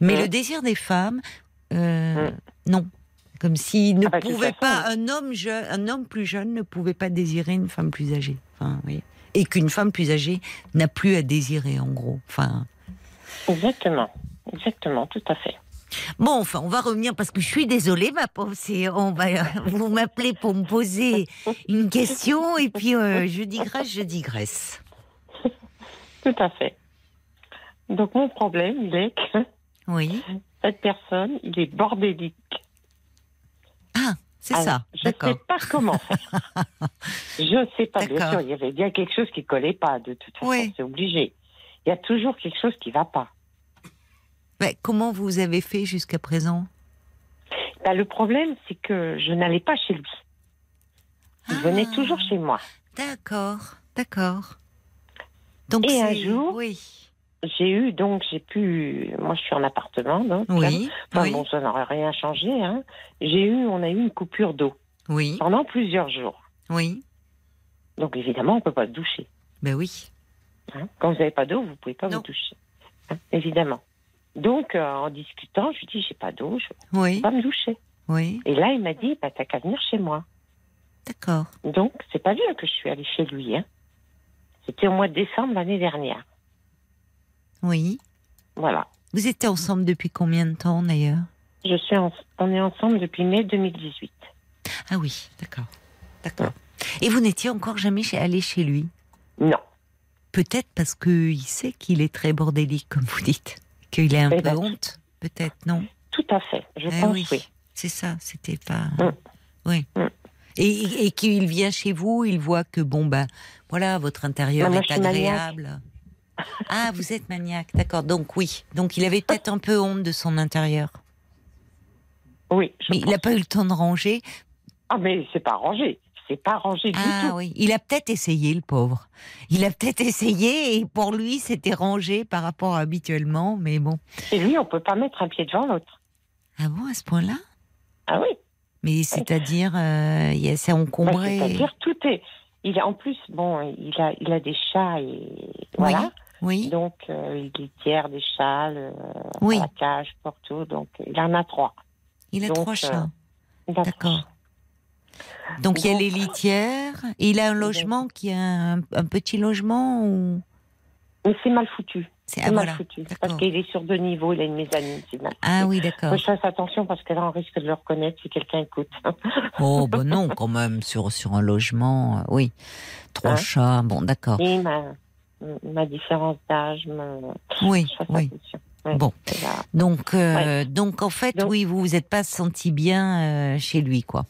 mais Mm. le désir des femmes, euh, Mm. non. Comme s'il ne Ah bah, pouvait façon, pas, un homme, jeune, un homme plus jeune ne pouvait pas désirer une femme plus âgée. Enfin, voyez. Et qu'une femme plus âgée n'a plus à désirer, en gros. Enfin, Exactement. Exactement, tout à fait. Bon, enfin, on va revenir parce que je suis désolée, ma pauvre. On va, vous m'appelez pour me poser une question et puis euh, je digresse, je digresse. Tout à fait. Donc mon problème, il est que Oui. cette personne, il est bordélique. Ah, C'est ça, Je ne sais pas comment faire. je sais pas, bien sûr, il y avait bien quelque chose qui collait pas, de toute façon, Oui. c'est obligé. Il y a toujours quelque chose qui va pas. Mais comment vous avez fait jusqu'à présent? Bah, le problème, c'est que je n'allais pas chez lui. Il Ah. venait toujours chez moi. D'accord, d'accord. Donc Et un jour, oui, J'ai eu, donc, j'ai pu. Moi, je suis en appartement, donc. oui, Enfin, oui, bon, ça n'aurait rien changé, hein. J'ai eu, on a eu une coupure d'eau oui, pendant plusieurs jours. oui. Donc, évidemment, on ne peut pas se doucher. Ben oui. hein. Quand vous n'avez pas d'eau, vous ne pouvez pas Non. vous doucher. hein, évidemment. Donc, euh, en discutant, je lui dis, j'ai pas d'eau, je ne Oui, peux pas me doucher. oui, Et là, il m'a dit, bah, t'as qu'à venir chez moi. d'accord. Donc, c'est pas bien que je suis allée chez lui. Hein. C'était au mois de décembre l'année dernière. Oui. Voilà. Vous étiez ensemble depuis combien de temps d'ailleurs? Je suis en- On est ensemble depuis mai 2018. Ah oui, d'accord, d'accord. Et vous n'étiez encore jamais chez- allé chez lui? Non. Peut-être parce qu'il sait qu'il est très bordélique, comme vous dites. Qu'il a un Eh peu ben, honte, peut-être, non? Tout à fait. Je Eh pense oui, oui. c'est ça, c'était pas. Mm. Oui. Mm. Et, et qu'il vient chez vous, il voit que, bon, ben, voilà, votre intérieur Non, est agréable. Ah, vous êtes maniaque, d'accord. Donc, oui. Donc, il avait peut-être un peu honte de son intérieur. Oui. je Mais il n'a pas eu le temps de ranger. Ah, mais c'est pas rangé. C'est pas rangé du Ah tout. oui, il a peut-être essayé, le pauvre. Il a peut-être essayé et pour lui, c'était rangé par rapport à habituellement, mais bon. Et lui, on peut pas mettre un pied devant l'autre. Ah bon, à ce point-là? Ah oui. Mais c'est-à-dire, euh, c'est Bah, encombré. C'est-à-dire, tout est. Il a, en plus, bon, il a, il a des chats et voilà. Oui, Donc, euh, il litière des chats, le- Oui. la cage, pour tout. Donc, il en a trois. il a donc, trois euh, chats. A D'accord. Donc il y a les litières. Et il a un logement qui a un, un petit logement ou? Mais c'est mal foutu. c'est ah mal voilà. foutu. Parce qu'il est sur deux niveaux, il a une mezzanine. Ah oui, Faut d'accord. que je fasse attention parce que là, on risque de le reconnaître si quelqu'un écoute. Oh ben non, quand même sur sur un logement, euh, oui. Trois Hein? chats, bon d'accord. Et ma, ma différence d'âge, me... Oui, oui. Ouais, Bon. Donc euh, donc en fait, Donc- oui, vous vous êtes pas senti bien euh, chez lui, quoi.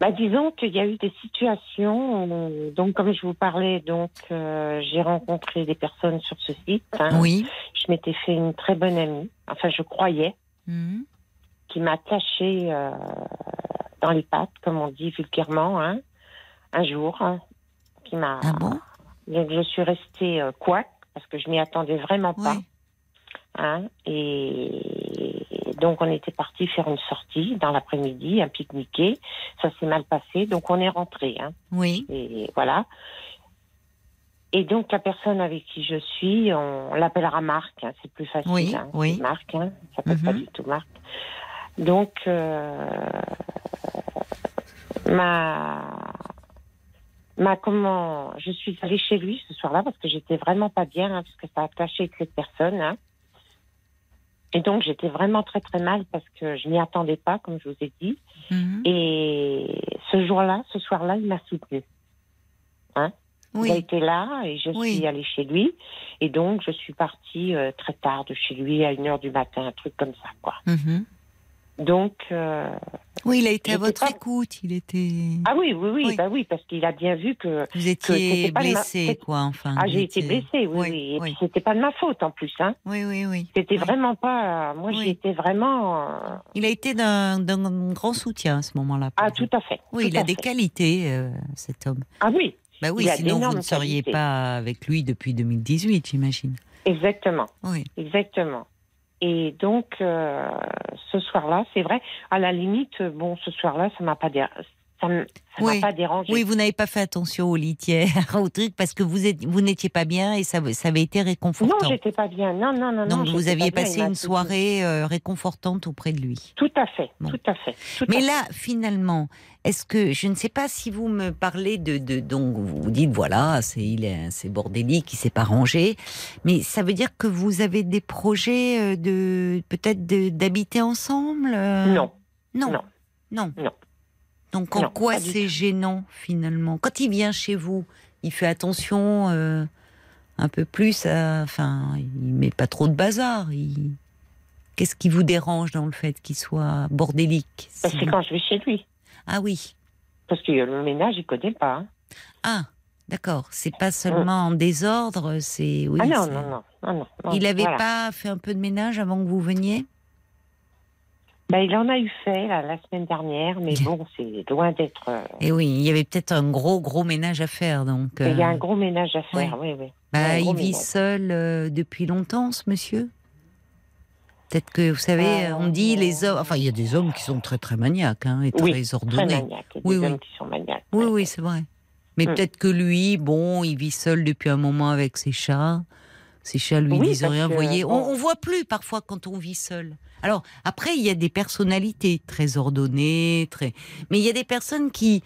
Bah, disons qu'il y a eu des situations. où- donc, comme je vous parlais, donc euh, j'ai rencontré des personnes sur ce site. hein. Oui. Je m'étais fait une très bonne amie. Enfin, je croyais, Mhm. qui m'a caché euh, dans les pattes, comme on dit vulgairement, hein, un jour. hein, qui m'a. Ah bon? Donc, je suis restée euh, couac parce que je m'y attendais vraiment pas. Oui. Hein, et donc on était parti faire une sortie dans l'après-midi, un pique-niquer. Ça s'est mal passé, donc on est rentré. Hein, Oui. et voilà. Et donc la personne avec qui je suis, on, l'appellera Marc. hein, c'est plus facile. Oui, hein, oui. Marc, hein, ça s'appelle pas Mhm. du tout Marc. Donc euh, ma ma comment je suis allée chez lui ce soir-là parce que j'étais vraiment pas bien hein, parce que ça a clashé avec cette personne. hein. Et donc j'étais vraiment très très mal parce que je n'y attendais pas, comme je vous ai dit. Mhm. Et ce jour-là, ce soir-là, il m'a soutenu. Il a Oui. été là et je Oui. suis allée chez lui. Et donc, je suis partie euh, très tard de chez lui à une heure du matin, un truc comme ça, quoi. Mhm. Donc, euh, Oui, il a été à votre pas- écoute. Il était. ah oui, oui, oui, Oui. bah oui, parce qu'il a bien vu que Vous étiez ma- blessé, quoi. Enfin. ah, j'ai été blessée, oui, Oui, oui. Et puis, c'était pas de ma faute en plus, hein. Oui, oui, oui. C'était vraiment pas. Moi, Oui. j'y étais vraiment. euh, Il a été d'un grand soutien à ce moment-là. Ah, vous. tout à fait. Oui, il a des qualités, euh, cet homme. Ah oui, Bah oui, Il sinon vous ne seriez qualités. pas avec lui depuis 2018, j'imagine. exactement. Oui. Exactement. Et donc, euh, ce soir-là, c'est vrai, à la limite, bon, ce soir-là, ça m'a pas, dé- ça ça Oui. pas dérangé. Oui, vous n'avez pas fait attention aux litières, au truc, parce que vous êtes, vous n'étiez pas bien et ça, ça avait été non, réconfortant. j'étais pas bien. Non, non, non, non. Donc vous aviez pas passé une soirée euh, réconfortante auprès de lui. Tout à fait, Bon. tout à fait. tout Mais à là, finalement, est-ce que je ne sais pas si vous me parlez de, de donc vous dites voilà, c'est il est c'est bordélique, il s'est pas rangé, mais ça veut dire que vous avez des projets euh, de peut-être d'habiter ensemble euh. Non, non, non. non, Non. Donc en Non, quoi c'est gênant finalement? Quand il vient chez vous, il fait attention euh, un peu plus, à- enfin, il met pas trop de bazar. Il... Qu'est-ce qui vous dérange dans le fait qu'il soit bordélique Bah, c'est quand je vais chez lui. Ah oui. Parce que le ménage, il connaît pas. hein. Ah, d'accord. C'est pas seulement en désordre, c'est. Oui, ah non, c'est- non, non, non, non, non, Il n'avait voilà. pas fait un peu de ménage avant que vous veniez? Bah, il en a eu fait là, la semaine dernière, mais bon, c'est loin d'être. euh, Eh oui, il y avait peut-être un gros, gros ménage à faire, donc. Il y a euh, un gros ménage à faire, oui, oui. bah, il vit ménage. seul euh, depuis longtemps, ce monsieur? Peut-être que, vous savez, Euh, on dit les hommes. Enfin, il y a des hommes qui sont très, très maniaques hein, et Oui, très Très ordonnés. maniaque. Il y a Oui, des oui. hommes qui sont maniaques. Oui, oui, c'est vrai. Mais Mm. peut-être que lui, bon, il vit seul depuis un moment avec ses chats. Ses chats lui Oui, disent rien. Vous voyez, on, on voit plus parfois quand on vit seul. Alors après, il y a des personnalités très ordonnées, très. Mais il y a des personnes qui,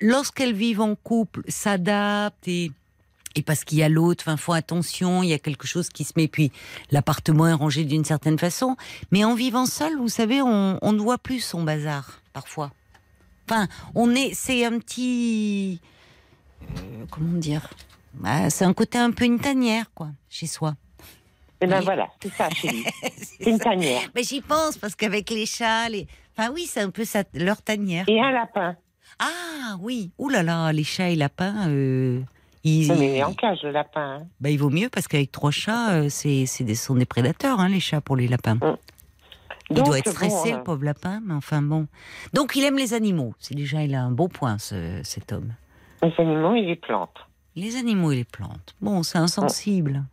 lorsqu'elles vivent en couple, s'adaptent et et parce qu'il y a l'autre, enfin, font attention, il y a quelque chose qui se met, puis l'appartement est rangé d'une certaine façon. Mais en vivant seul, vous savez, on, on ne voit plus son bazar, parfois. Enfin, on est, c'est un petit, euh, comment dire, Ah, c'est un côté un peu une tanière, quoi, chez soi. Et ben Oui. voilà, c'est ça. C'est une tanière. Mais j'y pense parce qu'avec les chats, les, enfin oui, c'est un peu ça, leur tanière. Et un lapin. Ah oui, ouh là là, les chats et lapins, euh, Oui, mais il est en cage, le lapin. hein. bah, il vaut mieux parce qu'avec trois chats, euh, c'est, des, sont des prédateurs, hein, les chats pour les lapins. Il Donc, doit être stressé, euh, le pauvre lapin, mais enfin bon. Donc il aime les animaux. C'est déjà, il a un beau point, ce- cet homme. Les animaux et les plantes. Les animaux et les plantes. Bon, c'est insensible.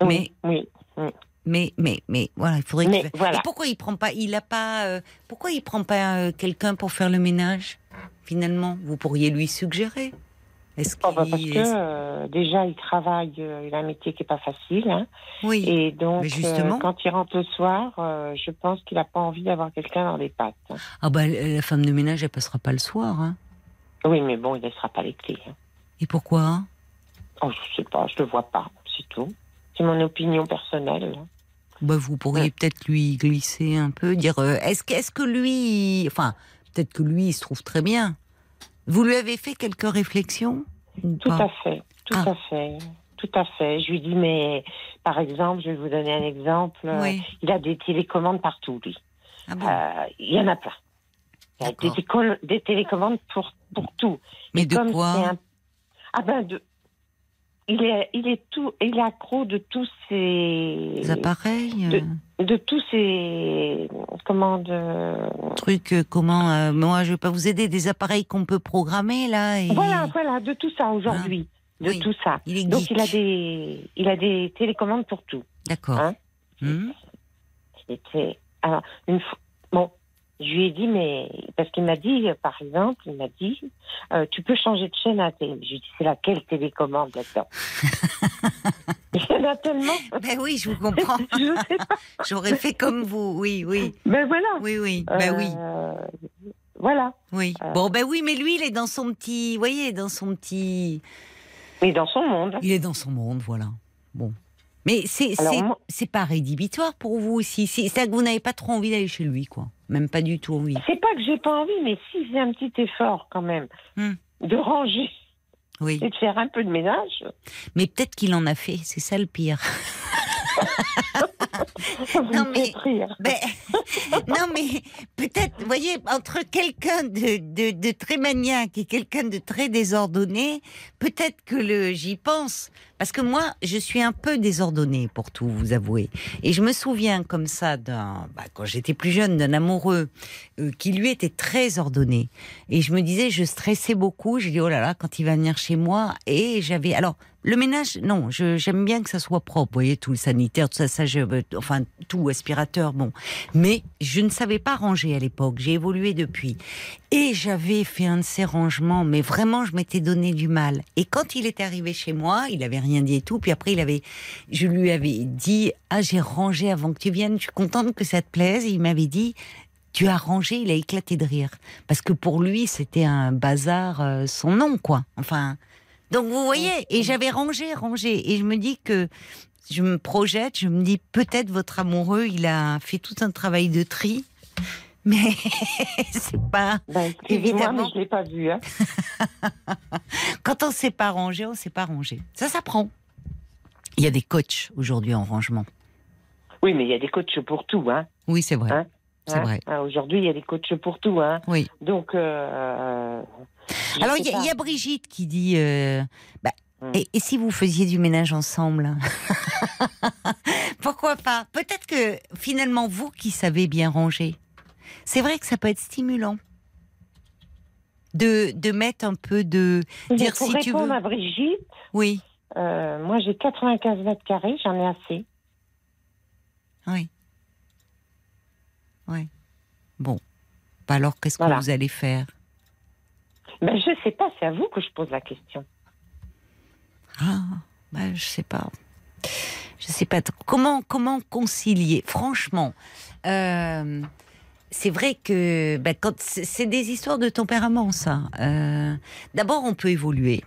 Oui, oui. oui. Mais, mais, mais, voilà, il faudrait Mais voilà. Et pourquoi il prend pas, il a pas, euh, pourquoi il prend pas euh, quelqu'un pour faire le ménage Finalement, vous pourriez lui suggérer. Est-ce Oh, bah, parce que euh, déjà, il travaille, euh, il a un métier qui est pas facile. hein. oui. Et donc, Mais justement. euh, quand il rentre le soir, euh, je pense qu'il n'a pas envie d'avoir quelqu'un dans les pattes. hein. Ah bah la femme de ménage, elle passera pas le soir. Hein. Oui, mais bon, il laissera pas les clés. Et pourquoi? Oh, je sais pas, je le vois pas, c'est tout. C'est mon opinion personnelle. Bah, vous pourriez peut-être lui glisser un peu, dire est-ce que, est-ce que lui, enfin, peut-être que lui, il se trouve très bien. Vous lui avez fait quelques réflexions ou Tout à fait, tout Ah. à fait, tout à fait. Je lui dis, mais par exemple, je vais vous donner un exemple. Oui. Il a des télécommandes partout, lui. Ah bon Euh, il y en a plein. Il y a des, télécommandes pour, pour tout. Mais Et de quoi un- Ah ben, de... il, est, il, est tout, il est accro de tous ces... Les appareils, de- euh, de tous ces... Comment de... trucs, euh, comment euh, Moi, je vais pas vous aider. Des appareils qu'on peut programmer là. Et... Voilà, voilà, de tout ça aujourd'hui. de oui. tout ça. Il est Donc il a des, il a des télécommandes pour tout. D'accord. Hein. C'était alors une fois. Je lui ai dit mais parce qu'il m'a dit par exemple, il m'a dit euh, tu peux changer de chaîne à télé. Je lui ai dit c'est laquelle télécommande là-dedans? Il y en a tellement. Ben oui, je vous comprends. je sais pas. J'aurais fait comme vous. Oui, oui, Ben voilà. oui, oui. Ben oui. Euh, Voilà. Oui. Euh. Bon, ben oui, mais lui, il est dans son petit. Vous voyez, dans son petit. Mais dans son monde. Il est dans son monde, voilà. Bon. Mais c'est c'est- pas rédhibitoire pour vous aussi. C'est c'est que vous n'avez pas trop envie d'aller chez lui, quoi. Même pas du tout envie. C'est pas que j'ai pas envie, mais si j'ai un petit effort quand même Hmm. de ranger Oui. et de faire un peu de ménage. Mais peut-être qu'il en a fait. C'est ça le pire. Vous Non, mais-. Ben, non, mais peut-être, vous voyez, entre quelqu'un de, de, de très maniaque et quelqu'un de très désordonné, peut-être que le j'y pense. Parce que moi, je suis un peu désordonnée, pour tout vous avouer. Et je me souviens comme ça, d'un, bah, quand j'étais plus jeune, d'un amoureux euh, qui lui était très ordonné. Et je me disais, je stressais beaucoup. J'ai dit, oh là là, quand il va venir chez moi. Et j'avais, alors, le ménage, non, j'aime bien que ça soit propre. Vous voyez, tout le sanitaire, tout ça, ça, je, enfin, tout, aspirateur, bon. Mais je ne savais pas ranger à l'époque. J'ai évolué depuis. Et j'avais fait un de ces rangements, mais vraiment, je m'étais donné du mal. Et quand il est arrivé chez moi, il avait rien dit et tout. Puis après, il avait, je lui avais dit, ah, j'ai rangé avant que tu viennes. Je suis contente que ça te plaise. Et il m'avait dit, tu as rangé. Il a éclaté de rire parce que pour lui, c'était un bazar, euh, son nom, quoi. Enfin, donc vous voyez. Et j'avais rangé, rangé. Et je me dis que je me projette. Je me dis peut-être votre amoureux, il a fait tout un travail de tri. Mais c'est pas. Ben, excusez-moi, Évidemment. mais je l'ai pas vu. Hein. Quand on sait pas ranger, on sait pas ranger. Ça s'apprend. Il y a des coachs aujourd'hui en rangement. Oui, mais il y a des coachs pour tout, hein. Oui, c'est vrai. Hein c'est Hein vrai. Ah, Aujourd'hui, il y a des coachs pour tout, hein. Oui. Donc. euh, Alors, il y, a- y Brigitte qui dit euh, bah, Hmm. et, et si vous faisiez du ménage ensemble? Pourquoi pas? Peut-être que finalement, vous qui savez bien ranger, c'est vrai que ça peut être stimulant de, de mettre un peu de. Mais dire pour si tu répondre veux. à Brigitte, Oui, euh, moi j'ai 95 mètres carrés, j'en ai assez. oui. Oui. Bon. Bah alors, qu'est-ce Voilà. que vous allez faire? Mais je sais pas, c'est à vous que je pose la question. Ah, bah, je sais pas. Je sais pas comment comment concilier? Franchement, euh, c'est vrai que bah, quand c'est c'est des histoires de tempérament, ça. Euh, D'abord, on peut évoluer.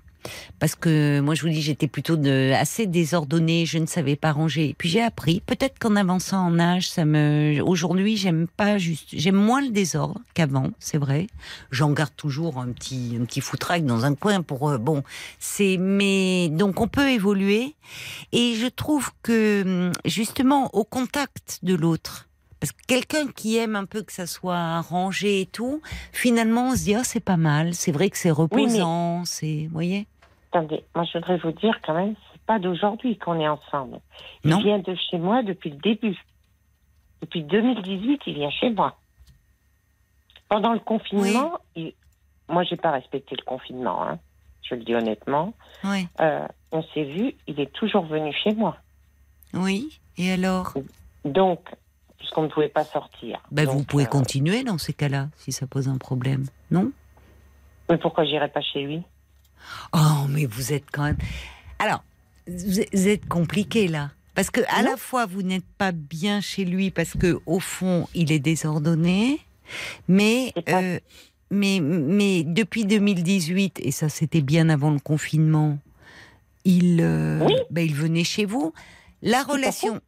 Parce que moi, je vous dis, j'étais plutôt de, assez désordonnée, je ne savais pas ranger. Puis j'ai appris, peut-être qu'en avançant en âge, ça me. Aujourd'hui, j'aime pas juste, j'aime moins le désordre qu'avant, c'est vrai. J'en garde toujours un petit, un petit foutraque dans un coin pour euh, bon. C'est mais donc on peut évoluer et je trouve que justement au contact de l'autre. Parce que quelqu'un qui aime un peu que ça soit rangé et tout, finalement on se dit ah c'est pas mal, c'est vrai que c'est reposant, c'est, vous voyez? Attendez, moi je voudrais vous dire quand même, c'est pas d'aujourd'hui qu'on est ensemble. Non. Il vient de chez moi depuis le début. Depuis 2018, il vient chez moi. Pendant le confinement, il- moi j'ai pas respecté le confinement, hein, je le dis honnêtement. Oui, Euh, on s'est vu, il est toujours venu chez moi. oui. Et alors? Donc, puisqu'on ne pouvait pas sortir. ben, Donc, vous pouvez euh, continuer dans ces cas-là si ça pose un problème, non? Mais pourquoi j'irais pas chez lui? Oh, mais vous êtes quand même. Alors, vous êtes- compliqué là. Parce que à la fois vous n'êtes pas bien chez lui parce que au fond il est désordonné, mais pas- euh, mais mais depuis 2018 et ça c'était bien avant le confinement, il euh, Oui. ben, il venait chez vous. La relation.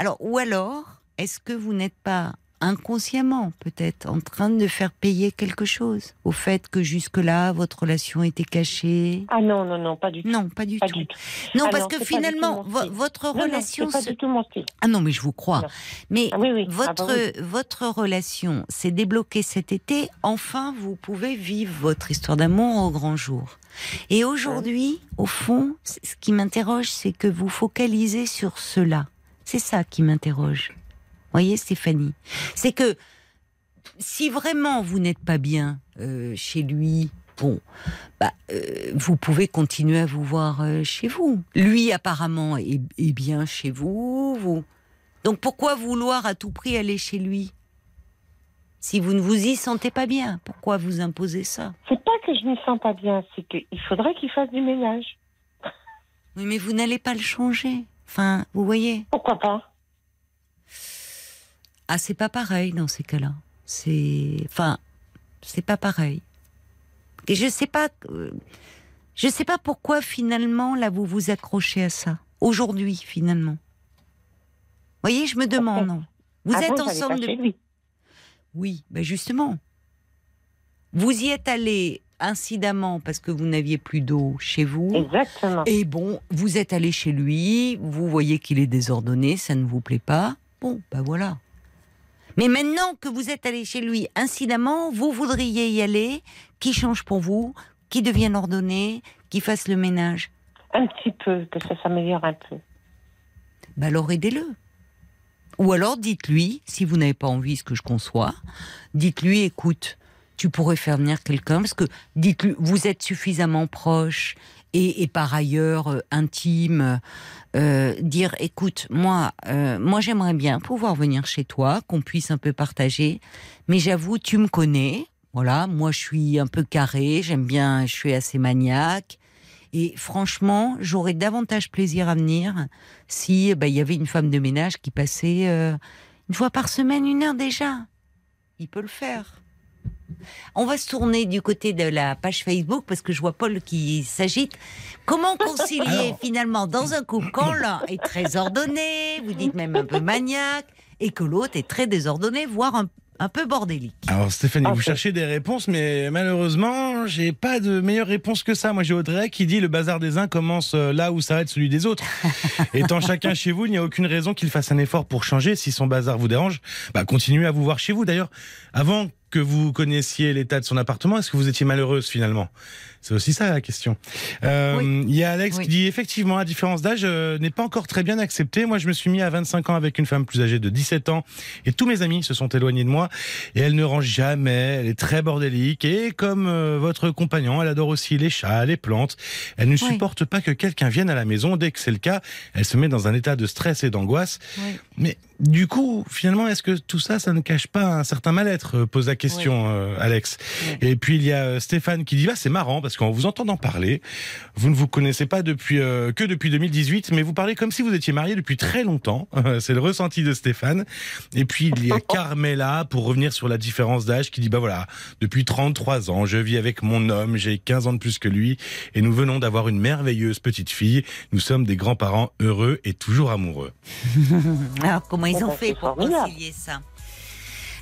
Alors ou alors est-ce que vous n'êtes pas inconsciemment peut-être en train de faire payer quelque chose au fait que jusque-là votre relation était cachée? Ah non, non, non, pas du tout. non, pas du Pas tout. du tout. Non, Ah parce non, que finalement, vo- votre Non, non, relation. c'est pas se- du tout mon style. Ah non, mais je vous crois. Non. Mais Ah oui, oui. Ah votre, bah oui. votre relation s'est débloquée cet été. Enfin, vous pouvez vivre votre histoire d'amour au grand jour. Et aujourd'hui, au fond, ce qui m'interroge, c'est que vous focalisez sur cela. C'est ça qui m'interroge. Voyez, Stéphanie, c'est que si vraiment vous n'êtes pas bien euh, chez lui, bon, bah, euh, vous pouvez continuer à vous voir euh, chez vous. Lui, apparemment, est, est bien chez vous, vous. Donc pourquoi vouloir à tout prix aller chez lui? Si vous ne vous y sentez pas bien, pourquoi vous imposer ça? C'est pas que je m'y sens pas bien, c'est qu'il faudrait qu'il fasse du ménage. Oui, mais vous n'allez pas le changer. Enfin, vous voyez. Pourquoi pas? Ah, c'est pas pareil dans ces cas-là. C'est, enfin, c'est pas pareil. Et je sais pas, euh, je sais pas pourquoi finalement là vous vous accrochez à ça aujourd'hui finalement. Vous voyez, je me demande. Vous êtes ensemble depuis. lui. Oui, ben justement. Vous y êtes allé incidemment parce que vous n'aviez plus d'eau chez vous. Exactement. Et bon, vous êtes allé chez lui, vous voyez qu'il est désordonné, ça ne vous plaît pas. Bon, ben voilà. Mais maintenant que vous êtes allé chez lui incidemment, vous voudriez y aller, qui change pour vous, qui devienne ordonné, qui fasse le ménage? Un petit peu, que ça s'améliore un peu. Ben alors aidez-le. Ou alors dites-lui, si vous n'avez pas envie, ce que je conçois, dites-lui, écoute, tu pourrais faire venir quelqu'un, parce que dites-lui, vous êtes suffisamment proche et, par ailleurs euh, intime, euh, dire, écoute, moi, euh, moi j'aimerais bien pouvoir venir chez toi, qu'on puisse un peu partager, mais j'avoue, tu me connais, voilà, moi je suis un peu carré, j'aime bien, je suis assez maniaque. Et franchement, j'aurais davantage plaisir à venir si ben, il y avait une femme de ménage qui passait une fois par semaine, une heure déjà. Il peut le faire. On va se tourner du côté de la page Facebook parce que je vois Paul qui s'agite. Comment concilier finalement dans un couple quand l'un est très ordonné, vous dites même un peu maniaque, et que l'autre est très désordonné, voire un, un peu bordélique? Alors Stéphanie, vous cherchez des réponses, mais malheureusement, j'ai pas de meilleure réponse que ça. Moi, j'ai Audrey qui dit le bazar des uns commence euh, là où s'arrête celui des autres. Étant chacun chez vous, il n'y a aucune raison qu'il fasse un effort pour changer. Si son bazar vous dérange, bah, continuez à vous voir chez vous. D'ailleurs, avant que vous connaissiez l'état de son appartement, est-ce que vous étiez malheureuse finalement? C'est aussi ça la question. Euh, Oui. Il y a Alex Oui. qui dit effectivement, la différence d'âge euh, n'est pas encore très bien acceptée. Moi, je me suis mis à 25 ans avec une femme plus âgée de 17 ans et tous mes amis se sont éloignés de moi et elle ne range jamais. Elle est très bordélique et comme euh, votre compagnon, elle adore aussi les chats, les plantes. Elle ne supporte pas que quelqu'un vienne à la maison. Dès que c'est le cas, elle se met dans un état de stress et d'angoisse. Mais du coup, finalement, est-ce que tout ça, ça ne cache pas un certain mal-être euh, Pose la question, euh, Alex. Et puis il y a euh, Stéphane qui dit bah c'est marrant parce qu'en vous entendant parler, vous ne vous connaissez pas depuis euh, que depuis 2018, mais vous parlez comme si vous étiez marié depuis très longtemps. c'est le ressenti de Stéphane. Et puis il y a Carmela pour revenir sur la différence d'âge qui dit bah voilà, depuis 33 ans, je vis avec mon homme, j'ai 15 ans de plus que lui et nous venons d'avoir une merveilleuse petite fille. Nous sommes des grands-parents heureux et toujours amoureux. Alors, comment ils ont bah, fait pour formidable. concilier ça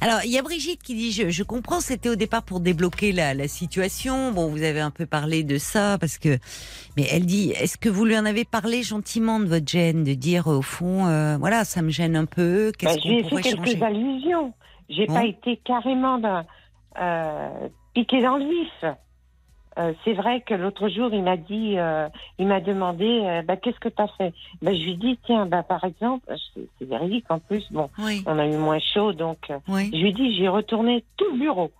alors, il y a Brigitte qui dit, je, je comprends, c'était au départ pour débloquer la, la situation. Bon, vous avez un peu parlé de ça parce que, mais elle dit, est-ce que vous lui en avez parlé gentiment de votre gêne, de dire au fond, euh, voilà, ça me gêne un peu, Bah, qu'est-ce je lui ai qu'on fait pourrait quelques changer? allusions. J'ai Bon. pas été carrément dans, euh, piqué dans le vif. Euh, c'est vrai que l'autre jour, il m'a dit, euh, il m'a demandé, euh, bah, qu'est-ce que tu as fait? Bah, Je lui ai dit, tiens, bah, par exemple, c'est véridique en plus, bon, Oui, on a eu moins chaud, donc euh, oui. je lui ai dit, j'ai retourné tout le bureau.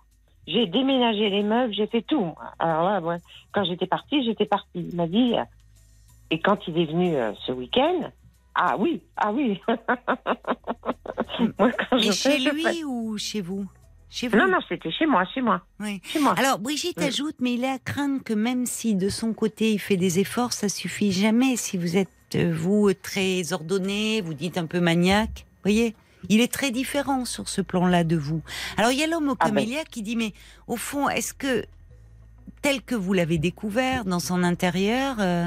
J'ai déménagé les meubles, j'ai fait tout. Alors là, moi, quand j'étais partie, j'étais partie. Il m'a dit, et quand il est venu ce week-end, ah oui, ah oui. moi, quand Mais je chez fais, je lui fais. ou chez vous? Chez vous Non, non, c'était chez moi, chez moi, Oui. chez moi. Alors, Brigitte Mm. ajoute, mais il est à craindre que même si de son côté il fait des efforts, ça suffit jamais. Si vous êtes, euh, vous, très ordonné, vous dites un peu maniaque, voyez il est très différent sur ce plan-là de vous. Alors, il y a l'homme au Ah ben. camélia qui dit, mais au fond, est-ce que, tel que vous l'avez découvert dans son intérieur, euh,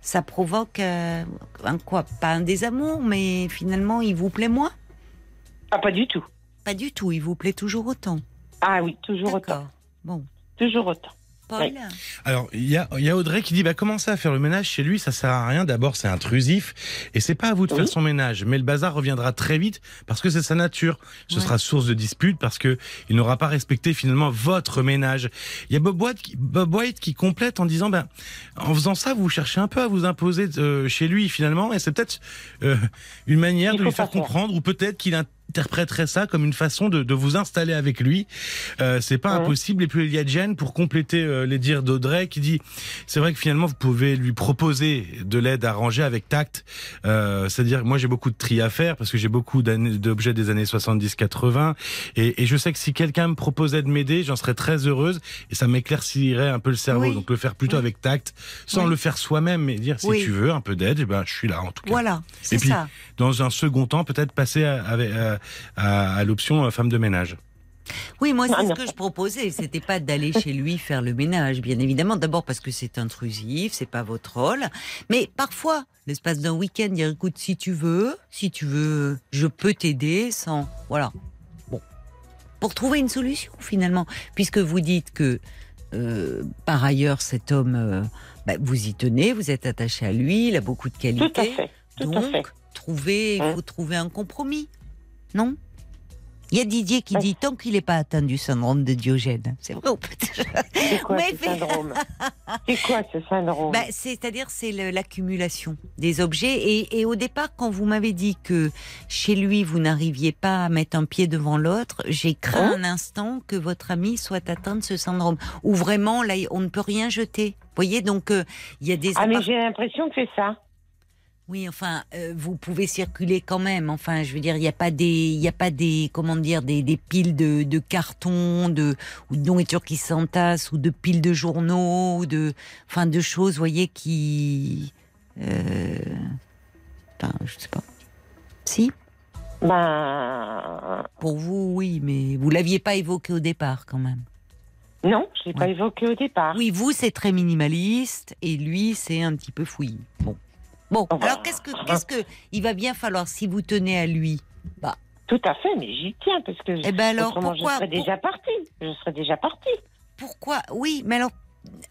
ça provoque euh, un quoi Pas un désamour, mais finalement, il vous plaît moins? Ah, pas du tout. Pas du tout, il vous plaît toujours autant. Ah oui, toujours autant. Bon. Toujours autant. Paul Oui. Alors, il y a, y a Audrey qui dit bah, commencer à faire le ménage chez lui, ça sert à rien. D'abord, c'est intrusif et c'est pas à vous de Oui. faire son ménage. Mais le bazar reviendra très vite parce que c'est sa nature. Ce Ouais. sera source de dispute parce que il n'aura pas respecté finalement votre ménage. Il y a Bob White qui, Bob White qui complète en disant ben en faisant ça, vous cherchez un peu à vous imposer euh, chez lui finalement et c'est peut-être euh, une manière Il de lui faire faire. comprendre ou peut-être qu'il interpréterait ça comme une façon de, de vous installer avec lui. Euh, c'est pas Ouais. impossible. Et puis il y a Jen pour compléter euh, les dires d'Audrey qui dit c'est vrai que finalement vous pouvez lui proposer de l'aide à ranger avec tact. Euh, C'est-à-dire moi j'ai beaucoup de tri à faire parce que j'ai beaucoup d'objets des années 70-80 et, et je sais que si quelqu'un me proposait de m'aider, j'en serais très heureuse et ça m'éclaircirait un peu le cerveau. Oui. Donc le faire plutôt Oui. avec tact, sans Oui. le faire soi-même, mais dire si tu veux un peu d'aide, eh ben je suis là en tout cas. Voilà, c'est Et puis, ça. Dans un second temps, peut-être passer à, avec- à, à- à l'option euh, femme de ménage. Oui, moi, Ah, c'est ce non. que je proposais. C'était pas d'aller chez lui faire le ménage, bien évidemment. D'abord parce que c'est intrusif, c'est pas votre rôle. Mais parfois, l'espace d'un week-end, dire écoute, si tu veux, si tu veux, je peux t'aider sans. Voilà. Bon. Pour trouver une solution, finalement. Puisque vous dites que, euh, par ailleurs, cet homme, euh, bah, vous y tenez, vous êtes attaché à lui, il a beaucoup de Tout à qualités. fait. Tout à fait. Donc, trouver, il Hein? faut trouver un compromis. Non Il y a Didier qui dit tant qu'il n'est pas atteint du syndrome de Diogène. C'est vrai ou pas C'est quoi Mais ce fait- syndrome C'est quoi ce syndrome Bah, C'est-à-dire, c'est l'accumulation des objets. Et, et au départ, quand vous m'avez dit que chez lui, vous n'arriviez pas à mettre un pied devant l'autre, j'ai craint Hein un instant que votre ami soit atteint de ce syndrome. Ou vraiment, là, on ne peut rien jeter. Vous voyez, donc, euh, il y a des Ah, mais j'ai l'impression que c'est ça. Oui, enfin, euh, vous pouvez circuler quand même. Enfin, je veux dire, il n'y a pas des, il y a pas des, comment dire, des, des piles de, de cartons, de ou de nourriture qui s'entasse, ou de piles de journaux, ou de, enfin, de choses, vous voyez, qui, euh, enfin, je sais pas. Si, Ben. pour vous, oui, mais vous l'aviez pas évoqué au départ, quand même. Non, je l'ai pas évoqué au départ. Oui, vous, c'est très minimaliste, et lui, c'est un petit peu fouillis. Bon. Bon, Oh, alors qu'est-ce que, qu'est-ce que, il va bien falloir, si vous tenez à lui, bah, Tout à fait, mais j'y tiens parce que Eh ben alors, pourquoi- je serais déjà partie. Je serais déjà partie. Pourquoi? Oui, mais alors,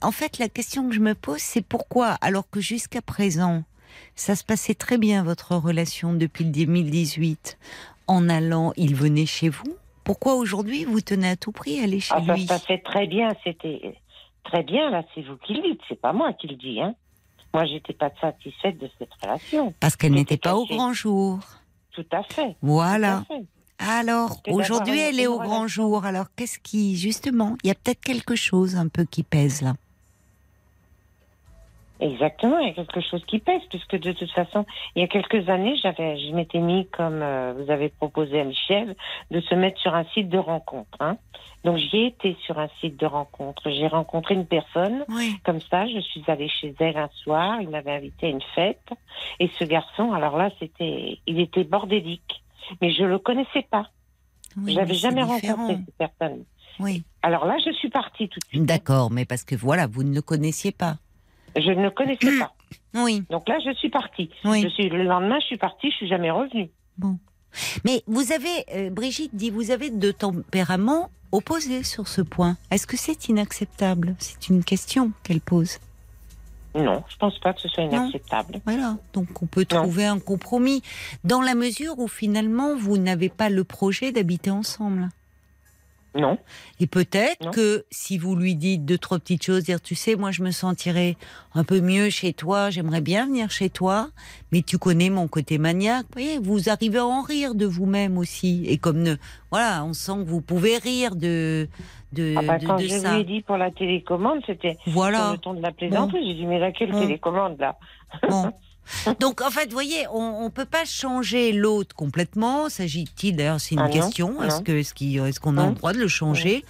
en fait, la question que je me pose, c'est pourquoi, alors que jusqu'à présent, ça se passait très bien votre relation depuis le 2018, en allant, il venait chez vous? Pourquoi aujourd'hui vous tenez à tout prix à aller chez Ah, ça lui? se passait très bien. C'était très bien. Là, c'est vous qui le dites. C'est pas moi qui le dis. Hein. Moi, j'étais pas satisfaite de cette relation. Parce qu'elle n'était pas au grand jour. Tout à fait. Voilà. Tout à fait. Alors, aujourd'hui, elle est au grand jour. Alors, qu'est-ce qui, justement, il y a peut-être quelque chose un peu qui pèse là. Exactement, il y a quelque chose qui pèse, puisque de toute façon, il y a quelques années, j'avais, je m'étais mis, comme euh, vous avez proposé à Michel, de se mettre sur un site de rencontre. Hein. Donc j'y ai été sur un site de rencontre. J'ai rencontré une personne, Oui. comme ça, je suis allée chez elle un soir, il m'avait invité à une fête, et ce garçon, alors là, c'était, il était bordélique, mais je le connaissais pas. oui je c'est jamais différent. rencontré cette personne. Oui. Alors là, je suis partie tout de suite. D'accord, mais parce que voilà, vous ne le connaissiez pas. Je ne connaissais pas. Oui. Donc là, je suis partie. Oui. Je suis le lendemain, je suis partie, je suis jamais revenue. Mais vous avez, euh, Brigitte dit, vous avez deux tempéraments opposés sur ce point. Est-ce que c'est inacceptable? C'est une question qu'elle pose. Non, je pense pas que ce soit Non. inacceptable. Voilà. Donc on peut Non. trouver un compromis dans la mesure où finalement vous n'avez pas le projet d'habiter ensemble. Non. Et peut-être que si vous lui dites deux, trois petites choses, dire, tu sais, moi je me sentirais un peu mieux chez toi, j'aimerais bien venir chez toi, mais tu connais mon côté maniaque. Vous voyez, vous arrivez à en rire de vous-même aussi. Et comme, ne, voilà, on sent que vous pouvez rire de, de, Ah bah, de, quand de je ça. lui ai dit pour la télécommande, c'était sur Voilà. le ton de la plaisanterie. J'ai dit, mais laquelle Bon. télécommande là? Bon. Donc en fait, vous voyez, on ne peut pas changer l'autre complètement. S'agit-il d'ailleurs, c'est une Ah non, question. Est-ce qu'on a Non. le droit de le changer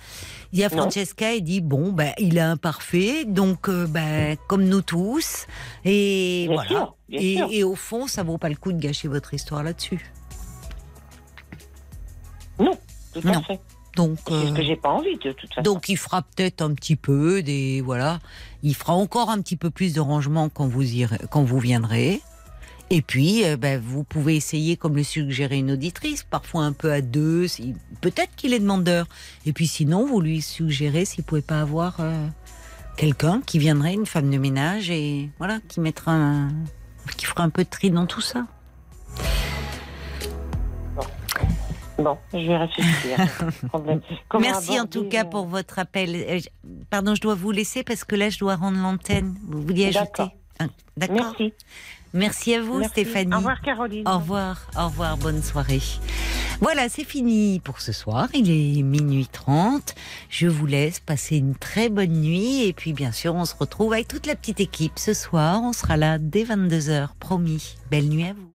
Il y a. Francesca, elle dit bon, ben il est imparfait, donc euh, ben comme nous tous, et Bien voilà. sûr, et, sûr. et au fond, ça vaut pas le coup de gâcher votre histoire là-dessus. Non, tout Non. à fait. Donc C'est ce euh, que j'ai pas envie de toute façon. donc il fera peut-être un petit peu des voilà, il fera encore un petit peu plus de rangement quand vous viendrez. Et puis, euh, ben, vous pouvez essayer, comme le suggérait une auditrice, parfois un peu à deux. si- Peut-être qu'il est demandeur. Et puis sinon, vous lui suggérez s'il pouvait pas avoir euh, quelqu'un qui viendrait, une femme de ménage, et voilà, qui mettra un, qui fera un peu de tri dans tout ça. Bon, je vais réfléchir. Merci en tout cas euh, pour votre appel. Euh, Pardon, je dois vous laisser parce que là, je dois rendre l'antenne. Vous vouliez ajouter D'accord. D'accord. Merci. Merci à vous, Merci. Stéphanie. Au revoir, Caroline. Au revoir, au revoir, bonne soirée. Voilà, c'est fini pour ce soir. Il est minuit 30. Je vous laisse passer une très bonne nuit. Et puis, bien sûr, on se retrouve avec toute la petite équipe ce soir. On sera là dès 22h, promis. Belle nuit à vous.